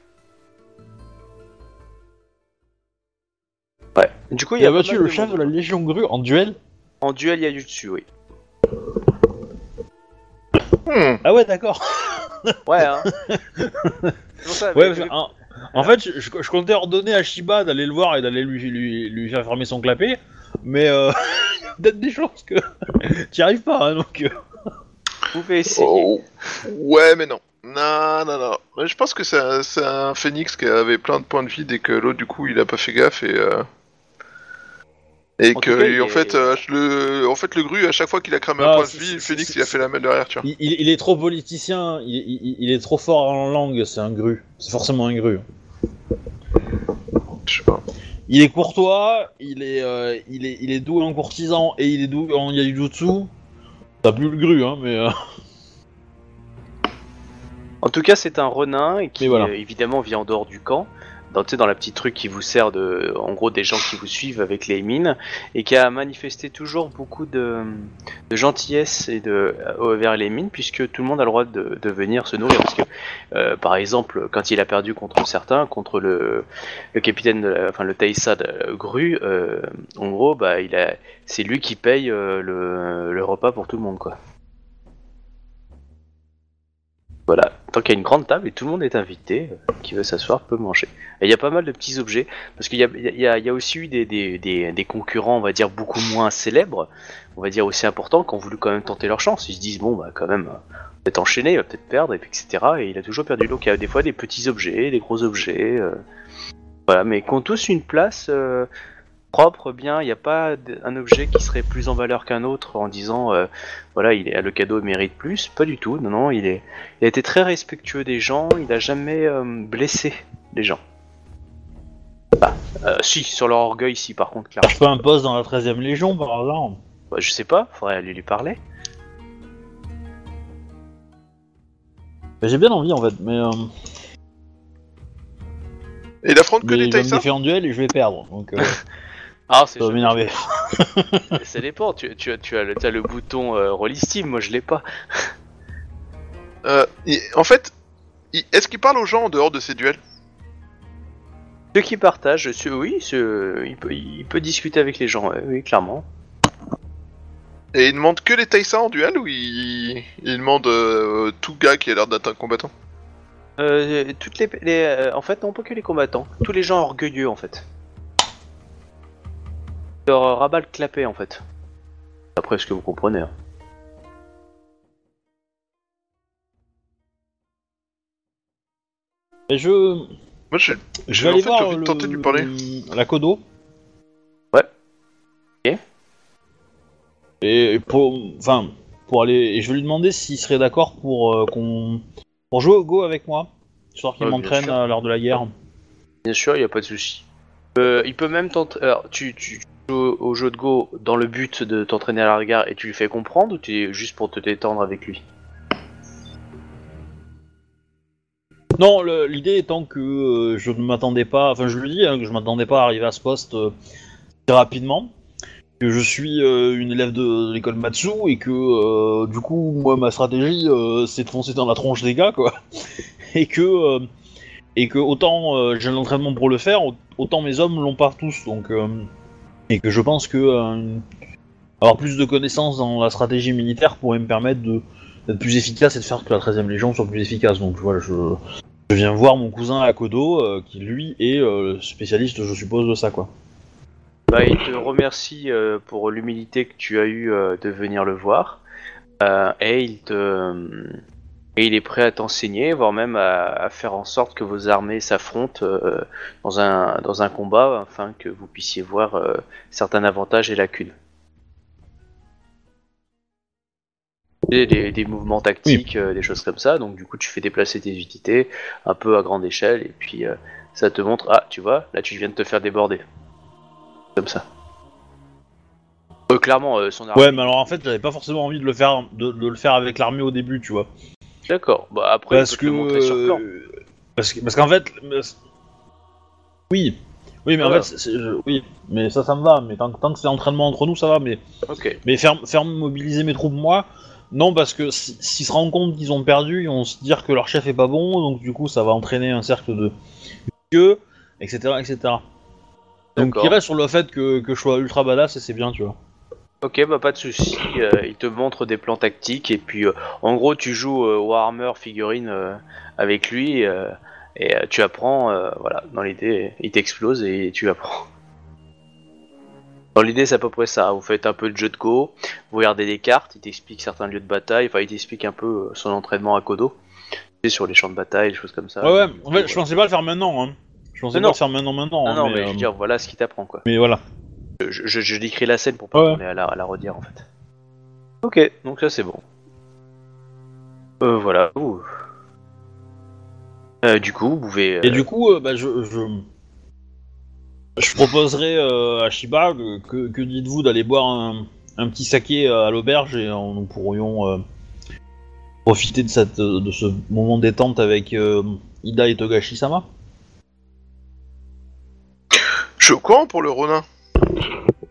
Ouais. Du coup, il Il y a a pas battu mal le de chef monde. de la Légion Grue en duel? En duel, il y a du dessus, oui. Hmm. Ah ouais, d'accord. Ouais, hein. C'est pour ça, Ouais, mais- parce que, en, en fait, je, je- je comptais ordonner à Shiba d'aller le voir et d'aller lui, lui, lui faire fermer son clapet, mais euh, il y a peut-être des chances que tu arrives pas, hein, donc. euh. Vous pouvez essayer. Oh. Ouais, mais non. Non, non, non. Mais Je pense que c'est un, c'est un phénix qui avait plein de points de vie et que l'autre, du coup, il a pas fait gaffe et. euh, Et En que, tout cas, il en, est- fait, euh, le, en fait, le gru, à chaque fois qu'il a cramé Ah, un point de c'est- vie, c'est- c'est- il a fait la main derrière, tu vois. Il, il- il est trop politicien, il, il- il est trop fort en langue, c'est un gru. C'est forcément un gru. Je sais pas. Il est courtois, il est, euh, il est, il est doué en courtisan et il est doué en yaijutsu. T'as plus le gru, hein, mais. euh, En tout cas, c'est un renin qui Mais voilà. euh, évidemment vit en dehors du camp. Dans, dans la petite truc qui vous sert de, en gros, des gens qui vous suivent avec les mines, et qui a manifesté toujours beaucoup de, gentillesse et de euh, vers les mines, puisque tout le monde a le droit de, venir se nourrir. Parce que, euh, par exemple, quand il a perdu contre certains, contre le, le capitaine, de la- enfin le Taïsa de Gru, euh, en gros, bah, il a, c'est lui qui paye le, le repas pour tout le monde, quoi. Voilà, tant qu'il y a une grande table et tout le monde est invité, euh, qui veut s'asseoir peut manger. Et il y a pas mal de petits objets, parce qu'il y a, aussi eu des, concurrents, on va dire, beaucoup moins célèbres, on va dire aussi importants, qui ont voulu quand même tenter leur chance. Ils se disent, bon, bah quand même, euh, peut-être enchaîner, il va peut-être perdre, et puis etc. Et il a toujours perdu. Donc il y a des fois des petits objets, des gros objets, euh, voilà, mais qui ont tous une place propre, bien. Il n'y a pas un objet qui serait plus en valeur qu'un autre en disant, euh, voilà, il est, le cadeau mérite plus. Pas du tout. Non, non, il est, il a été très respectueux des gens. Il n'a jamais euh, blessé les gens. Ah, euh, si, sur leur orgueil, si, par contre, clairement. Je fais un poste dans la 13ème Légion par hasard. Bah, je sais pas, faudrait aller lui parler. Mais J'ai bien envie en fait, mais, euh, Et il affronte que mais des il va me défier en duel et je vais perdre, donc euh, Ah, c'est ça va m'énerver. ça dépend. Tu, tu, as- tu as le, tu as le bouton euh, Rollistime, moi je l'ai pas. Euh, En fait, il- est-ce qu'il parle aux gens en dehors de ces duels? Ceux qui partagent, ceux- oui, ceux- il, peut, il peut discuter avec les gens, ouais, oui, clairement. Et il demande que les Taïsa en duel ou il, il demande euh, tout gars qui a l'air d'être un combattant? Euh, toutes les, les, euh, en fait, non pas que les combattants, tous les gens orgueilleux en fait. Rabat le clapet en fait. Après ce que vous comprenez. hein. Mais je, Moi, je, je vais en aller fait, voir j'ai envie de le- tenter de lui parler. la Kodo. Ouais. Ok. Et pour, enfin, pour aller, et je vais lui demander s'il serait d'accord pour euh, qu'on, pour jouer au Go avec moi, histoire qu'il Ouais, bien m'entraîne sûr. à l'heure de la guerre. Bien sûr, il n'y a pas de souci. Euh, il peut même t'entraîner. Alors, tu, tu joues au jeu de Go dans le but de t'entraîner à la regard et tu lui fais comprendre ou tu es juste pour te détendre avec lui? Non, l'idée étant que euh, je ne m'attendais pas, enfin je lui dis hein, que je m'attendais pas à arriver à ce poste euh, très rapidement, que je suis euh, une élève de, l'école Matsu et que du coup moi ma stratégie c'est de foncer dans la tronche des gars quoi, et que et que autant j'ai l'entraînement pour le faire, au- autant mes hommes l'ont pas tous donc et que je pense que euh, plus de connaissances dans la stratégie militaire pourrait me permettre de d'être plus efficace et de faire que la 13ème Légion soit plus efficace donc voilà je viens voir mon cousin Akodo, euh, qui lui est euh, spécialiste, je suppose, de ça, quoi. Bah, il te remercie euh, pour l'humilité que tu as eu euh, de venir le voir. Et il te et il est prêt à t'enseigner, voire même à, à faire en sorte que vos armées s'affrontent euh, dans un dans un combat afin que vous puissiez voir euh, certains avantages et lacunes. Des, des, des mouvements tactiques, euh, des choses comme ça. Donc du coup, tu fais déplacer tes unités un peu à grande échelle et puis ça te montre ah tu vois là tu viens de te faire déborder comme ça. Clairement, son armée. Ouais, mais alors en fait, j'avais pas forcément envie de le faire, de, de le faire avec l'armée au début, tu vois. D'accord. Bah après, Parce il que, le sur plan. euh, parce que, parce qu'en fait, oui, oui, mais en fait, je- oui, mais ça, ça me va. Mais tant, que- tant que c'est entraînement entre nous, ça va. Mais, Ok. mais faire, faire mobiliser mes troupes moi, non, parce que si- s'ils se rendent compte qu'ils ont perdu, ils vont se dire que leur chef est pas bon, donc du coup, ça va entraîner un cercle de etc., etc. Donc, il reste sur le fait que, que je sois ultra badass et c'est bien, tu vois. Ok, bah pas de souci. euh, il te montre des plans tactiques et puis euh, en gros tu joues euh, Warhammer figurine avec lui et tu apprends. voilà, dans l'idée, il t'explose et tu apprends. Dans l'idée, c'est à peu près ça. Vous faites un peu de jeu de go, vous regardez des cartes, il t'explique certains lieux de bataille, enfin il t'explique un peu son entraînement à Kodo, Tu sais, sur les champs de bataille, des choses comme ça. Ouais, ouais, en fait, je pensais pas le faire maintenant, hein. Je pensais Non, pas non. le faire maintenant, maintenant. Non, hein, non, mais, je veux dire, voilà ce qu'il t'apprend quoi. mais voilà. Je, je, je décris la scène pour pas Ouais. qu'on ait à la, à la redire en fait. Ok, donc ça c'est bon. Euh, voilà. Ouh. Euh, du coup, vous pouvez. euh, Et du coup, euh, bah, je, je, je proposerai euh, à Shiba que, que, que dites-vous d'aller boire un, un petit saké à l'auberge et euh, nous pourrions euh, profiter de, cette, de ce moment détente avec euh, Ida et Togashi-sama. suis au courant pour le Ronin.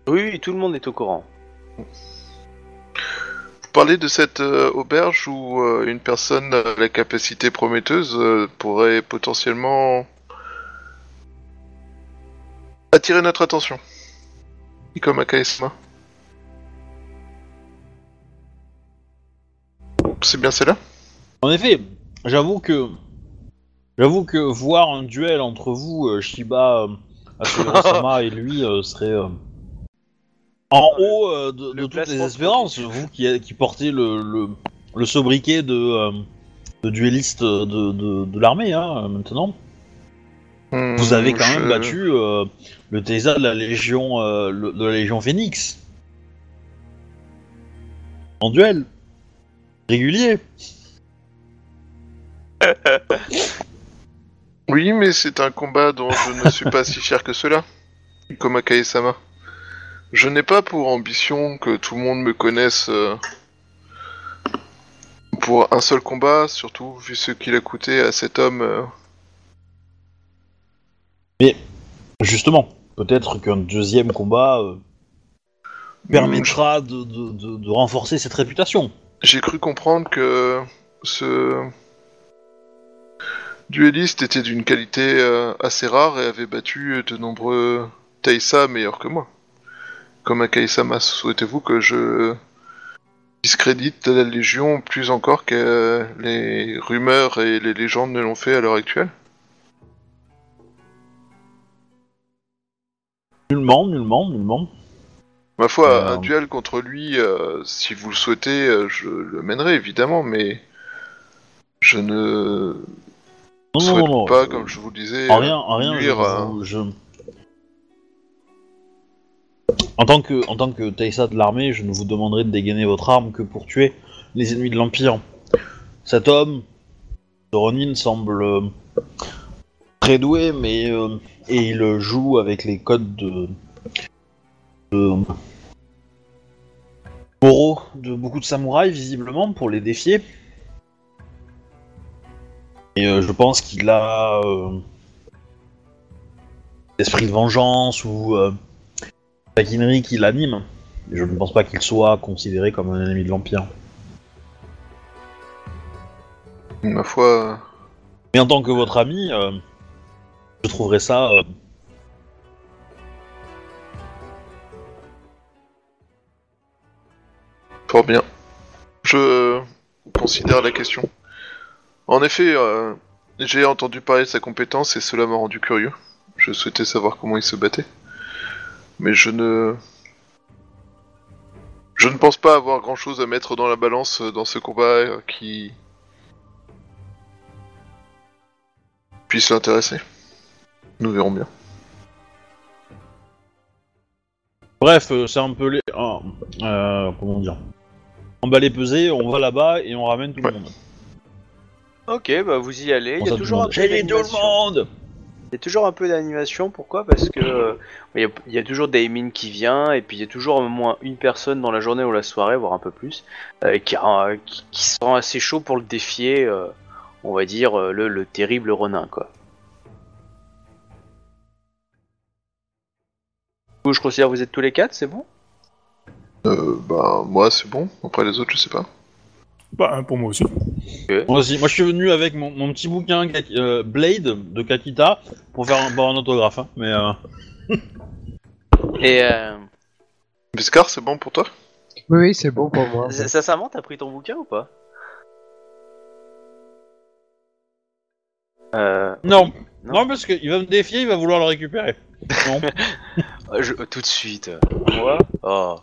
Oui, oui, tout le monde est au courant. Vous parlez de cette euh, auberge où euh, une personne à la capacité prometteuse euh, pourrait potentiellement attirer notre attention. Comme Akaesma. C'est bien celle-là? En effet, j'avoue que j'avoue que voir un duel entre vous, Shiba, Asura-sama et lui euh, serait euh, en haut euh, de, Le de toutes les espérances. Vous qui, qui portez le, le, le sobriquet de, euh, de duelliste de, de, de l'armée hein, maintenant. Vous avez quand même Hmm, battu euh, le Tesa de la Légion euh, le- de la Légion Phoenix. En duel. Régulier. Oui, mais c'est un combat dont je ne suis pas si fier que cela. Comme Akae-sama. Je n'ai pas pour ambition que tout le monde me connaisse euh, pour un seul combat, surtout vu ce qu'il a coûté à cet homme. euh. Justement, peut-être qu'un deuxième combat euh, permettra de, de- de- de renforcer cette réputation. J'ai cru comprendre que ce dueliste était d'une qualité euh, assez rare et avait battu de nombreux Taisa meilleurs que moi. Comme Akae-sama, souhaitez-vous que je discrédite la Légion plus encore que les rumeurs et les légendes ne l'ont fait à l'heure actuelle? Nullement, nullement, nullement. Ma foi, Euh, un duel contre lui, euh, si vous le souhaitez, je le mènerai évidemment, mais je ne Non, souhaite non, non, pas, euh, comme je vous le disais, En rien, en rien, nuire je, à- vous- je- En tant que, en tant que Taïsa de l'armée, je ne vous demanderai de dégainer votre arme que pour tuer les ennemis de l'Empire. Cet homme, Ronin, semble euh, très doué, mais euh, et il joue avec les codes de, de moraux de beaucoup de samouraïs visiblement pour les défier. Et euh, je pense qu'il a euh, l'esprit de vengeance ou euh, taquinerie qui l'anime. Je ne pense pas qu'il soit considéré comme un ennemi de l'Empire. ma foi, Mais en tant que votre ami, euh, je trouverais ça euh, Fort bien. Je considère la question. En effet, euh, j'ai entendu parler de sa compétence et cela m'a rendu curieux. Je souhaitais savoir comment il se battait. Mais je ne... Je ne pense pas avoir grand chose à mettre dans la balance euh, dans ce combat euh, qui puisse l'intéresser. Nous verrons bien. Bref, c'est un peu les. euh, comment dire? Emballé pesé, on va là-bas et on ramène tout Ouais. le monde. Ok, bah vous y allez. Il y a toujours un peu J'ai dit tout le d'animation. monde Il y a toujours un peu d'animation. Pourquoi? Parce que euh, il y, a, il y a toujours Damien qui vient et puis il y a toujours au moins une personne dans la journée ou la soirée, voire un peu plus, euh, qui, a- qui, qui se sent assez chaud pour le défier. euh, on va dire euh, le, le terrible Ronin, quoi. Je considère que vous êtes tous les quatre, c'est bon? Euh, bah, moi c'est bon. Après les autres, je sais pas. Bah, un pour moi aussi. Moi aussi, moi je suis venu avec mon, mon petit bouquin euh, Blade de Kakita pour faire un, pour un autographe, hein, mais euh, Et euh, Biscar, c'est bon pour toi? Oui, oui, c'est bon pour moi. s- sincèrement, t'as pris ton bouquin ou pas? Euh, non. Non. non, parce qu'il va me défier, il va vouloir le récupérer. Non. Euh, je- tout de suite. Moi Oh.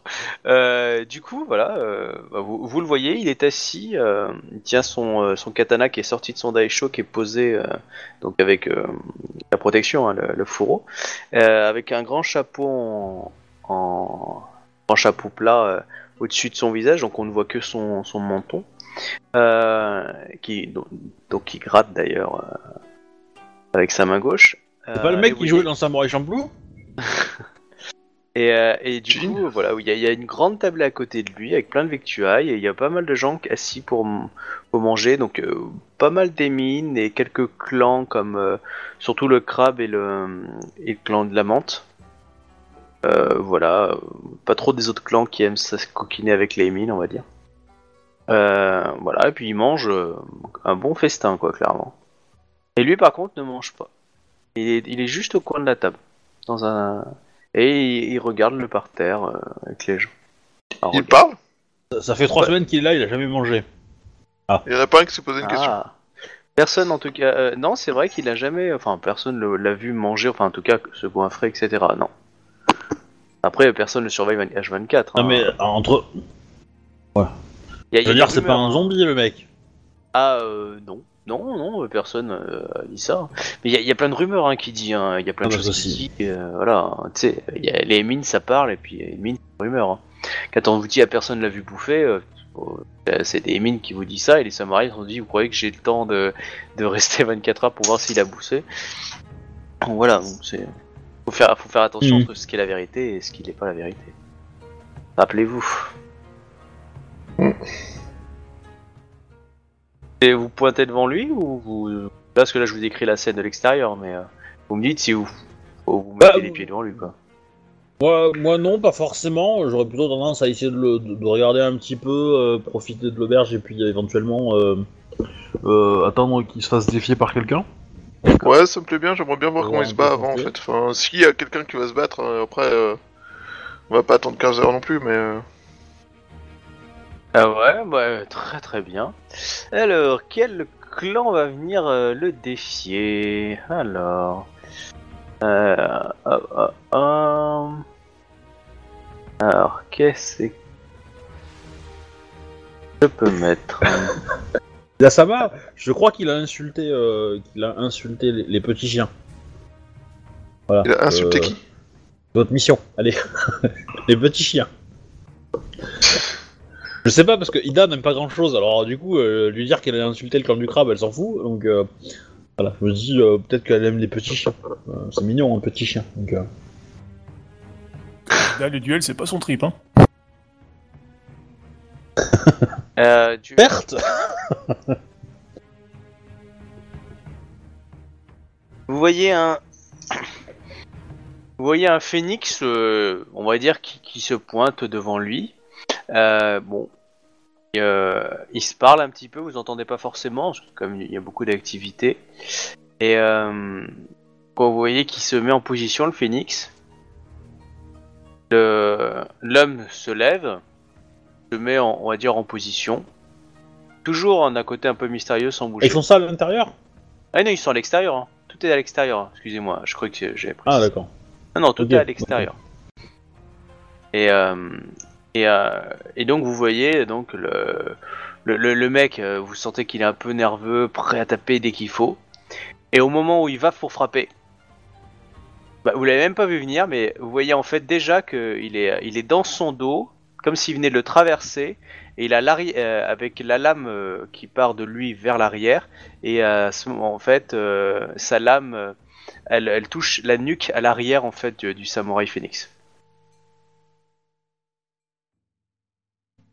Euh, Du coup, voilà, euh, bah, vous, vous le voyez, il est assis, euh, il tient son, euh, son katana qui est sorti de son daisho, qui est posé euh, donc avec euh, la protection, hein, le, le fourreau, euh, avec un grand chapeau en, en grand chapeau plat euh, au-dessus de son visage, donc on ne voit que son, son menton, euh, qui donc, donc qui gratte d'ailleurs euh, avec sa main gauche. C'est pas le Euh, mec qui voyez- jouait dans Samurai Champloo et, euh, et du coup, voilà, il y, a- il y a une grande table à côté de lui avec plein de victuailles et il y a pas mal de gens assis pour, manger. Donc, euh, pas mal des mines et quelques clans comme euh, surtout le crabe et le, et le clan de la menthe. Voilà, pas trop des autres clans qui aiment se coquiner avec les mines, on va dire. Voilà, et puis il mange un bon festin, quoi, clairement. Et lui, par contre, ne mange pas. Il est, il est juste au coin de la table, dans un et il, il regarde le parterre euh, avec les gens. Ah, Il regarde. parle Ça, ça fait trois Ouais. semaines qu'il est là, il a jamais mangé. Il y en a pas un qui s'est posé une question. Ah. Personne en tout cas. euh, non, c'est vrai qu'il a jamais. Enfin, personne l'a vu manger. Enfin, en tout cas, se goinfrer, etc. Non. Après, personne ne surveille H24. Non hein. mais entre, Il y a- il y a je veux dire, c'est pas un zombie le mec. Ah euh, non. Non, non, euh, personne euh, a dit ça. Mais il y, a- il y a plein de rumeurs hein, qui dit. hein, Il y a plein Ah de bah, choses ça qui aussi. dit. euh, voilà. Tu sais, les mines ça parle et puis les mines c'est des rumeurs. hein. Quand on vous dit à personne l'a vu bouffer, euh, c'est des mines qui vous disent ça et les samouraïs ont dit vous croyez que j'ai le temps de, de rester 24 heures pour voir s'il a bouffé? Donc Voilà, donc c'est. Faut faire, faut faire attention Mhm. entre ce qui est la vérité et ce qui n'est pas la vérité. Rappelez-vous. Et vous pointez devant lui ou vous... Parce que là je vous décris la scène de l'extérieur, mais euh, vous me dites si vous, vous mettez Bah, les pieds devant lui quoi. Moi, moi non, pas forcément. J'aurais plutôt tendance à essayer de, le- de- de regarder un petit peu, euh, profiter de l'auberge et puis éventuellement euh, euh, attendre qu'il se fasse défier par quelqu'un. Ouais, ça me plaît bien, j'aimerais bien voir comment il se bat avant en fait. Enfin, s'il y a quelqu'un qui va se battre, euh, après, euh, on va pas attendre 15 heures non plus, mais. Ah ouais, bah, très très bien. Alors, quel clan va venir euh, le défier? Alors... Euh, ah, ah, ah. Alors, qu'est-ce que je peux mettre? Yasama, je crois qu'il a insulté, euh, qu'il a insulté les, les petits chiens. Voilà. Il a insulté Euh, qui? Votre mission, allez. les petits chiens. Je sais pas parce que Ida n'aime pas grand chose, alors du coup, euh, lui dire qu'elle a insulté le clan du crabe, elle s'en fout, donc euh, voilà, je me dis euh, peut-être qu'elle aime les petits chiens. Euh, c'est mignon, un petit chien. Donc, euh, Là, le duel, c'est pas son trip, hein. euh, tu... Perte Vous voyez un... Vous voyez un phénix, euh, on va dire, qui, qui se pointe devant lui. Euh, bon, Et, euh, il se parle un petit peu, vous entendez pas forcément, parce que comme il y a beaucoup d'activités. Et euh, quand vous voyez qu'il se met en position, le phénix, l'homme se lève, se met, en, on va dire, en position. Toujours en un côté un peu mystérieux, sans bouger. Ils font ça à l'intérieur? Ah non, ils sont à l'extérieur. hein. Tout est à l'extérieur. Excusez-moi, je crois que j'avais pris. Ah d'accord. Non, non, tout est à l'extérieur. Et, euh, et, euh, et donc vous voyez donc le, mec, euh, vous sentez qu'il est un peu nerveux, prêt à taper dès qu'il faut. Et au moment où il va pour frapper, bah, vous l'avez même pas vu venir, mais vous voyez en fait déjà qu'il est, il est dans son dos, comme s'il venait de le traverser, et il a euh, avec la lame qui part de lui vers l'arrière, et à ce moment en fait, sa lame, elle, elle touche la nuque à l'arrière en fait du, du samouraï phoenix.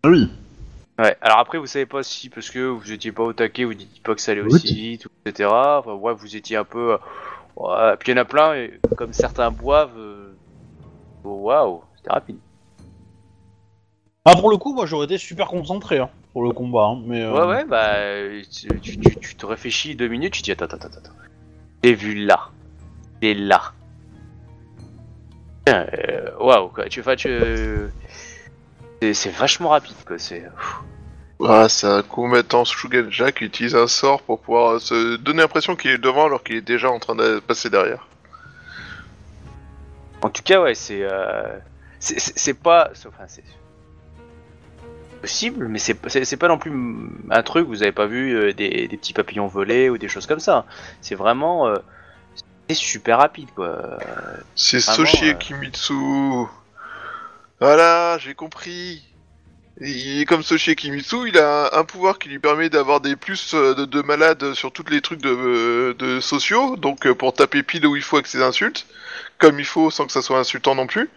Oui. Ouais, alors après vous savez pas si parce que vous étiez pas au taquet, vous dites pas que ça allait Oui. aussi vite, etc. Enfin, ouais, vous étiez un peu. euh, Ouais, puis il y en a plein, et comme certains boivent. euh, oh, Waouh, c'était rapide. Ah pour le coup, moi j'aurais été super concentré hein, pour le combat, hein, mais. euh, Ouais, ouais, bah. Tu, tu, tu- tu te réfléchis deux minutes, tu te dis attends, attends, attends, attends. J'ai vu là. Et là. Tiens, euh, Waouh, quoi. Tu, enfin, tu. C'est- vachement rapide, quoi. C'est. Ah, c'est un combattant Shugenja qui utilise un sort pour pouvoir euh, se donner l'impression qu'il est devant alors qu'il est déjà en train de passer derrière. En tout cas, ouais, c'est. euh, c'est- pas. Enfin, c'est. possible, mais c'est pas non plus un truc, vous avez pas vu euh, des, des petits papillons volés ou des choses comme ça. C'est vraiment. euh, c'est super rapide, quoi. C'est Soshi. Kimitsu. Voilà, j'ai compris. Il est comme Soshi Kimitsu, il a un, un pouvoir qui lui permet d'avoir des plus euh, de, de malades sur tous les trucs de, euh, de sociaux, donc euh, pour taper pile où il faut avec ses insultes, comme il faut sans que ça soit insultant non plus.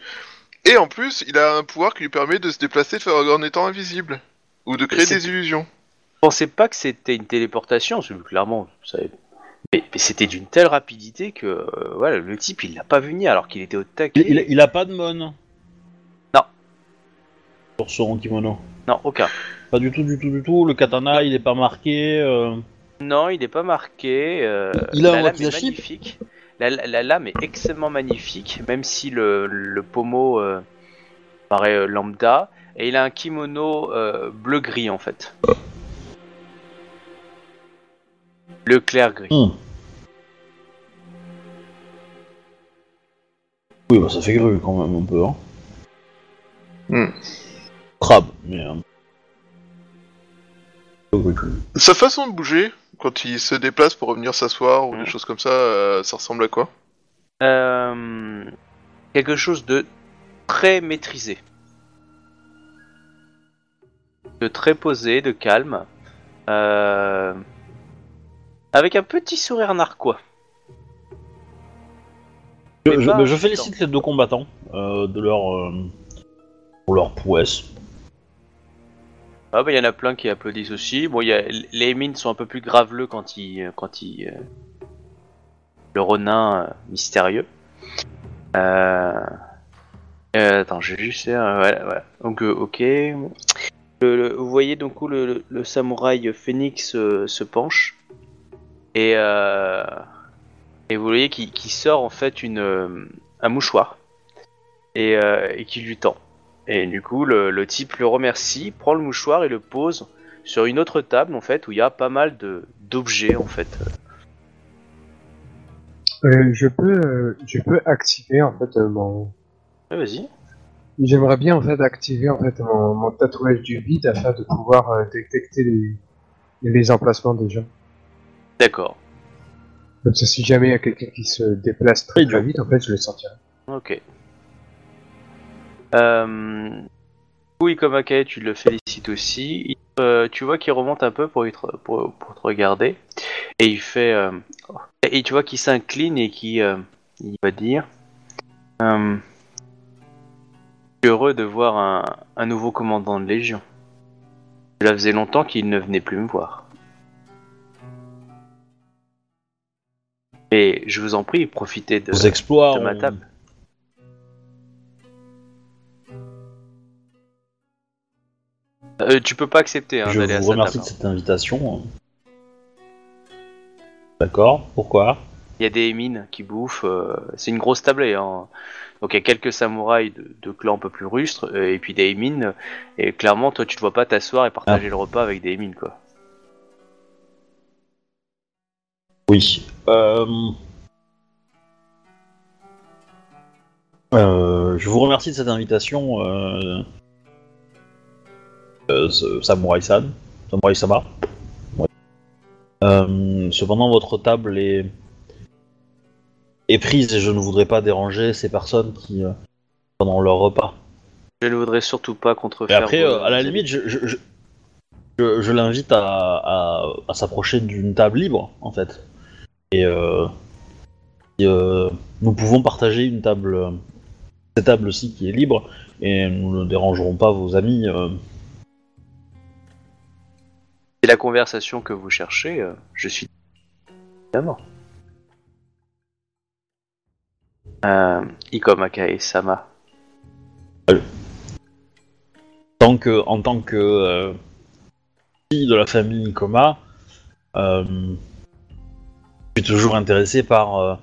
Et en plus, il a un pouvoir qui lui permet de se déplacer faire- en étant invisible, ou de créer des illusions. Je pensais pas que c'était une téléportation, clairement, vous savez Mais, mais c'était d'une telle rapidité que euh, voilà, le type il l'a pas vu venir alors qu'il était au taquet. Il, il, il a pas de mon. Sur son kimono. Non, aucun. Pas du tout, du tout, du tout. Le katana, il est pas marqué. euh, Non, il n'est pas marqué. euh, Il a un la lame est wakizashi magnifique. La, la- la lame est extrêmement magnifique, même si le, le pommeau euh, paraît euh, lambda. Et il a un kimono euh, bleu-gris en fait. Le clair-gris. hmm. Oui, bah ça fait grue quand même un peu. Hein. Crabe, mais. euh. Sa façon de bouger, quand il se déplace pour revenir s'asseoir ou des choses comme ça, euh, ça ressemble à quoi? Euh, quelque chose de très maîtrisé. De très posé, de calme. Euh, avec un petit sourire narquois. Je, félicite les deux combattants euh, de leur euh, pour leur prouesse. Ah bah il y en a plein qui applaudissent aussi. Bon, il y a, les mines sont un peu plus graveleux quand ils... Quand ils euh, le ronin euh, mystérieux. Euh... euh, attends, j'ai juste voilà, voilà. Donc, ok. Vous voyez donc où le, samouraï phénix se penche. Et, et vous voyez qu'il sort en fait une, un mouchoir. Et, et qui lui tend. Et du coup, le, le type le remercie, prend le mouchoir et le pose sur une autre table en fait où il y a pas mal de d'objets en fait. Euh, je peux, euh, je peux activer en fait euh, mon. Ouais, Vas-y. J'aimerais bien en fait activer en fait mon, mon tatouage du vide afin de pouvoir détecter les, les emplacements des gens. D'accord. Comme ça, si jamais il y a quelqu'un qui se déplace très, très vite, en fait, je le sentirai. Ok. Euh... Oui, comme Akae, tu le félicites aussi. Il- euh, tu vois qu'il remonte un peu pour, te- pour, pour te regarder. Et il fait... euh, Et tu vois qu'il s'incline et qu'il euh, il va dire... Je suis heureux de voir un, un nouveau commandant de Légion. Cela faisait longtemps qu'il ne venait plus me voir. Et je vous en prie, profitez de, Vos exploits. de ma table. Euh, tu peux pas accepter hein, Je d'aller à vous sa remercie table. de cette invitation. D'accord. Pourquoi? Il y a des mines qui bouffent. euh, c'est une grosse tablée. Hein. Donc il y a quelques samouraïs de, de clans un peu plus rustres euh, et puis des mines. Et clairement, toi, tu te vois pas t'asseoir et partager le repas avec des mines, quoi. Oui. Euh... euh, je vous remercie de cette invitation, euh... euh, ce- Samurai-san, Samurai-sama. Ouais. Euh, cependant, votre table est... est prise et je ne voudrais pas déranger ces personnes qui euh, pendant leur repas. Je ne voudrais surtout pas Et contrefaire. après, vos- euh, à la limite, je, je, je, l'invite à, à, à s'approcher d'une table libre, en fait. Et, euh, et, nous pouvons partager une table, cette table aussi qui est libre, et nous ne dérangerons pas vos amis. La conversation que vous cherchez. euh, je suis évidemment. Euh, Ikomakae Sama. tant que, en tant que euh, fille de la famille Koma, euh, je suis toujours intéressé par euh,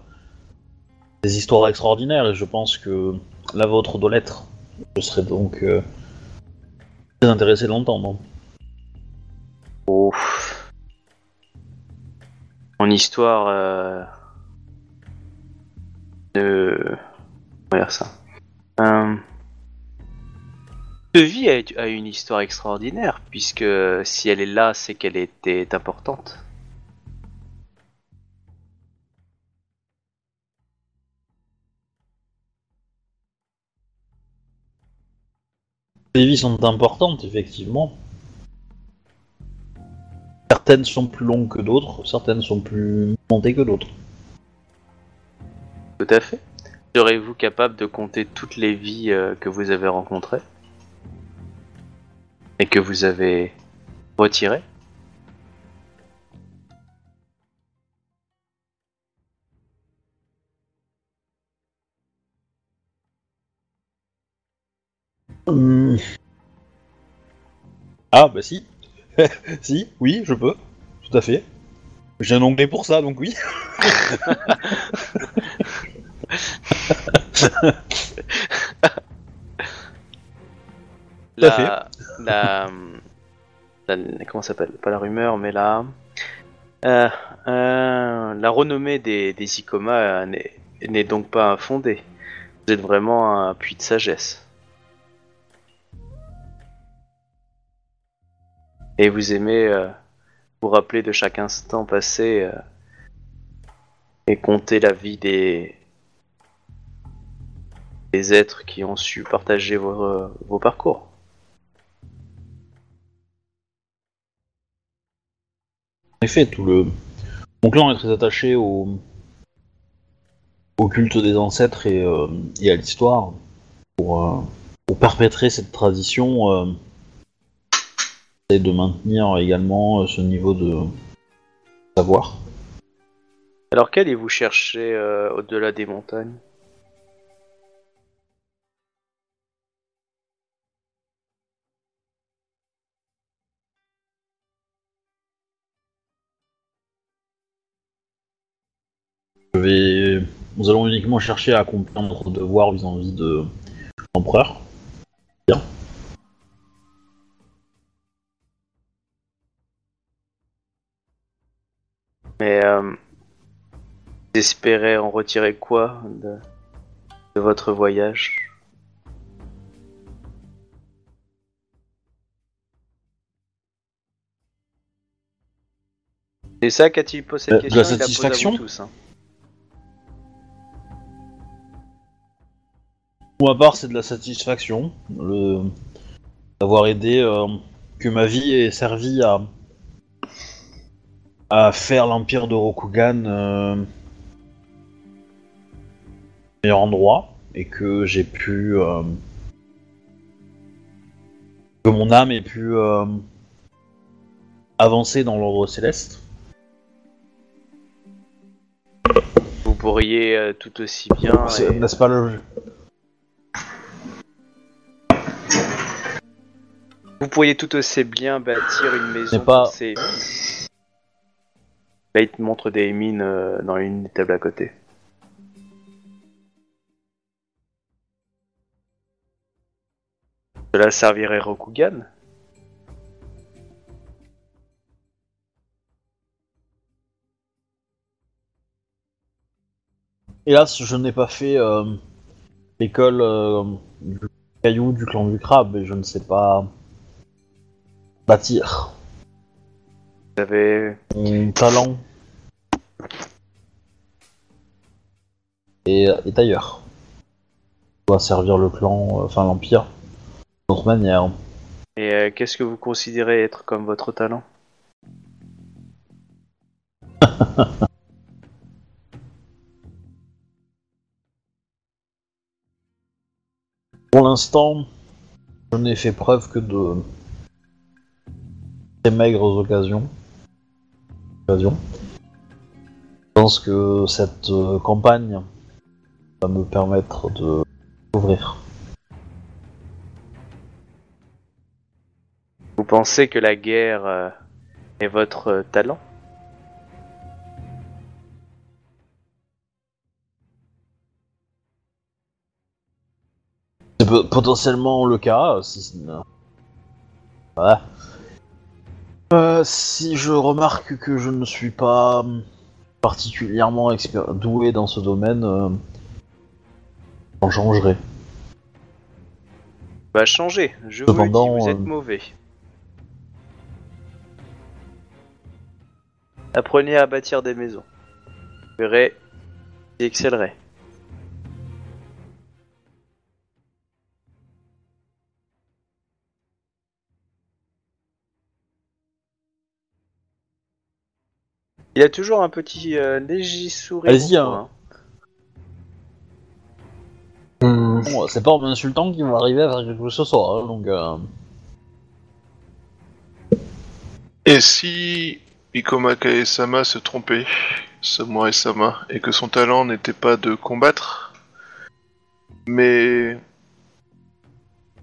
des histoires extraordinaires et je pense que la vôtre doit l'être. Je serais donc très intéressé de l'entendre. Oh. Mon histoire euh, de. Dire ça euh... De vie a, a une histoire extraordinaire, puisque si elle est là, c'est qu'elle était importante. Les vies sont importantes, effectivement. Certaines sont plus longues que d'autres, certaines sont plus montées que d'autres. Tout à fait. Serez-vous capable de compter toutes les vies euh, que vous avez rencontrées et que vous avez retirées hum. Ah bah si. si, oui, je peux. Tout à fait. J'ai un onglet pour ça, donc oui. La, la, la- comment ça s'appelle? Pas la rumeur, mais la, euh, euh, la renommée des, des Icoma euh, n'est n'est donc pas infondée. Vous êtes vraiment un puits de sagesse. Et vous aimez euh, vous rappeler de chaque instant passé euh, et compter la vie des, des êtres qui ont su partager vos, vos parcours. En effet, tout le. Mon clan est très attaché au, au culte des ancêtres et, euh, et à l'histoire pour, euh, pour perpétrer cette tradition euh, et de maintenir également euh, ce niveau de savoir. Alors qu'allez-vous chercher euh, au-delà des montagnes? Je vais... Nous allons uniquement chercher à accomplir notre devoir vis-à-vis de l'empereur. Bien. Mais euh, vous espérez en retirer quoi de, de votre voyage? C'est ça qu'a-t-il posé cette Euh, de question la il la pose à vous satisfaction tous, hein. Pour ma part, c'est de la satisfaction, le... d'avoir aidé, euh, que ma vie ait servi à, à faire l'empire de Rokugan euh, meilleur endroit, et que j'ai pu... euh, que mon âme ait pu euh, avancer dans l'ordre céleste. Vous pourriez euh, tout aussi bien. Et- N'est-ce pas le... Vous pourriez tout aussi bien bâtir une maison C'est pas- pour ces mines. Là, il te montre des mines euh, dans une des tables à côté. Cela servirait Rokugan? Hélas, je n'ai pas fait euh, l'école euh, du caillou du clan du crabe et je ne sais pas bâtir. Vous avez Mon talent est ailleurs. Je dois servir le clan, euh, enfin l'empire, d'une autre manière. Et euh, qu'est-ce que vous considérez être comme votre talent? Pour l'instant, je n'ai fait preuve que de très maigres occasions. Je pense que cette euh, campagne va me permettre de ouvrir. Vous pensez que la guerre euh, est votre euh, talent? C'est potentiellement le cas, si... Voilà. Euh, si je remarque que je ne suis pas particulièrement doué dans ce domaine, euh, j'en changerai. Va changer, je vous le dis, vous êtes euh, mauvais. Apprenez à bâtir des maisons. Vous verrez, excellerez. Il a toujours un petit euh, léger sourire. Coin, hein. Hmm, Bon, c'est pas en m'insultant qu'il va arriver à faire quelque chose ce soir, hein, donc... euh, Et si Ikoma Kae-sama se trompait, Samurai-sama, et que son talent n'était pas de combattre, mais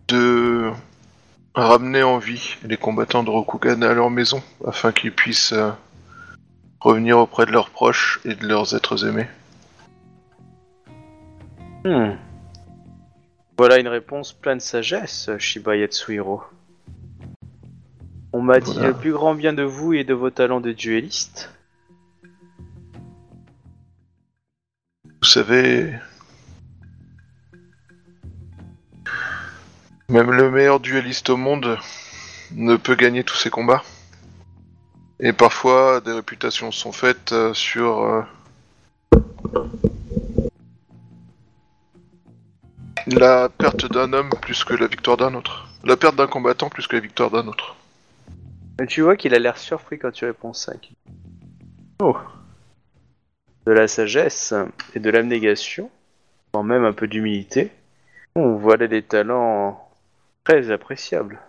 de ramener en vie les combattants de Rokugan à leur maison afin qu'ils puissent euh, revenir auprès de leurs proches et de leurs êtres aimés. Hmm. Voilà une réponse pleine de sagesse, Shiba Yatsuhiro. On m'a dit le plus grand bien de vous et de vos talents de duelliste. Vous savez, même le meilleur dueliste au monde ne peut gagner tous ses combats. Et parfois, des réputations sont faites euh, sur euh, la perte d'un homme plus que la victoire d'un autre. La perte d'un combattant plus que la victoire d'un autre. Mais tu vois qu'il a l'air surpris quand tu réponds ça. Oh. De la sagesse et de l'abnégation, quand même un peu d'humilité. Oh, voilà des talents très appréciables.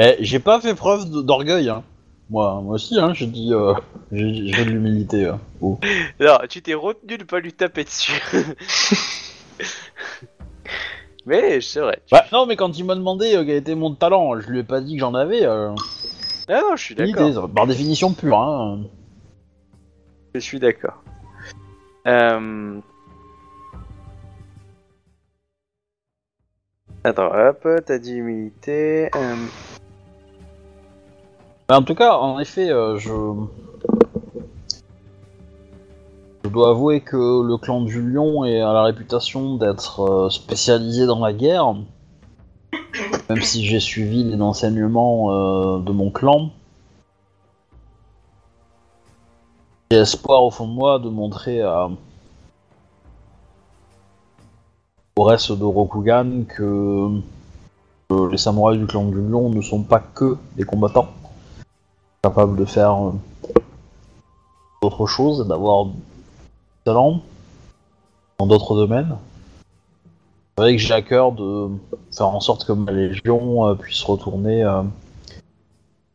Eh, j'ai pas fait preuve d'orgueil, hein. Moi, moi aussi, hein, j'ai dit, euh, j'ai j'ai de l'humilité. hein. Oh. Non, tu t'es retenu de pas lui taper dessus. Mais c'est vrai. Bah, non, mais quand il m'a demandé euh, quel était mon talent, je lui ai pas dit que j'en avais. Euh, Ah non, je suis une d'accord. idée, par définition pure. Hein. Je suis d'accord. Euh... Attends, hop, t'as dit humilité. euh, Mais en tout cas, en effet, euh, je... je dois avouer que le clan du Lion est à la réputation d'être euh, spécialisé dans la guerre. Même si j'ai suivi les enseignements euh, de mon clan. J'ai espoir au fond de moi de montrer à... au reste de Rokugan que les samouraïs du clan du Lion ne sont pas que des combattants capable de faire euh, d'autres choses, d'avoir du talent dans d'autres domaines. C'est vrai que j'ai à cœur de faire en sorte que ma légion euh, puisse retourner, euh,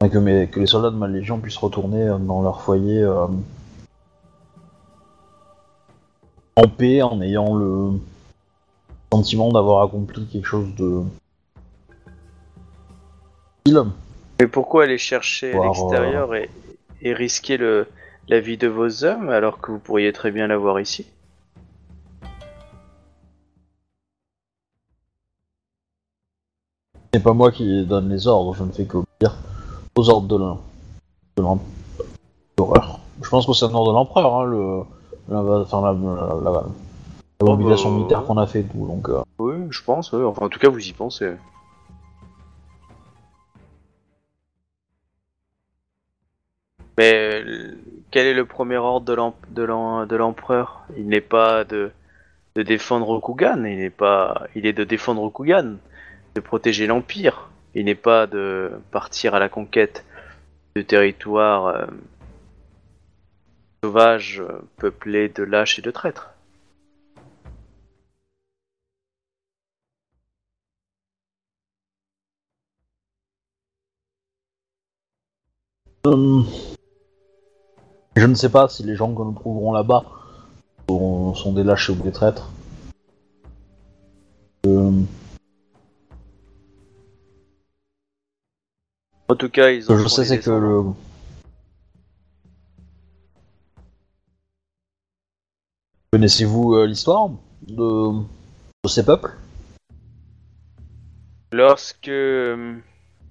que, les soldats de ma légion puissent retourner dans leur foyer en paix, en ayant le sentiment d'avoir accompli quelque chose de. Mais pourquoi aller chercher à Voir, l'extérieur et, et risquer le, la vie de vos hommes alors que vous pourriez très bien l'avoir ici? C'est pas moi qui donne les ordres, je ne fais qu'obéir aux ordres de l'empereur. Je pense que c'est un ordre de l'empereur, hein, le, la, enfin, la, la, la- la mobilisation bah, militaire qu'on a fait et tout, donc... euh, Oui, je pense, oui. Enfin, en tout cas, vous y pensez. Mais euh, quel est le premier ordre de l'em- de l'em- de l'empereur? Il n'est pas de, défendre Rokugan, il n'est pas, il est de défendre Rokugan, de protéger l'empire. Il n'est pas de partir à la conquête de territoires euh, sauvages, peuplés de lâches et de traîtres. euh, Je ne sais pas si les gens que nous trouverons là-bas sont, sont des lâches ou des traîtres. Euh, En tout cas, ils Ce que en je sais, c'est que le. Connaissez-vous euh, l'histoire de... de ces peuples? Lorsque euh,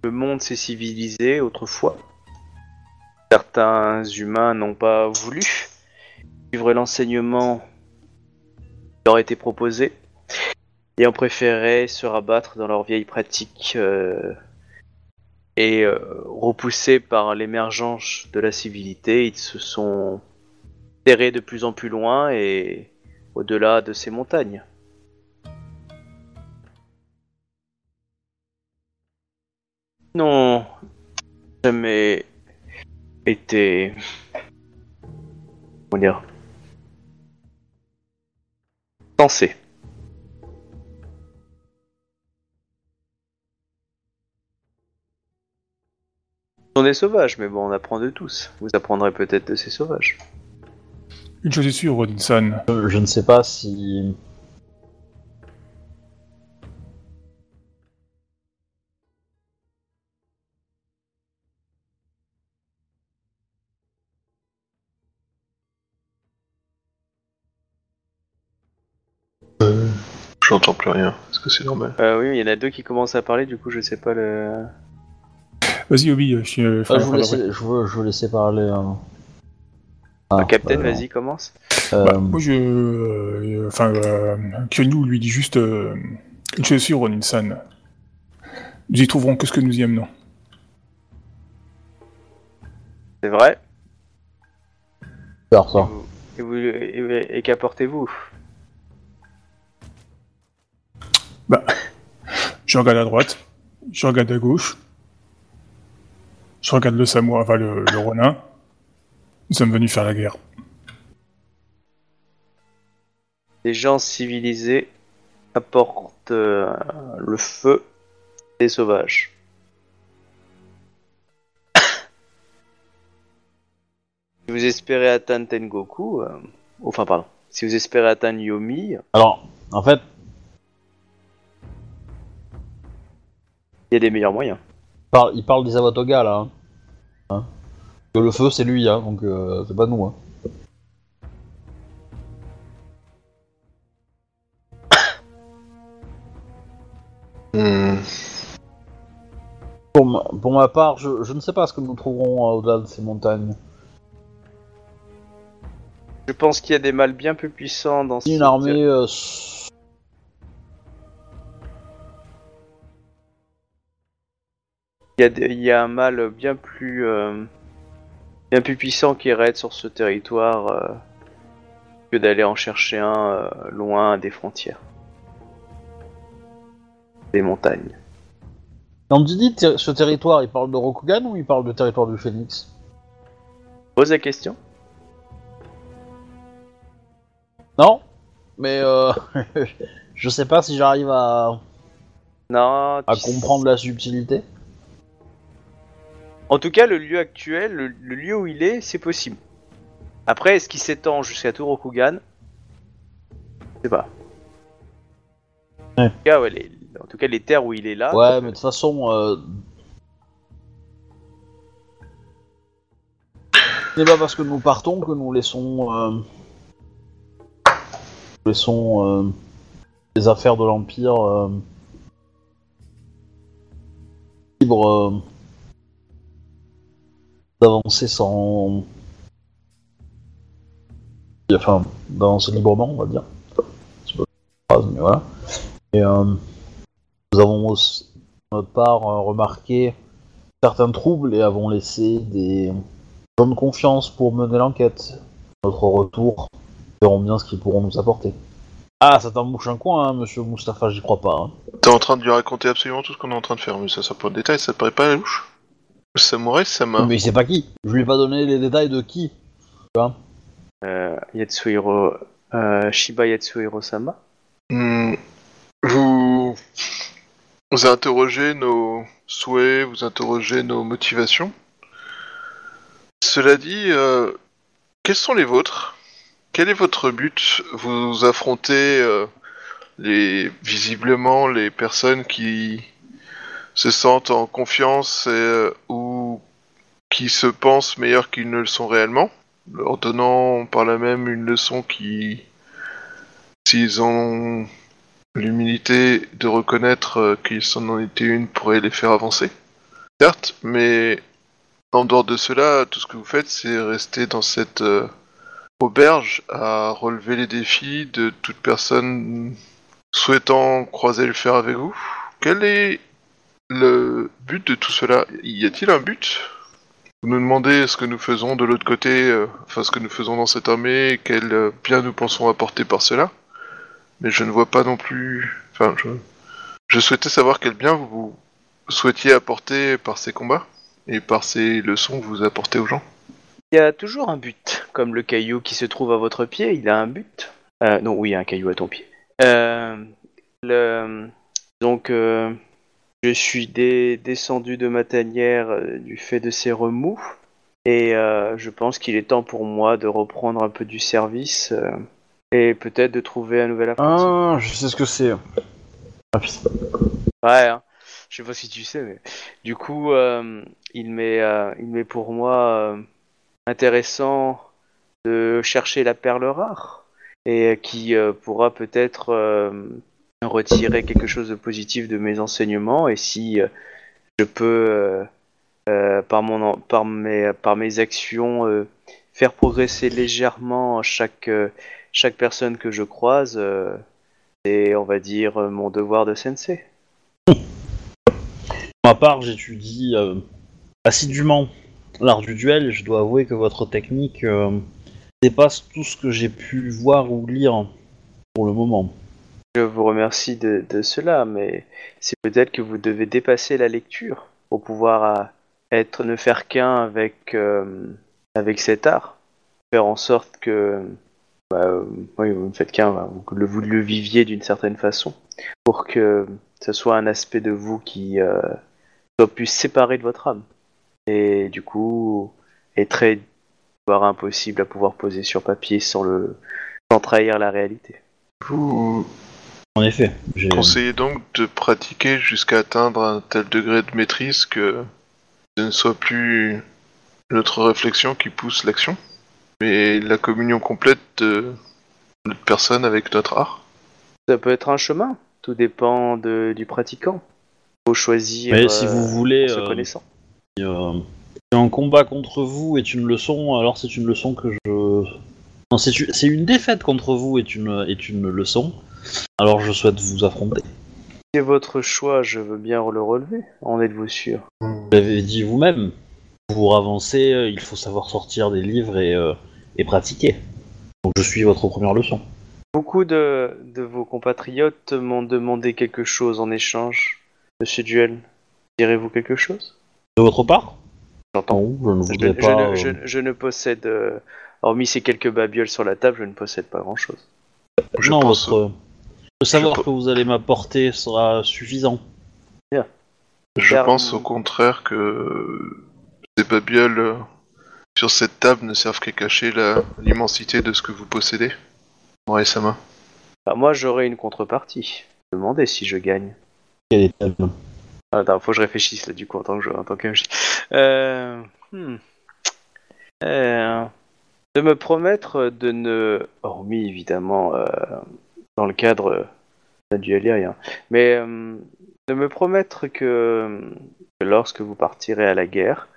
le monde s'est civilisé autrefois, certains humains n'ont pas voulu suivre l'enseignement qui leur était proposé et ont préféré se rabattre dans leurs vieilles pratiques euh, et euh, repoussés par l'émergence de la civilité, ils se sont terrés de plus en plus loin et au-delà de ces montagnes. Non, jamais été. Comment dire Pensé. Ce sont des sauvages, mais bon, on apprend de tous. Vous apprendrez peut-être de ces sauvages. Une chose est sûre, Rodinson. Euh, Je ne sais pas si. J'entends plus rien. Est-ce que c'est normal Euh, oui, il y en a deux qui commencent à parler, du coup, je sais pas le. Vas-y, Obi, je suis. euh, Ah, je, vous laisser, je, veux, je veux laisser parler. hein. Ah, Captain, bah, vas-y, commence. euh, Bah, moi, je. euh, Enfin, euh, Kyonyu lui dit juste euh, est sûre, Ronin-san. Nous y trouverons que ce que nous y amenons. C'est vrai. faire ça. Et, vous, et, et qu'apportez-vous? Je regarde à droite, je regarde à gauche, je regarde le samouraï, enfin le, le ronin. Nous sommes venus faire la guerre. Les gens civilisés apportent euh, le feu des sauvages. si vous espérez atteindre Tengoku, euh, enfin pardon, si vous espérez atteindre Yomi, Alors, en fait, il y a des meilleurs moyens. il parle, il parle des Awatoga là. hein. Hein. Que le feu c'est lui, hein, donc euh, c'est pas nous. Hein. Hmm. Pour ma, pour ma part, je, je ne sais pas ce que nous trouverons euh, au-delà de ces montagnes. Je pense qu'il y a des mâles bien plus puissants dans une armée. euh, s- Il y, a des- il y a un mâle bien plus, euh, bien plus puissant qui raide sur ce territoire euh, que d'aller en chercher un euh, loin des frontières. Des montagnes. Quand dit ter- ce territoire, il parle de Rokugan ou il parle de territoire du Phénix Pose la question. Non Mais euh, je sais pas si j'arrive à, Non. à tu- comprendre la subtilité. En tout cas, le lieu actuel, le, le lieu où il est, c'est possible. Après, est-ce qu'il s'étend jusqu'à Rokugan Je sais pas. Ouais. En, tout cas, ouais, les, en tout cas, les terres où il est là. Ouais, mais de toute façon. Euh... C'est pas parce que nous partons que nous laissons. euh, nous laissons euh, les affaires de l'Empire euh, libres euh, d'avancer sans. Enfin, d'avancer librement, on va dire. C'est pas une phrase, mais voilà. Et euh, nous avons aussi, de notre part, euh, remarqué certains troubles et avons laissé des gens de confiance pour mener l'enquête. Notre retour, nous verrons bien ce qu'ils pourront nous apporter. Ah, ça t'en bouche un coin, hein, monsieur Mustapha, j'y crois pas. hein. T'es en train de lui raconter absolument tout ce qu'on est en train de faire, mais ça, ça pour le détail, ça te paraît pas la louche Le samouraï, ça m'a. Mais il sait pas qui. Je lui ai pas donné les détails de qui. Euh, Yatsuhiro, euh, Shiba Yatsuhiro-sama. Hmm. Vous... vous interrogez nos souhaits, vous interrogez nos motivations. Cela dit, euh, quels sont les vôtres? Quel est votre but? Vous affrontez euh, les, visiblement les personnes qui se sentent en confiance euh, ou qui se pensent meilleurs qu'ils ne le sont réellement, leur donnant par là même une leçon qui, s'ils ont l'humilité de reconnaître euh, qu'ils en ont été une pourrait les faire avancer. Certes, mais en dehors de cela, tout ce que vous faites, c'est rester dans cette euh, auberge à relever les défis de toute personne souhaitant croiser le fer avec vous. Quel est le but de tout cela Y a-t-il un but? Vous nous demandez ce que nous faisons de l'autre côté, euh, enfin ce que nous faisons dans cette armée, quel euh, bien nous pensons apporter par cela mais je ne vois pas non plus. Enfin, je, je souhaitais savoir quel bien vous souhaitiez apporter par ces combats et par ces leçons que vous apportez aux gens. Il y a toujours un but, comme le caillou qui se trouve à votre pied, il a un but. Euh, non, oui, il y a un caillou à ton pied. Euh. Donc, je suis dé- descendu de ma tanière euh, du fait de ces remous, et euh, je pense qu'il est temps pour moi de reprendre un peu du service, euh, et peut-être de trouver un nouvel apprenti. Ah, je sais ce que c'est. Ah, putain. Ouais, hein. je sais pas si tu sais, mais du coup, il m'est, il m'est pour moi intéressant de chercher la perle rare et qui pourra peut-être retirer quelque chose de positif de mes enseignements et si euh, je peux, euh, euh, par, mes, actions, faire progresser légèrement chaque, personne que je croise, c'est, on va dire, mon devoir de sensei. Pour ma part, j'étudie assidûment l'art du duel je dois avouer que votre technique dépasse tout ce que j'ai pu voir ou lire pour le moment. Je vous remercie de, cela, mais c'est peut-être que vous devez dépasser la lecture pour pouvoir euh, être ne faire qu'un avec euh, avec cet art, faire en sorte que bah, vous ne faites qu'un, bah, le, vous le viviez d'une certaine façon, pour que ce soit un aspect de vous qui euh, soit plus séparé de votre âme, et du coup est très voire impossible à pouvoir poser sur papier sans le sans trahir la réalité. En effet, j'ai conseillez donc de pratiquer jusqu'à atteindre un tel degré de maîtrise que ce ne soit plus notre réflexion qui pousse l'action, mais la communion complète de notre personne avec notre art. Ça peut être un chemin, tout dépend de- du pratiquant. Faut choisir Mais si euh, vous voulez, en se euh, connaissant. euh, si un combat contre vous est une leçon, alors c'est une leçon que je. Non, c'est une- c'est une défaite contre vous est une, est une leçon. Alors je souhaite vous affronter. C'est votre choix, je veux bien le relever. En êtes-vous sûr? Vous l'avez dit vous-même. Pour avancer, euh, il faut savoir sortir des livres et, euh, et pratiquer. Donc je suis votre première leçon. Beaucoup de, de vos compatriotes m'ont demandé quelque chose en échange. Monsieur Duel, direz-vous quelque chose? De votre part? J'entends. Non, je ne Je, voudrais je pas. ne, je- euh, je ne possède, euh, hormis ces quelques babioles sur la table, je ne possède pas grand-chose. Non, pense votre. Le savoir je- que vous allez m'apporter sera suffisant. Je Terme- pense au contraire que ces babioles euh, sur cette table ne servent qu'à cacher la- l'immensité de ce que vous possédez. Ouais, sa main. Bah, moi, j'aurai une contrepartie. Demandez si je gagne. Quelle est-elle Ah, Attends, faut que je réfléchisse là du coup en tant que joueur, en tant que MJ. Euh, hmm. Euh, de me promettre de ne, hormis évidemment euh, dans le cadre d'un duel aérien, mais euh, de me promettre que, que lorsque vous partirez à la guerre,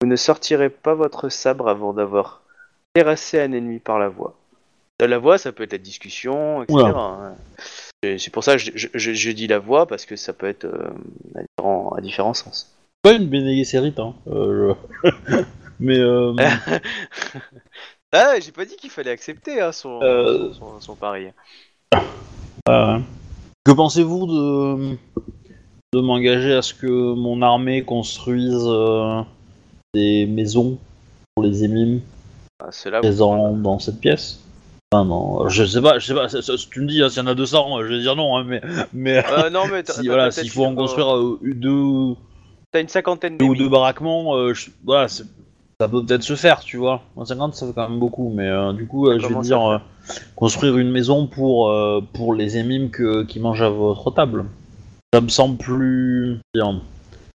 vous ne sortirez pas votre sabre avant d'avoir terrassé un ennemi par la voie. La voie, ça peut être la discussion, etc. Oula. hein. C'est pour ça que je, je- je- je dis la voix parce que ça peut être euh, à, différents, à différents sens. pas une Bene hein. euh, Mais euh, ah, j'ai pas dit qu'il fallait accepter hein, son, Euh. son, son- son pari. Euh, que pensez-vous de de m'engager à ce que mon armée construise euh, des maisons pour les émimes Ah, cela, présents dans cette pièce? Enfin non, je sais pas, je sais pas. ça- tu me dis hein, s'il y en a 200, je vais dire non, hein, mais mais Euh, non, mais t'as- si voilà, s'il faut en une- construire euh, deux, T'as une cinquantaine deux ou deux baraquements, euh, je- voilà, c'est- ça peut peut-être se faire, tu vois. 50, ça fait quand même beaucoup, mais euh, du coup, euh, je vais ça dire euh, construire une maison pour pour les émimes que, qui mangent à votre table. Ça me semble plus bien,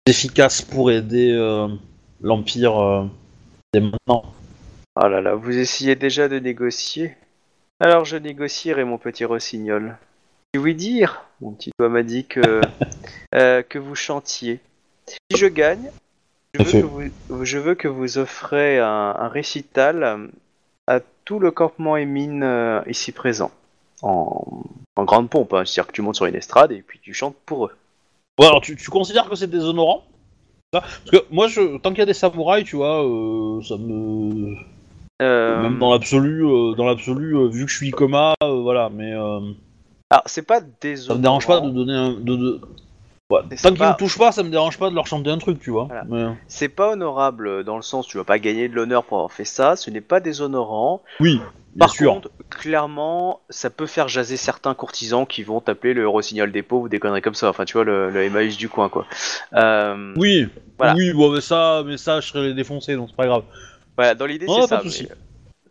efficace pour aider l'empire dès maintenant. Ah là là, vous essayez déjà de négocier Alors je négocierai, mon petit rossignol. Si oui dire, mon petit doigt m'a dit que, que vous chantiez. Si je gagne, je veux, que vous, je veux que vous offrez un, un récital euh, à tout le campement et mine euh, ici présent. En, en grande pompe, hein. c'est-à-dire que tu montes sur une estrade et puis tu chantes pour eux. Ouais, alors tu, tu considères que c'est déshonorant ça Parce que moi, je, tant qu'il y a des samouraïs, tu vois, euh, ça me Euh, même dans l'absolu, euh, dans l'absolu, euh, vu que je suis coma, euh, voilà, mais euh, Alors c'est pas ça désolé. me dérange pas de donner un, de, de- Ouais, tant qu'ils pas- me touchent pas, ça me dérange pas de leur chanter un truc, tu vois. Voilà. Mais- C'est pas honorable dans le sens tu vas pas gagner de l'honneur pour avoir fait ça, ce n'est pas déshonorant. Oui, bien Par sûr. contre, clairement, ça peut faire jaser certains courtisans qui vont t'appeler le rossignol des pauvres ou des conneries comme ça. Enfin, tu vois, le, le Emmaüs du coin, quoi. Euh, Oui, Voilà. oui, bon, mais ça, mais ça, je serais les défoncer, donc c'est pas grave. Voilà, dans l'idée, c'est pas ça. de souci. mais,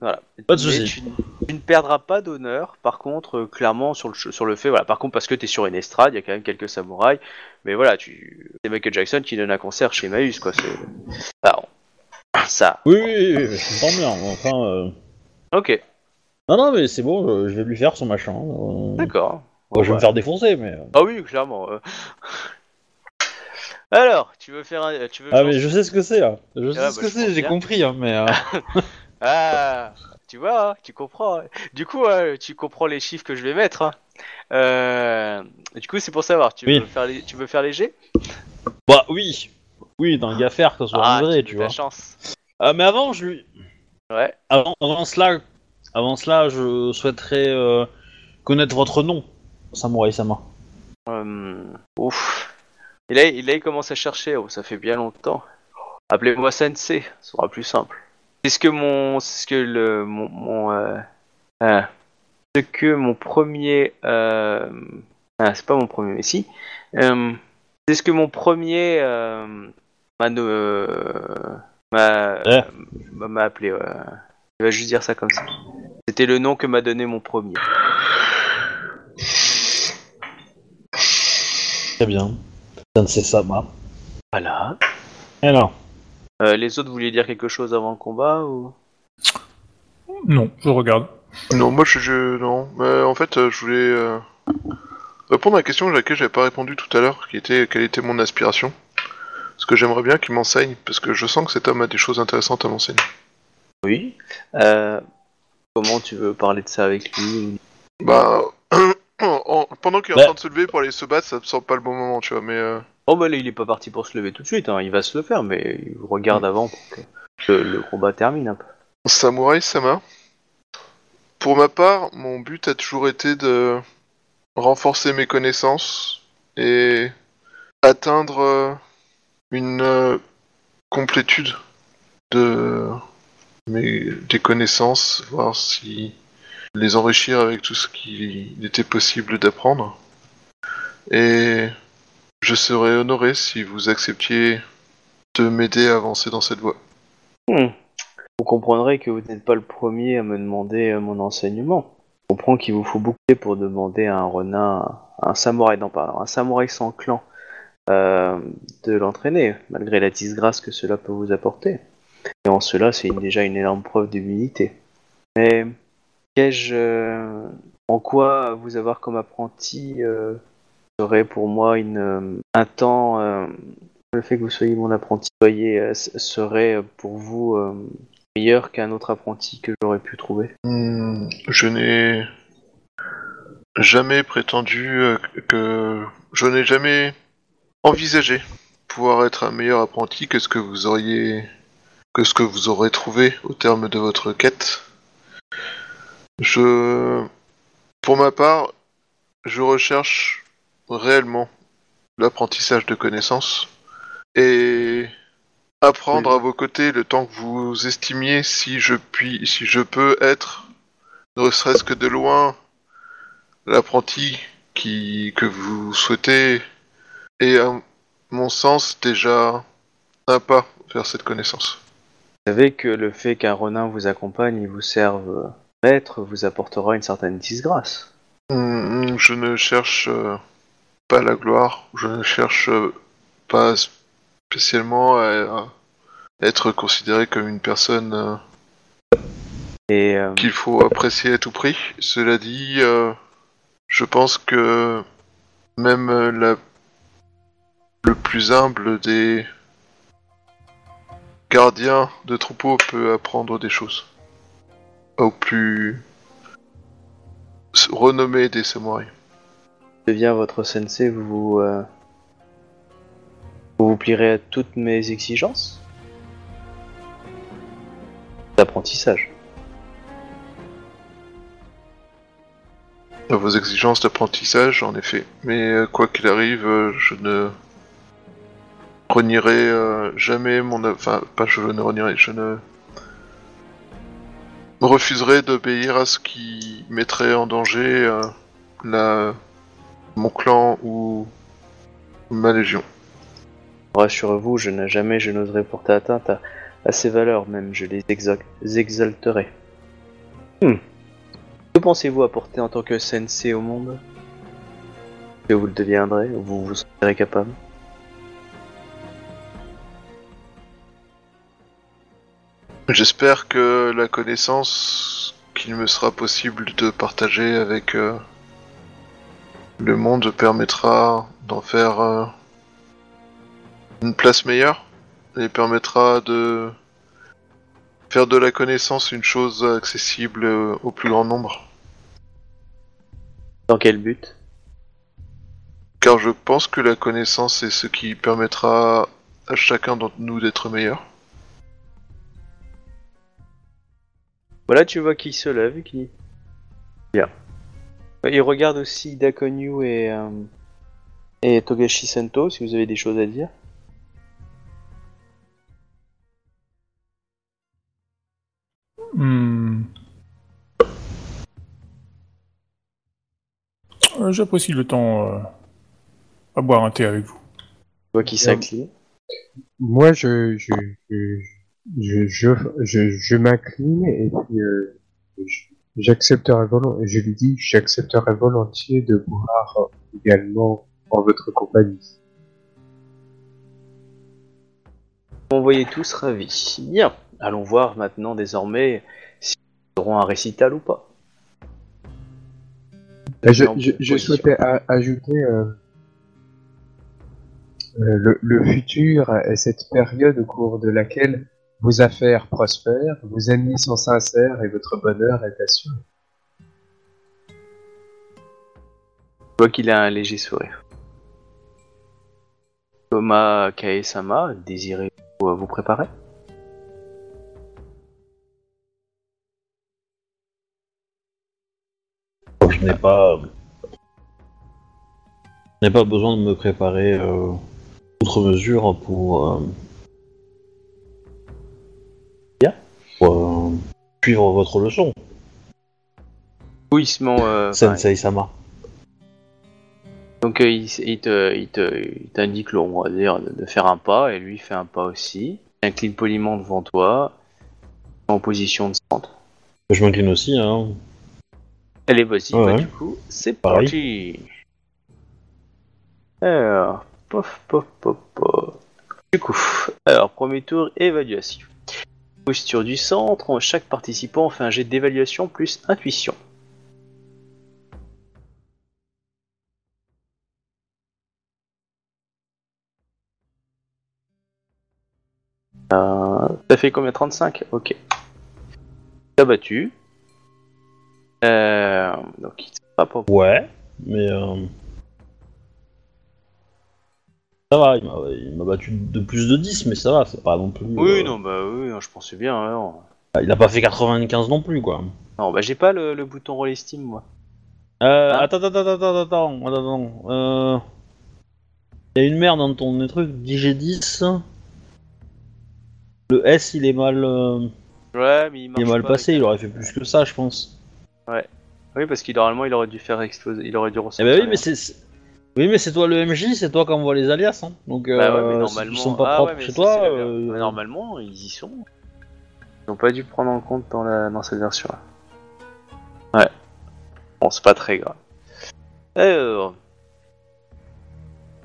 Voilà. Pas de Mais souci. Tu, tu ne perdras pas d'honneur. Par contre, euh, clairement, sur le, sur le fait, voilà. Par contre, parce que tu es sur une estrade, il y a quand même quelques samouraïs. Mais voilà, tu, c'est Michael Jackson qui donne un concert chez Emmaüs, quoi. C'est, Ah, on- ça. Oui, oui, oui, oui, je comprends bien. Enfin, euh... Ok, non, non, mais c'est bon, euh, je vais lui faire son machin. euh. d'accord. Bon, je vais me faire défoncer, mais. Ah oui, clairement. Alors, tu veux faire un... Tu veux Ah, mais je sais ce que c'est là. Je sais Ah, ce bah, que c'est, j'ai bien. compris, hein, mais. euh, Ah, tu vois, hein, tu comprends. hein. Du coup, hein, tu comprends les chiffres que je vais mettre. hein. Euh, Du coup, c'est pour savoir, tu, Oui. veux faire les... tu veux faire léger? Bah, oui. Oui, dans le gaffaire, que ce soit Ah, vrai, tu ta vois. chance. Ah, mais avant, je lui. Ouais. Avant, avant cela, avant cela, je souhaiterais euh, connaître votre nom, Samurai Sama. Euh, Ouf. Et là, et là, il commence à chercher. Oh, ça fait bien longtemps. Appelez-moi Sensei, ce sera plus simple. C'est ce que mon, ce que le, mon, mon, euh, ah, ce que mon premier, euh, ah, c'est pas mon premier, mais si, Euh, c'est ce que mon premier m'a, no- m'a, Ouais. m'a, m'a appelé. ouais. Je vais juste dire ça comme ça. C'était le nom que m'a donné mon premier. Très bien. Sensei Sama. Voilà. Alors? Euh, les autres voulaient dire quelque chose avant le combat ou? Non, je regarde. Non, moi je, je- non. Mais en fait, euh, je voulais euh, répondre à la question à laquelle j'avais pas répondu tout à l'heure, qui était quelle était mon aspiration. Parce que j'aimerais bien qu'il m'enseigne, parce que je sens que cet homme a des choses intéressantes à m'enseigner. Oui. Euh, comment tu veux parler de ça avec lui? Bah, en- pendant qu'il est en train de se lever pour aller se battre, ça me semble pas le bon moment, tu vois. Mais euh, Oh bah là, il est pas parti pour se lever tout de suite, hein. il va se le faire, mais il regarde avant pour que le, le combat termine un peu. Samurai Sama. Pour ma part, mon but a toujours été de renforcer mes connaissances et atteindre une complétude de mes des connaissances, voir si les enrichir avec tout ce qu'il était possible d'apprendre. Et je serais honoré si vous acceptiez de m'aider à avancer dans cette voie. Hmm. Vous comprendrez que vous n'êtes pas le premier à me demander euh, mon enseignement. Je comprends qu'il vous faut beaucoup pour demander à un renard, un samouraï, non pas, un samouraï sans clan, euh, de l'entraîner, malgré la disgrâce que cela peut vous apporter. Et en cela, c'est déjà une énorme preuve d'humilité. Mais qu'ai-je, euh, en quoi vous avoir comme apprenti serait pour moi une, euh, un temps, euh, le fait que vous soyez mon apprenti soyez, euh, serait pour vous meilleur qu'un autre apprenti que j'aurais pu trouver. Hmm, Je n'ai jamais prétendu que je n'ai jamais envisagé pouvoir être un meilleur apprenti que ce que vous auriez que ce que vous aurez trouvé au terme de votre quête. Je pour ma part, je recherche réellement l'apprentissage de connaissances et apprendre à vos côtés le temps que vous estimiez si je puis si je peux être ne serait-ce que de loin l'apprenti qui que vous souhaitez est à mon sens déjà un pas vers cette connaissance. Vous savez que le fait qu'un renin vous accompagne et vous serve euh, maître vous apportera une certaine disgrâce. Hmm, Je ne cherche euh, pas la gloire, je ne cherche euh, pas spécialement à, être considéré comme une personne euh, Et euh, qu'il faut apprécier à tout prix. Cela dit, euh, je pense que même la... le plus humble des gardiens de troupeau peut apprendre des choses. Au plus renommé des samouraïs. Votre sensei, vous vous, euh, vous vous plierez à toutes mes exigences d'apprentissage. À vos exigences d'apprentissage, en effet. Mais euh, quoi qu'il arrive, euh, je ne renierai jamais mon... Enfin, pas je ne renierai, je ne refuserai d'obéir à ce qui mettrait en danger la... mon clan ou ma légion. Rassurez-vous, je n'ai jamais, je n'oserais porter atteinte à, à ces valeurs, même je les exa- exalterai. Hmm. Que pensez-vous apporter en tant que sensei au monde? Que vous le deviendrez, vous vous sentirez capable J'espère que la connaissance qu'il me sera possible de partager avec euh, le monde permettra d'en faire euh, une place meilleure et permettra de faire de la connaissance une chose accessible euh, au plus grand nombre. Dans quel but? Car je pense que la connaissance est ce qui permettra à chacun d'entre nous d'être meilleur. Voilà, tu vois qui se lève, qui. Bien. Il regarde aussi Dakonyu et, euh, et Togashi Sento, si vous avez des choses à dire. Hmm. Euh, J'apprécie le temps euh, à boire un thé avec vous. Tu vois qui s'incline. Moi, je, je, je, je, je, je, je m'incline et puis euh, je- j'accepterai volontiers, je lui dis, j'accepterai volontiers de boire également en votre compagnie. Vous voyez tous ravis. Bien. Allons voir maintenant désormais si nous aurons un récital ou pas. Je, souhaitais ajouter euh, euh, le, le futur est cette période au cours de laquelle vos affaires prospèrent, vos ennemis sont sincères et votre bonheur est assuré. Je vois qu'il a un léger sourire. Thomas Kae-sama, désirez-vous euh, vous préparer? Je n'ai pas. Je n'ai pas besoin de me préparer euh, outre mesure pour. euh, Pour suivre votre leçon, Fouissement. Euh, Sensei Sama. donc euh, il, il te, il te, il t'indique, le- on va dire, de, de faire un pas, et lui fait un pas aussi. Il incline poliment devant toi, en position de centre. Je m'incline aussi, hein. Allez, vas-y, Ouais, bah, ouais. du coup, c'est Pareil. parti. Alors, pof, pof, pof, pof. Du coup, alors, premier tour, évaluation. Du centre, chaque participant fait un jet d'évaluation plus intuition. Euh, T'as fait combien? 35 Ok. T'as battu. Euh, donc il pas Ouais, mais. euh, Ça va, il m'a- il battu de plus de 10, mais ça va, c'est pas non plus. Oui, euh, non, bah oui, non, je pensais bien. ouais, non. Il a pas fait 95 non plus, quoi. Non, bah j'ai pas le, le bouton roll Steam, moi. Euh, Hein attends, attends, attends, attends, attends, attends, attends. Euh... Il y a une merde dans ton truc, DG10. Le S, il est mal, euh, Ouais, mais il, il est mal pas passé, avec- il aurait fait plus que ça, je pense. Oui, parce qu'il normalement il aurait dû faire exploser, il aurait dû Eh ressortir. ben oui, mais c'est. Oui, mais c'est toi le MJ, c'est toi qui envoie les alias, hein. Donc, Bah ouais, euh, mais si normalement. ils sont pas ah, propres ouais, chez ça, toi. euh. Mais normalement, ils y sont. Ils ont pas dû prendre en compte dans, la, dans cette version-là. Ouais. Bon, c'est pas très grave. Alors.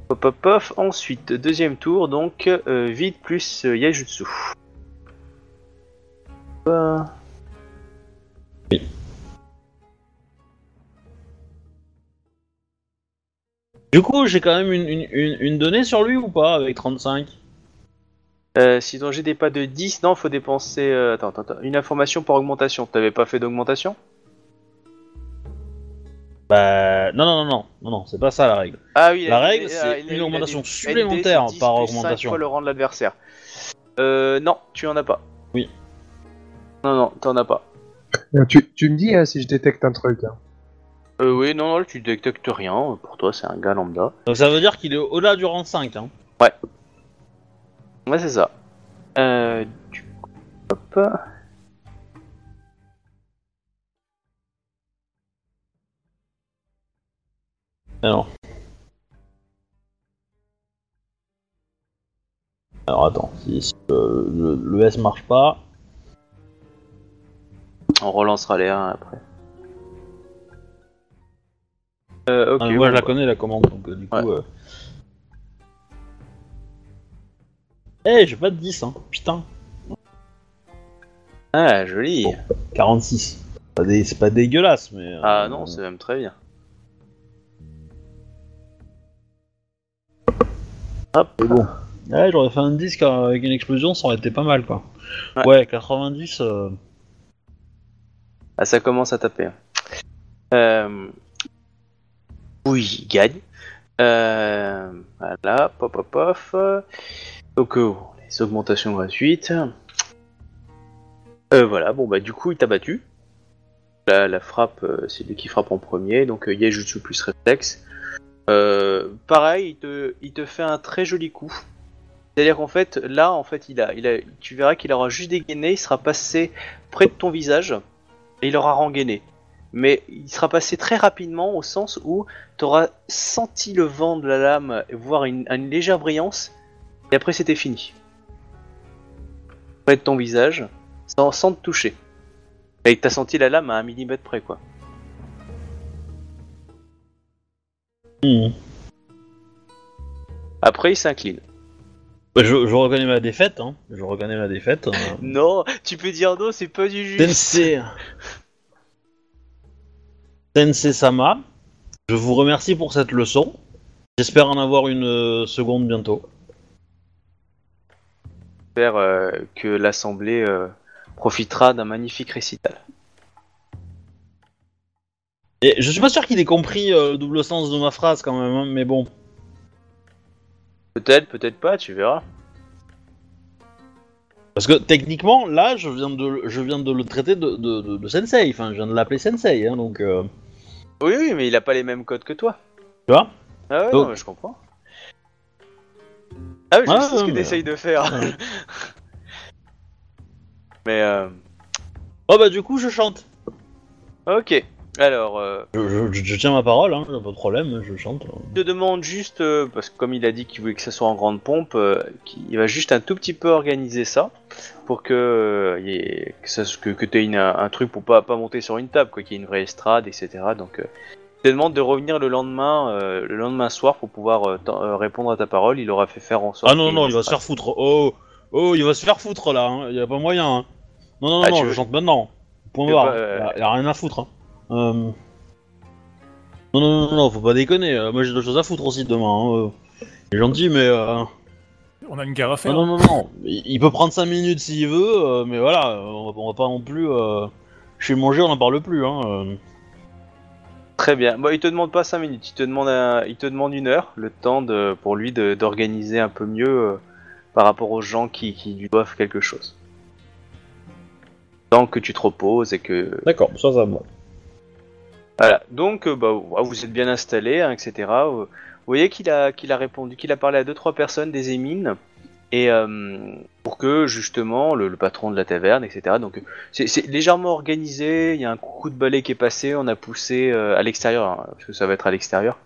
Pop, pop, pop. Ensuite, deuxième tour, donc euh, vide plus euh, Yajutsu. Euh, Du coup, j'ai quand même une, une, une, une donnée sur lui ou pas avec 35 Euh, si ton n'est pas de 10, non, faut dépenser. euh, attends, attends, attends, une information par augmentation. T'avais pas fait d'augmentation? Bah. Non, non, non, non, non, non, c'est pas ça la règle. Ah oui, La il a- règle, il a- c'est il a- une il a augmentation des supplémentaire ND, c'est 10 par plus cinq augmentation. fois le rang de l'adversaire. Euh, non, tu en as pas. Oui. Non, non, t'en as pas. Euh, Tu, tu me dis hein, si je détecte un truc. hein. Euh, oui, non, non, tu détectes rien. Pour toi, c'est un gars lambda. Donc ça veut dire qu'il est au-delà du rang 5, hein. Ouais, c'est ça. Euh, du coup, hop. Alors. Alors attends, si, si le, le- le S marche pas. On relancera les 1 après. Euh, ah, moi, je la bah. connais, la commande, donc euh, du coup. Euh. Eh, hey, j'ai pas de 10, hein. Putain. Ah, joli. Bon, 46. C'est pas dégueulasse, mais. Ah non, c'est même très bien. Hop. Bon. Ouais, j'aurais fait un 10 avec une explosion, ça aurait été pas mal, quoi. Ouais, 90. Ah, ça commence à taper. Hein. Euh, oui, il gagne. Euh... Voilà, pop, pop, pop. Donc, euh, les augmentations gratuites. Euh, voilà, bon, bah, du coup, il t'a battu. La, la frappe, c'est lui qui frappe en premier, donc Yaijutsu plus réflexe. Pareil, il te, il te fait un très joli coup. C'est-à-dire qu'en fait, là, en fait, il a, il a, tu verras qu'il aura juste dégainé, il sera passé près de ton visage et il aura rengainé. Mais il sera passé très rapidement au sens où tu auras senti le vent de la lame, voire une, une légère brillance, et après c'était fini. Près de ton visage, sans, sans te toucher. Et t'as senti la lame à un millimètre près, quoi. hmm. Après, il s'incline. Bah, Je, je reconnais ma défaite, hein. Je reconnais ma défaite. euh. Non, tu peux dire non, c'est pas du juste. Sensei. Sensei Sama, je vous remercie pour cette leçon. J'espère en avoir une euh, seconde bientôt. J'espère euh, que l'assemblée euh, profitera d'un magnifique récital. Et je suis pas sûr qu'il ait compris le double sens de ma phrase quand même, hein, mais bon. Peut-être, peut-être pas, tu verras. Parce que techniquement, là, je viens de, le- je viens de le traiter de, de, de- de Sensei. Enfin, je viens de l'appeler Sensei, hein, donc. Oui, oui, mais il a pas les mêmes codes que toi. tu vois Ah ouais, non, mais je comprends. Ah oui, je Ah, sais ce que mais- t'essayes de faire. Ouais. mais euh, Oh bah, du coup, je chante. ok. Alors, euh, Je, je- je tiens ma parole, hein, pas de problème, je chante. je te demande juste, euh, parce que comme il a dit qu'il voulait que ça soit en grande pompe, euh, qu'il va juste un tout petit peu organiser ça pour que euh, y ait- que, ça, que, une- un truc pour pas, pas monter sur une table, quoi, qu'il y ait une vraie estrade, etc. Donc, euh, je te demande de revenir le lendemain, euh, le lendemain soir pour pouvoir euh, répondre à ta parole. Il aura fait faire en sorte. Ah non, non, il va se faire foutre. Oh, oh, il va se faire foutre là, hein. il y a pas moyen. Hein. Non, non, non, Ah, non, je veux- chante maintenant. Point barre. Il y a- rien à foutre. Hein. Non, non, non, non, faut pas déconner. Moi j'ai d'autres choses à foutre aussi demain. Hein. Il est gentil, mais. On a une guerre à faire. Non, non, non, non. Il peut prendre 5 minutes s'il veut, euh, mais voilà, on va, on va pas non plus. Euh... Chez manger, on en parle plus. Hein. euh. Très bien. Bon, il te demande pas 5 minutes, il te demande, un- il te demande une heure, le temps de, pour lui d'organiser un peu mieux euh, par rapport aux gens qui, qui lui doivent quelque chose. Tant que tu te reposes et que. D'accord, ça, ça va. Voilà. Donc, euh, bah, vous êtes bien installés, hein, etc. Vous voyez qu'il a, qu'il a répondu, qu'il a parlé à deux trois personnes des émines. Et euh, pour que justement le, patron de la taverne, etc. Donc c'est légèrement organisé. Il y a un coup de balai qui est passé. On a poussé euh, à l'extérieur, hein, parce que ça va être à l'extérieur.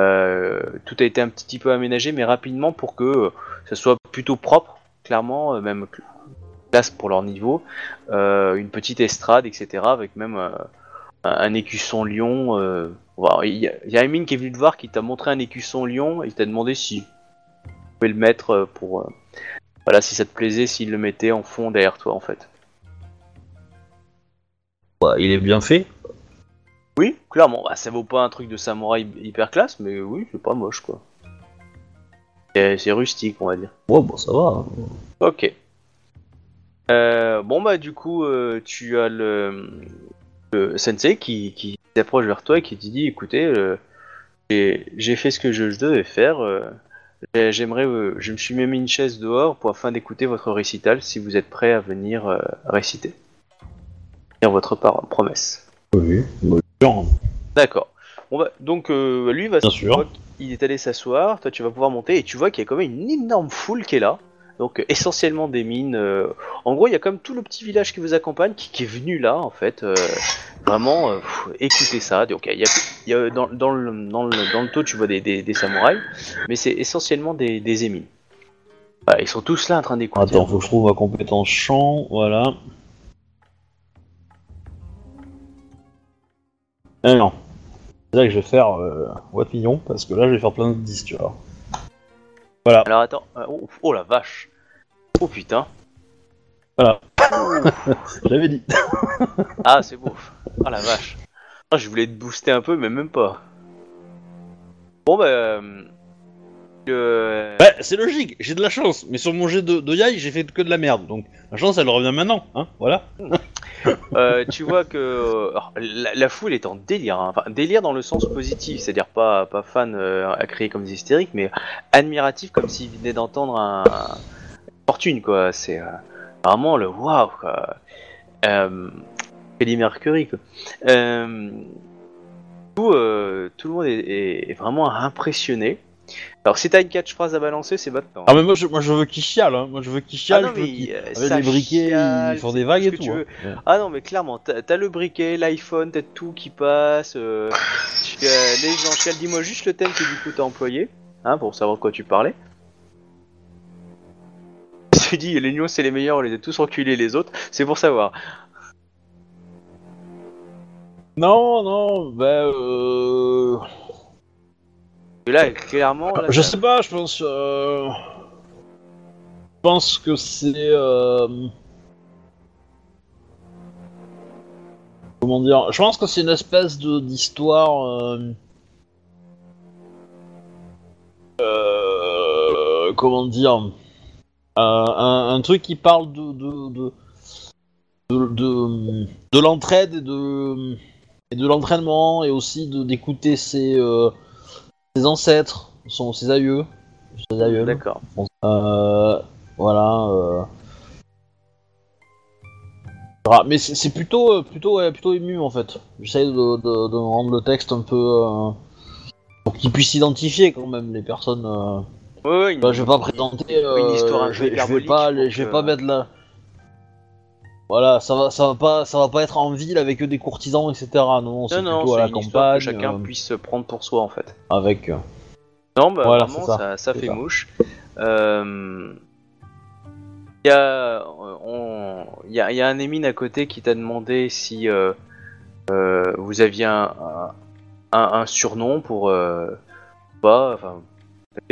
Euh, tout a été un petit peu aménagé, mais rapidement pour que ça soit plutôt propre, clairement, même cl- classe pour leur niveau. Une petite estrade, etc. Avec même un écusson lion. Il y, a- il y a Amine qui est venu te voir, qui t'a montré un écusson lion et il t'a demandé si tu pouvais le mettre euh, pour. euh, voilà, si ça te plaisait, s'il le mettait en fond derrière toi, en fait. Bah, il est bien fait. Oui, clairement. Bah, ça vaut pas un truc de samouraï hyper classe, mais oui, c'est pas moche, quoi. C'est c'est rustique, on va dire. Ouais, bon, ça va. hein. Ok. Euh, bon bah du coup euh, tu as le, le sensei qui, qui s'approche vers toi et qui te dit écoutez euh, j'ai fait ce que je, je devais faire euh, j'ai- j'aimerais euh, je me suis même mis une chaise dehors pour afin d'écouter votre récital si vous êtes prêt à venir réciter votre promesse Oui, d'accord bon bah donc euh, lui va Bien sûr. il est allé s'asseoir, toi tu vas pouvoir monter et tu vois qu'il y a quand même une énorme foule qui est là. Donc euh, essentiellement des mines. euh, En gros, il y a comme tout le petit village qui vous accompagne qui, est venu là en fait. euh, Vraiment, écoutez ça. Donc il y a, dans, le, dans, le, dans le taux tu vois des, des, samouraïs, mais c'est essentiellement des, des émines. Ils sont tous là en train d'écouter. Attends, faut que je trouve ma compétence champ, voilà. Ah non. C'est là que je vais faire euh, Watillon, parce que là je vais faire plein de 10, tu vois. Voilà. Alors attends, euh, oh, oh la vache. Oh putain. J'avais dit. Ah c'est beau. Ah la vache. Ah, je voulais te booster un peu, mais même pas. Bon bah... euh, Euh, Bah, c'est logique, j'ai de la chance, mais sur mon jet de, de Yai, j'ai fait que de la merde, donc la chance elle revient maintenant, hein, voilà. euh, tu vois que alors, la, foule est en délire, hein. délire dans le sens positif, c'est-à-dire pas pas fan euh, à créer comme des hystériques, mais admiratif comme s'ils venaient d'entendre un, une fortune quoi. C'est euh, vraiment le waouh quoi. Euh, Mercury. Euh, tout, euh, tout le monde est vraiment impressionné. Alors si t'as une catchphrase à balancer, c'est maintenant. Ah mais moi je, moi, je veux qu'il chiale, hein. moi je veux qu'il chiale, Ah non, je veux qu'il- euh, avec briquets, chiale, ils font des vagues et tout. hein. Ouais. Ah non, mais clairement, t'as t'as le briquet, l'iPhone, t'as tout qui passe. Euh, tu- euh, les gens, chialent. dis-moi juste le thème que du coup t'as employé, hein, pour savoir de quoi tu parlais. Tu dis, les news c'est les meilleurs, on les a tous enculés les autres, c'est pour savoir. Non, non, bah euh... Et là, clairement, là, Je sais pas, je pense... Euh... Je pense que c'est... Euh... Comment dire Je pense que c'est une espèce de d'histoire... Euh... euh, Comment dire Euh, un, un truc qui parle de... de, de... de, de- de l'entraide et de... et de l'entraînement et aussi de d'écouter ses... ses ancêtres, son, ses aïeux. Ses aïeux. D'accord. Euh, voilà. euh. Ah, Mais c'est plutôt, euh, plutôt, ouais, plutôt ému en fait. J'essaie de, de, de rendre le texte un peu. euh, pour qu'ils puissent identifier quand même les personnes. Ouais, Bah, je vais pas présenter. Une histoire je, vais- je vais pas, je vais pas mettre là. Voilà, ça va, ça va pas, ça va pas être en ville avec des courtisans, etc. Non, non, c'est plutôt à la campagne, que chacun euh, puisse se prendre pour soi en fait. avec. euh, Non, bah Voilà, vraiment, ça. ça, ça fait ça. mouche. Euh, Il y, a, on- il y, a, y a un Émine à côté qui t'a demandé si euh, euh, vous aviez un, un, un surnom pour euh, pas, enfin,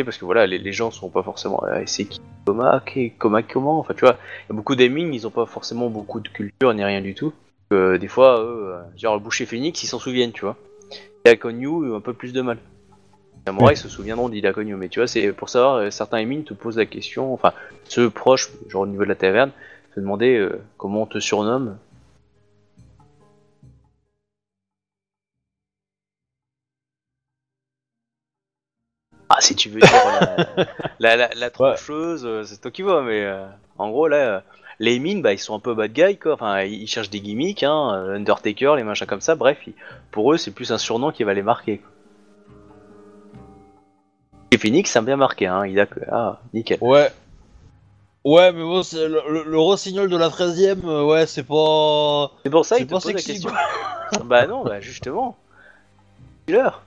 parce que voilà, les, les gens sont pas forcément. euh, c'est qui Coma, qui- Coma, comment Enfin, tu vois, il y a beaucoup d'émines, ils ont pas forcément beaucoup de culture ni rien du tout. Euh, des fois, eux, euh, genre le boucher phénix, ils s'en souviennent, tu vois. Et à Konyu, un peu plus de mal. Les samouraïs se souviendront d'Ida Konyu, mais tu vois, c'est pour savoir, euh, certains émines te posent la question, enfin, ceux proches, genre au niveau de la taverne, te demander euh, comment on te surnomme. Ah, si tu veux dire la, la, la, la trancheuse, euh, c'est toi qui vois, mais euh, en gros, là, euh, les mines, bah, ils sont un peu bad guy, quoi. Enfin, ils cherchent des gimmicks, hein, euh, Undertaker, les machins comme ça, bref, ils- pour eux, c'est plus un surnom qui va les marquer, quoi. Et Phoenix, ça a bien marqué, hein, il a que. Ah, nickel. Ouais. Ouais, mais bon, c'est le, le, le rossignol de la 13 e ouais, c'est pas. C'est pour ça C'est il te pas pose la question. bah non, bah justement. Dis-leur.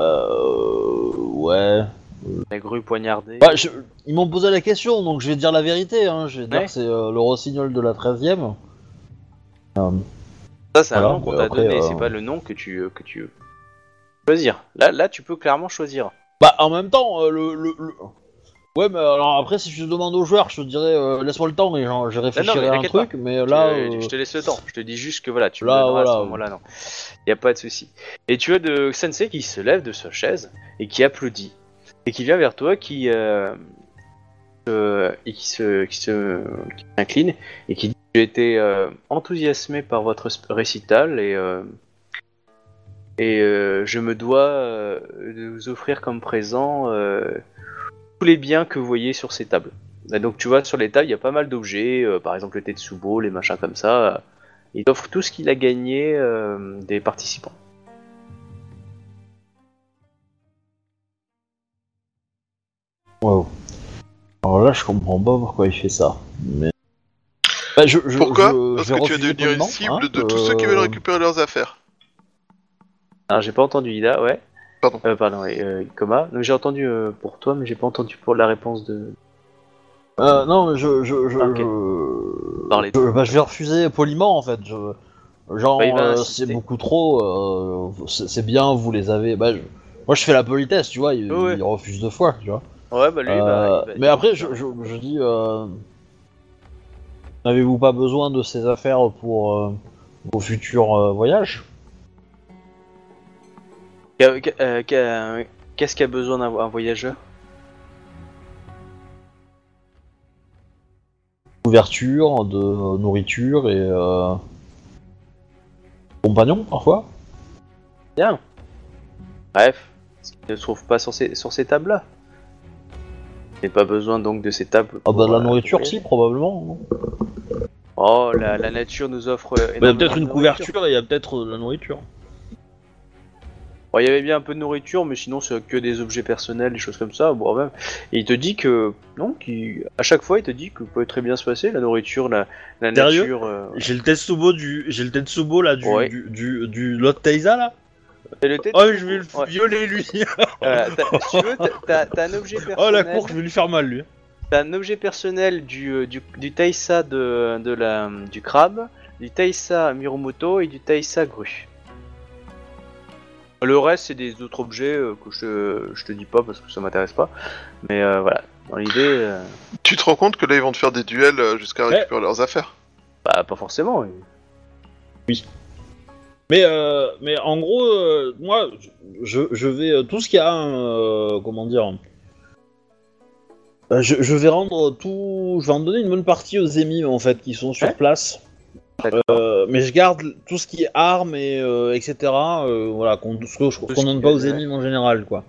Euh. Ouais. La grue poignardée. Bah, je- ils m'ont posé la question, donc je vais dire la vérité, hein. Je vais dire Ouais. que c'est euh, le rossignol de la 13 e ça, c'est un nom qu'on mais t'a après, donné, euh, c'est pas le nom que tu, euh, que tu veux choisir. Là, là, tu peux clairement choisir. Bah, en même temps, euh, le, le, le- Ouais, mais alors après, si je demande aux joueurs, je te dirais, euh, laisse-moi le temps et genre, je réfléchirai à un t'inquiète truc, mais là. je, euh, je te laisse le temps. Je te dis juste que voilà, tu me Là, à voilà. ce moment-là, non. Y a pas de souci. Et tu as de Sensei qui se lève de sa chaise et qui applaudit et qui vient vers toi, qui euh, euh, et qui se, qui se, qui s'incline et qui dit j'ai été euh, enthousiasmé par votre récital et et je me dois de vous offrir comme présent tous les biens que vous voyez sur ces tables. Et donc tu vois sur les tables il y a pas mal d'objets, euh, par exemple le Tetsubo, les machins comme ça. euh, il offre tout ce qu'il a gagné euh, des participants. wow. Alors là, je comprends pas pourquoi il fait ça. Mais. Bah, je, je, Pourquoi je- Parce que tu vas devenir une cible hein, de tous ceux qui veulent récupérer leurs affaires. Alors j'ai pas entendu Ida, ouais. Pardon. Euh, pardon, ouais, euh, Coma. Donc j'ai entendu euh, pour toi, mais j'ai pas entendu pour la réponse de. Euh, non, mais je. je, je, Ok. je... Parlez. je- bah, je vais refuser poliment en fait. Je... Genre, Bah, il va euh, insister. c'est beaucoup trop. euh, c'est c'est bien, vous les avez. Bah, je- Moi, je fais la politesse, tu vois. Il, Ouais, ouais. il refuse deux fois, tu vois. Ouais, bah lui, il va- Euh, il va- mais après, je, je, je dis. Euh... N'avez-vous pas besoin de ces affaires pour euh, vos futurs euh, voyages? Qu'est-ce qu'a besoin d'un un voyageur? Couverture, de euh, nourriture et euh, compagnon parfois. Bien. Bref, ce qui ne se trouve pas sur ces, sur ces tables-là. Il n'y a pas besoin donc de ces tables. Ah bah la euh, nourriture si probablement. non? Oh, la, la nature nous offre. Il y a énormément peut-être de une couverture et il y a peut-être euh, de la nourriture. Bon, il y avait bien un peu de nourriture, mais sinon c'est que des objets personnels, des choses comme ça. Bon, même. Et il te dit que non, qu'il- à chaque fois il te dit que peut très bien se passer la nourriture, la, la nature. euh, J'ai le Tetsubo du j'ai le Tetsubo là du Ouais. du, du, du Lot là. le Oh je vais le Ouais. violer lui. Voilà, si tu veux, t'as- un objet personnel. oh la cour je vais lui faire mal lui. T'as un objet personnel du, euh, du, du Taisa de, de la, du crabe, du Taisa Miromoto et du Taisa Gru. Le reste, c'est des autres objets euh, que je, je te dis pas parce que ça m'intéresse pas. Mais euh, voilà, dans l'idée, euh, Tu te rends compte que là ils vont te faire des duels euh, jusqu'à Ouais. récupérer leurs affaires? Bah, pas forcément. oui. Mais euh, mais en gros euh, moi je, je vais euh, tout ce qu'il y a euh, comment dire euh, je, je vais rendre tout je vais en donner une bonne partie aux émimes en fait qui sont sur Ouais. place. Euh, mais je garde tout ce qui est armes et euh, etc. euh, voilà, qu'on qu'on ce donne pas aux émimes en général, quoi.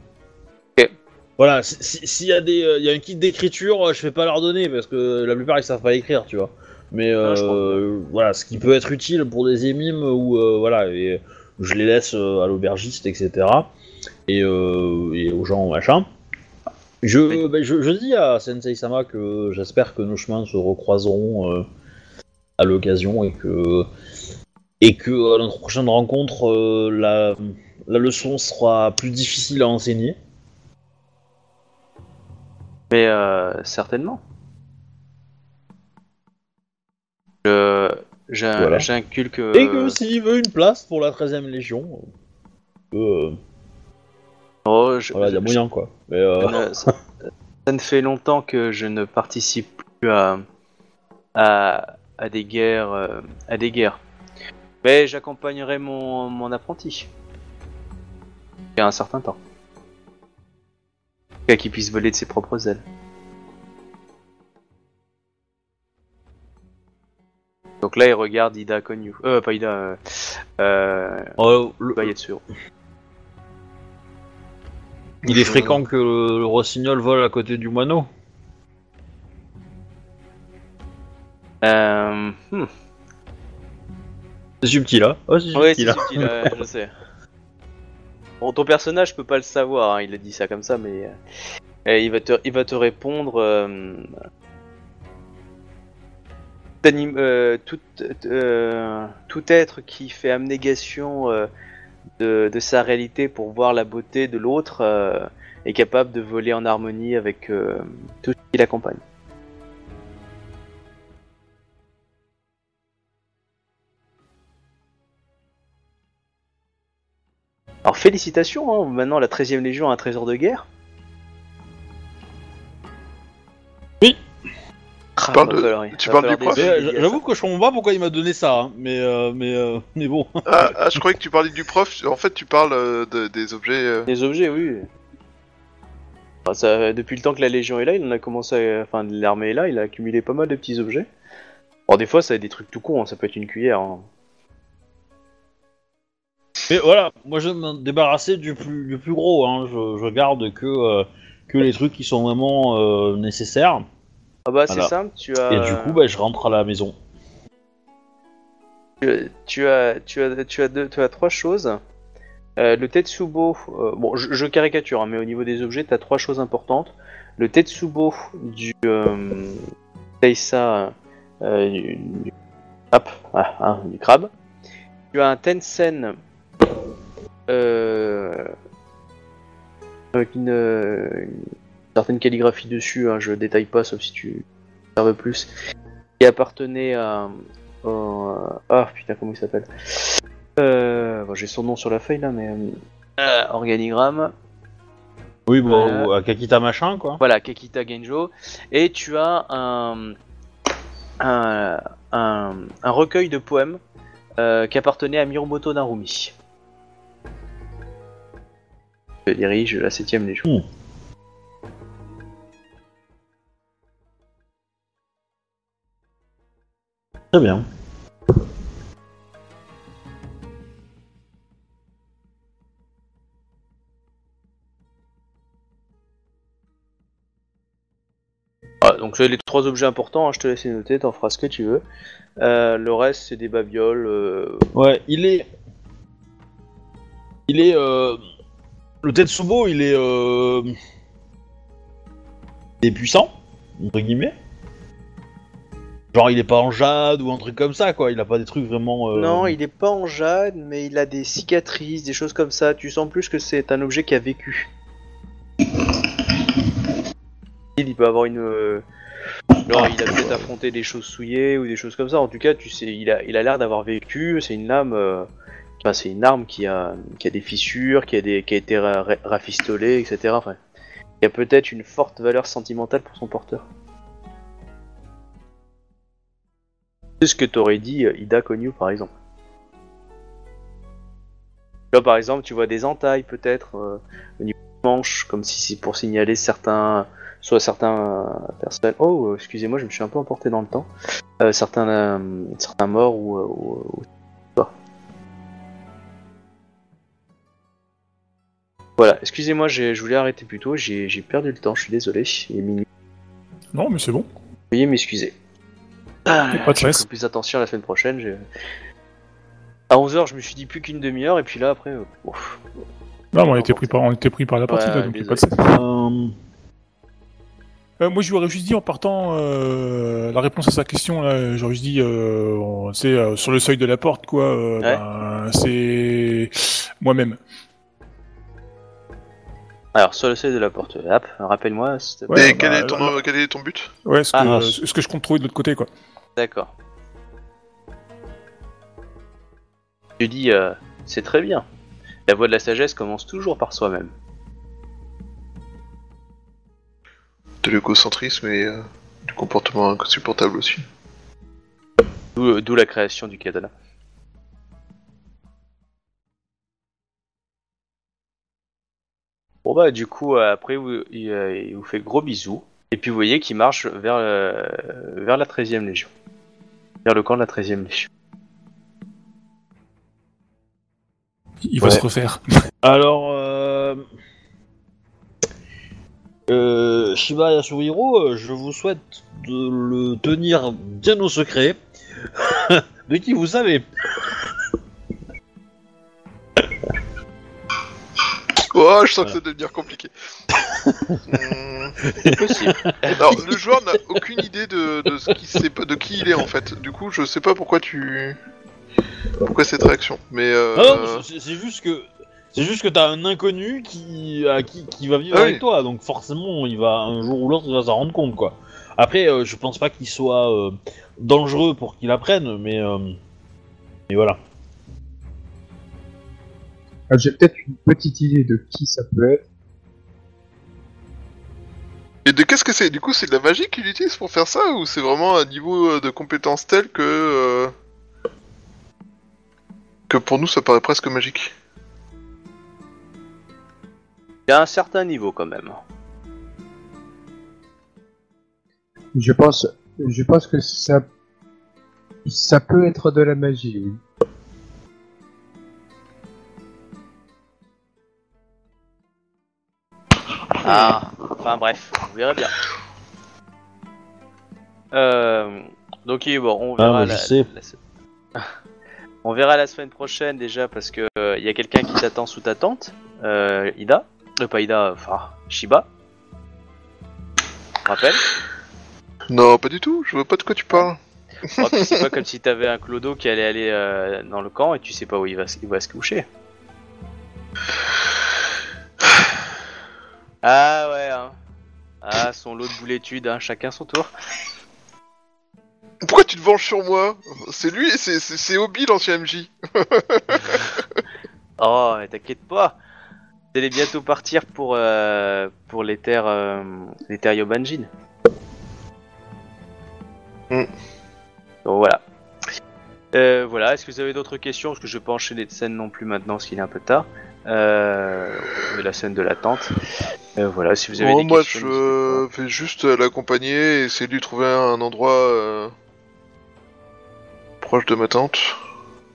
Voilà, si- si- s'il y a des, euh, il y a un kit d'écriture, euh, je vais pas leur donner parce que la plupart ils savent pas écrire, tu vois. Mais Ouais, voilà, ce qui peut être utile pour des émimes ou voilà, et je les laisse à l'aubergiste, etc. Et, et aux gens machin. Je, Oui. ben, je, je dis à Sensei Sama que j'espère que nos chemins se recroiseront à l'occasion et que et que à notre prochaine rencontre euh, la, la leçon sera plus difficile à enseigner. Mais euh, certainement. Je- j'in- Voilà. J'inculque. Et que euh, s'il veut une place pour la 13ème Légion, euh, oh, je- voilà, il y a je- moyen quoi. Mais, euh, ça, ça ne fait longtemps que je ne participe plus à, à, à des guerres, euh, à des guerres. Mais j'accompagnerai mon, mon apprenti. Il y a un certain temps. Jusqu'à qu'il puisse voler de ses propres ailes. Donc là, il regarde Ida Konyu. Euh, pas Ida. Euh, euh, euh, le- il est fréquent que le, le rossignol vole à côté du moineau. Euh, hmm. C'est subtil, hein Oh, c'est Ouais, c'est hein. subtil, ouais, je sais. Bon, ton personnage peut pas le savoir, hein, il a dit ça comme ça, mais euh, euh, il, va te, il va te répondre. euh, euh, tout, tout être qui fait abnégation de, de sa réalité pour voir la beauté de l'autre est capable de voler en harmonie avec tout ce qui l'accompagne. Alors félicitations, hein, maintenant la 13ème Légion a un trésor de guerre. Oui. Ah, parles de- tu parles du souliers euh. J'avoue que je comprends pas pourquoi il m'a donné ça, hein. mais, euh, mais, euh, mais bon. Ah, ah, je croyais que tu parlais du prof. En fait, tu parles euh, de- des objets. euh, Des objets, oui. Enfin, ça, depuis le temps que la Légion est là, il en a commencé, à- enfin l'armée est là, il a accumulé pas mal de petits objets. Bon, des fois, ça a des trucs tout cons, hein, ça peut être une cuillère. Hein. Mais voilà, moi je vais me débarrasser du plus, du plus gros, hein. je, je garde que, euh, que les trucs qui sont vraiment euh, nécessaires. Ah bah Voilà. c'est simple, tu as, Et du coup, bah, je rentre à la maison. tu, tu as, tu as, tu as deux, tu as trois choses. Euh, le Tetsubo, euh, bon, je, je caricature, hein, mais au niveau des objets, tu as trois choses importantes. Le Tetsubo du euh, Taisa, euh, du, du- hop, ah, hein, du crabe. Tu as un Tensen euh, avec une, euh, une certaine calligraphie dessus, hein, je détaille pas sauf si tu en veux plus, qui appartenait à... au- ah putain, comment il s'appelle? Euh, bon, J'ai son nom sur la feuille là, mais... euh, organigramme. Oui, bon, Euh, ou à Kakita machin, quoi. Voilà, Kekita Genjo. Et tu as un, un, un, un recueil de poèmes euh, qui appartenait à Miromoto Narumi. Dirige la 7ème Légion. Très bien. Voilà, donc c'est les trois objets importants, hein, je te laisse les noter, t'en feras ce que tu veux. Euh, le reste, c'est des babioles. euh, Ouais, il est. Il est. Euh... Le Tetsubo, il est. Euh... Il est puissant, entre guillemets. Genre, il est pas en jade ou un truc comme ça, quoi. Il a pas des trucs vraiment. euh, Non, il est pas en jade, mais il a des cicatrices, des choses comme ça. Tu sens plus que c'est un objet qui a vécu. Il peut avoir une. euh, Genre, il a peut-être affronté des choses souillées ou des choses comme ça. En tout cas, tu sais, il a, il a l'air d'avoir vécu. C'est une lame. Enfin, c'est une arme qui a, qui a des fissures, qui a, des, qui a été ra- ra- rafistolée, etc. Il y a peut-être une forte valeur sentimentale pour son porteur. C'est ce que t'aurais dit euh, Ida Konyu par exemple. Là par exemple tu vois des entailles peut-être euh, au niveau des manches comme si c'est pour signaler certains soit certains euh, personnes oh euh, excusez-moi je me suis un peu emporté dans le temps certains certains morts ou- ou- Voilà, excusez-moi, j'ai- je voulais arrêter plus tôt, j'ai perdu le temps, je suis désolé. Il est minuit. Non, mais c'est bon. Veuillez m'excuser. Ah, pas de stress. plus attention la semaine prochaine. À 11h, je me suis dit plus qu'une demi-heure, et puis là, après. euh, ouf. Non, mais on était pris par, on était pris par la partie, Ouais, là, donc pas de stress. euh, Euh, moi, je lui aurais juste dit en partant euh, la réponse à sa question. Là, j'aurais juste dit, euh, c'est euh, sur le seuil de la porte, quoi. euh, Ouais. ben, c'est moi-même. Alors, sur le seuil de la porte, hop, rappelle-moi. s'il te plaît. Ouais, Et quel, bah, est ton, quel est ton but? Ouais, ce que, Ah. ce que je compte trouver de l'autre côté, quoi. D'accord. Je dis, euh, c'est très bien. La voie de la sagesse commence toujours par soi-même. De l'égocentrisme et euh, du comportement insupportable aussi. D'où d'où la création du katana. Bon bah du coup euh, après vous- il, euh, il vous fait gros bisous et puis vous voyez qu'il marche vers euh, vers la 13e légion. Vers le camp de la 13e légion. Il va Ouais. se refaire. Alors, euh... Euh, Shiba Yasuhiro, je vous souhaite de le tenir bien au secret. de qui vous savez? Oh, je sens que ça va devenir compliqué. C'est possible. Alors, le joueur n'a aucune idée de, de ce qui sait pas, de qui il est en fait. Du coup, je sais pas pourquoi tu, pourquoi cette réaction. Mais euh... Ah non, c'est c'est juste que c'est juste que t'as un inconnu qui, à qui, qui va vivre Ah avec oui. toi, donc forcément il va un jour ou l'autre il va s'en rendre compte quoi. Après, euh, je pense pas qu'il soit euh, dangereux pour qu'il apprenne, mais euh, mais voilà. Ah, J'ai peut-être une petite idée de qui ça peut être. Et de qu'est-ce que c'est? Du coup, c'est de la magie qu'il utilise pour faire ça ou c'est vraiment un niveau euh, de compétence tel que euh, que pour nous ça paraît presque magique? Il y a un certain niveau quand même. Je pense, je pense que ça, ça peut être de la magie. Oui. Ah, enfin bref, on verra bien. Euh, donc oui, bon, on Ah, verra la, sais. la se- on verra la semaine prochaine déjà parce que euh, il y a quelqu'un qui t'attend sous ta tente, euh, Ida, euh, pas Ida, enfin Shiba. Rappelle. Non, pas du tout. Je vois pas de quoi tu parles. Oh, c'est pas comme si t'avais un clodo qui allait aller euh, dans le camp et tu sais pas où il va, il va se coucher. Ah ouais, hein. Ah, son lot de boulétudes, hein, chacun son tour. Pourquoi tu te venges sur moi C'est lui, c'est c'est c'est Obi l'ancien MJ. Oh, mais t'inquiète pas. Vous allez bientôt partir pour, euh, pour les terres, euh, les terres Yobanjin. Hmm. Donc voilà. Euh, voilà, est-ce que vous avez d'autres questions? Parce que je vais pas enchaîner de scène non plus maintenant, parce qu'il est un peu tard. Euh, de la scène de l'attente. Euh, voilà, si vous avez Bon, des moi, questions. je vais juste euh, l'accompagner et essayer de lui trouver un endroit euh, proche de ma tante.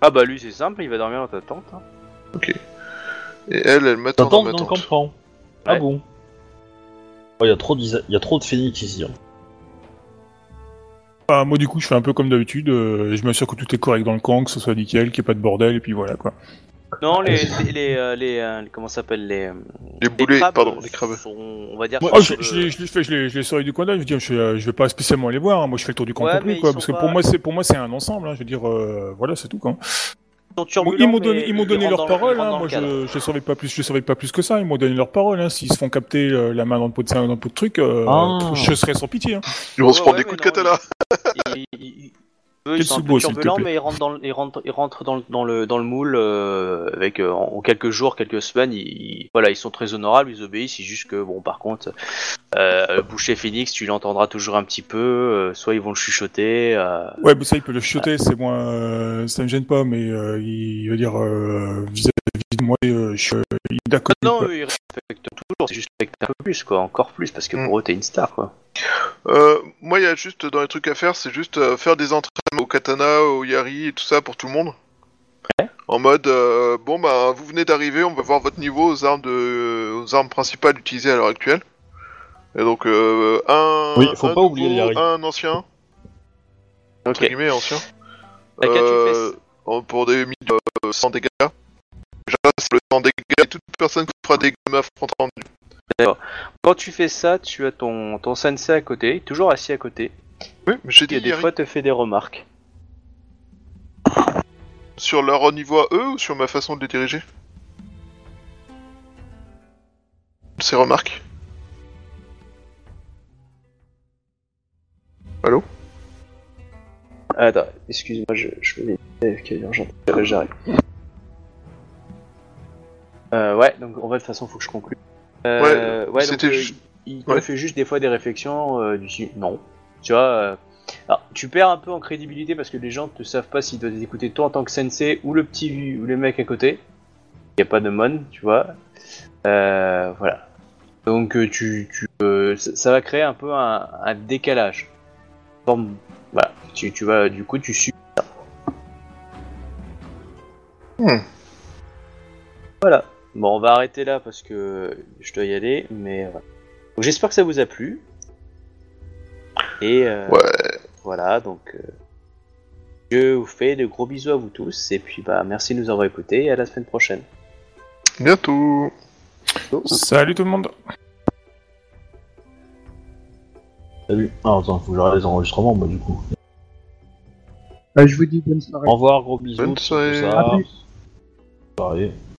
Ah bah lui c'est simple, il va dormir dans ta tente. hein. Et elle, elle m'attend dans T'attends ma dans le tente. campement. Ah Ouais. bon Il y, a trop d'isa- y a trop de phénix ici. hein. Ah, moi, du coup, je fais un peu comme d'habitude. euh, je m'assure que tout est correct dans le camp, que ce soit nickel, qu'il n'y ait pas de bordel, et puis voilà, quoi. Non, les, les, les, euh, les, euh, comment ça s'appelle les, euh, Les boulets, crabes pardon, les crabes. sont, on va dire. Oh, je, je, le- les- je les fais, je les, je les sors du coin d'œil. Je je, je vais pas spécialement les voir. hein. Moi, je fais le tour du camp Ouais, complet, quoi. Parce que pas- pour moi, c'est pour moi, c'est un ensemble. hein. Je veux dire, euh, voilà, c'est tout, quoi. ils Bon, m'ont donné, ils m'ont donné leur le- parole. Hein. Moi, je, je savais pas plus, je savais pas plus que ça. Ils m'ont donné leur parole. Hein. S'ils se font capter euh, la main dans le pot de dans le pot de truc, euh, Ah. je serai sans pitié. Hein. Ils vont se prendre ouais, des coups de non, katana. Ils, ils- eux, ils sont un peu turbulents, mais ils rentrent dans, le- ils rentrent, ils rentrent dans, le, dans le dans le moule euh, avec euh, en, quelques jours, quelques semaines. Ils, voilà, ils sont très honorables, ils obéissent. C'est juste que bon, par contre, euh, Boucher Phoenix, tu l'entendras toujours un petit peu. soit ils vont le chuchoter. Ouais, mais ça, il peut le chuter. C'est moi, ça me gêne pas. Mais il veut dire vis-à-vis moi, euh, je suis euh, d'accord. Non, quoi. eux, ils respectent toujours. C'est juste un peu plus, quoi, encore plus, parce que Mm. pour eux, t'es une star, quoi. Euh, moi, il y a juste dans les trucs à faire, c'est juste faire des entraînements au katana, au yari et tout ça pour tout le monde. Ouais. En mode, euh, bon bah, vous venez d'arriver, on va voir votre niveau aux armes de, aux armes principales utilisées à l'heure actuelle. Et donc euh, un, Oui, faut un pas oublier le yari. un ancien, entre Ok. guillemets ancien. Pour des mi- euh, 100 dégâts. C'est le 100 dégâts et toute personne qui fera des dégâts m'affrontera Quand tu fais ça, tu as ton, ton sensei à côté, toujours assis à côté, Oui, mais j'ai qui dit des fois te fait des remarques. Sur leur niveau à eux ou sur ma façon de les diriger? Ces remarques. Attends, excuse-moi, je, je des est urgent. Là, j'arrive. Euh, ouais, donc en fait, de toute façon, faut que je conclue. Euh, ouais, donc, c'était euh, il ouais. fait juste des fois des réflexions euh, du style, non. Tu vois, alors, tu perds un peu en crédibilité parce que les gens ne savent pas s'ils doivent écouter toi en tant que sensei ou le petit ou le mec à côté. Il n'y a pas de mon, tu vois. Voilà. Donc tu, tu ça, ça va créer un peu un, un décalage. Forme- voilà, tu, tu vas du coup tu subis ça. Hmm. Voilà. Bon, on va arrêter là parce que je dois y aller, mais voilà. Donc, j'espère que ça vous a plu. Et euh, Ouais. voilà, donc euh, je vous fais de gros bisous à vous tous et puis bah merci de nous avoir écoutés et à la semaine prochaine. Bientôt Salut tout le monde. Salut. Ah, attends, faut que j'arrête les enregistrements, moi, du coup. Bah, je vous dis bonne soirée. Au revoir, gros bisous. Bonne tout soirée. ça. À plus. Soirée.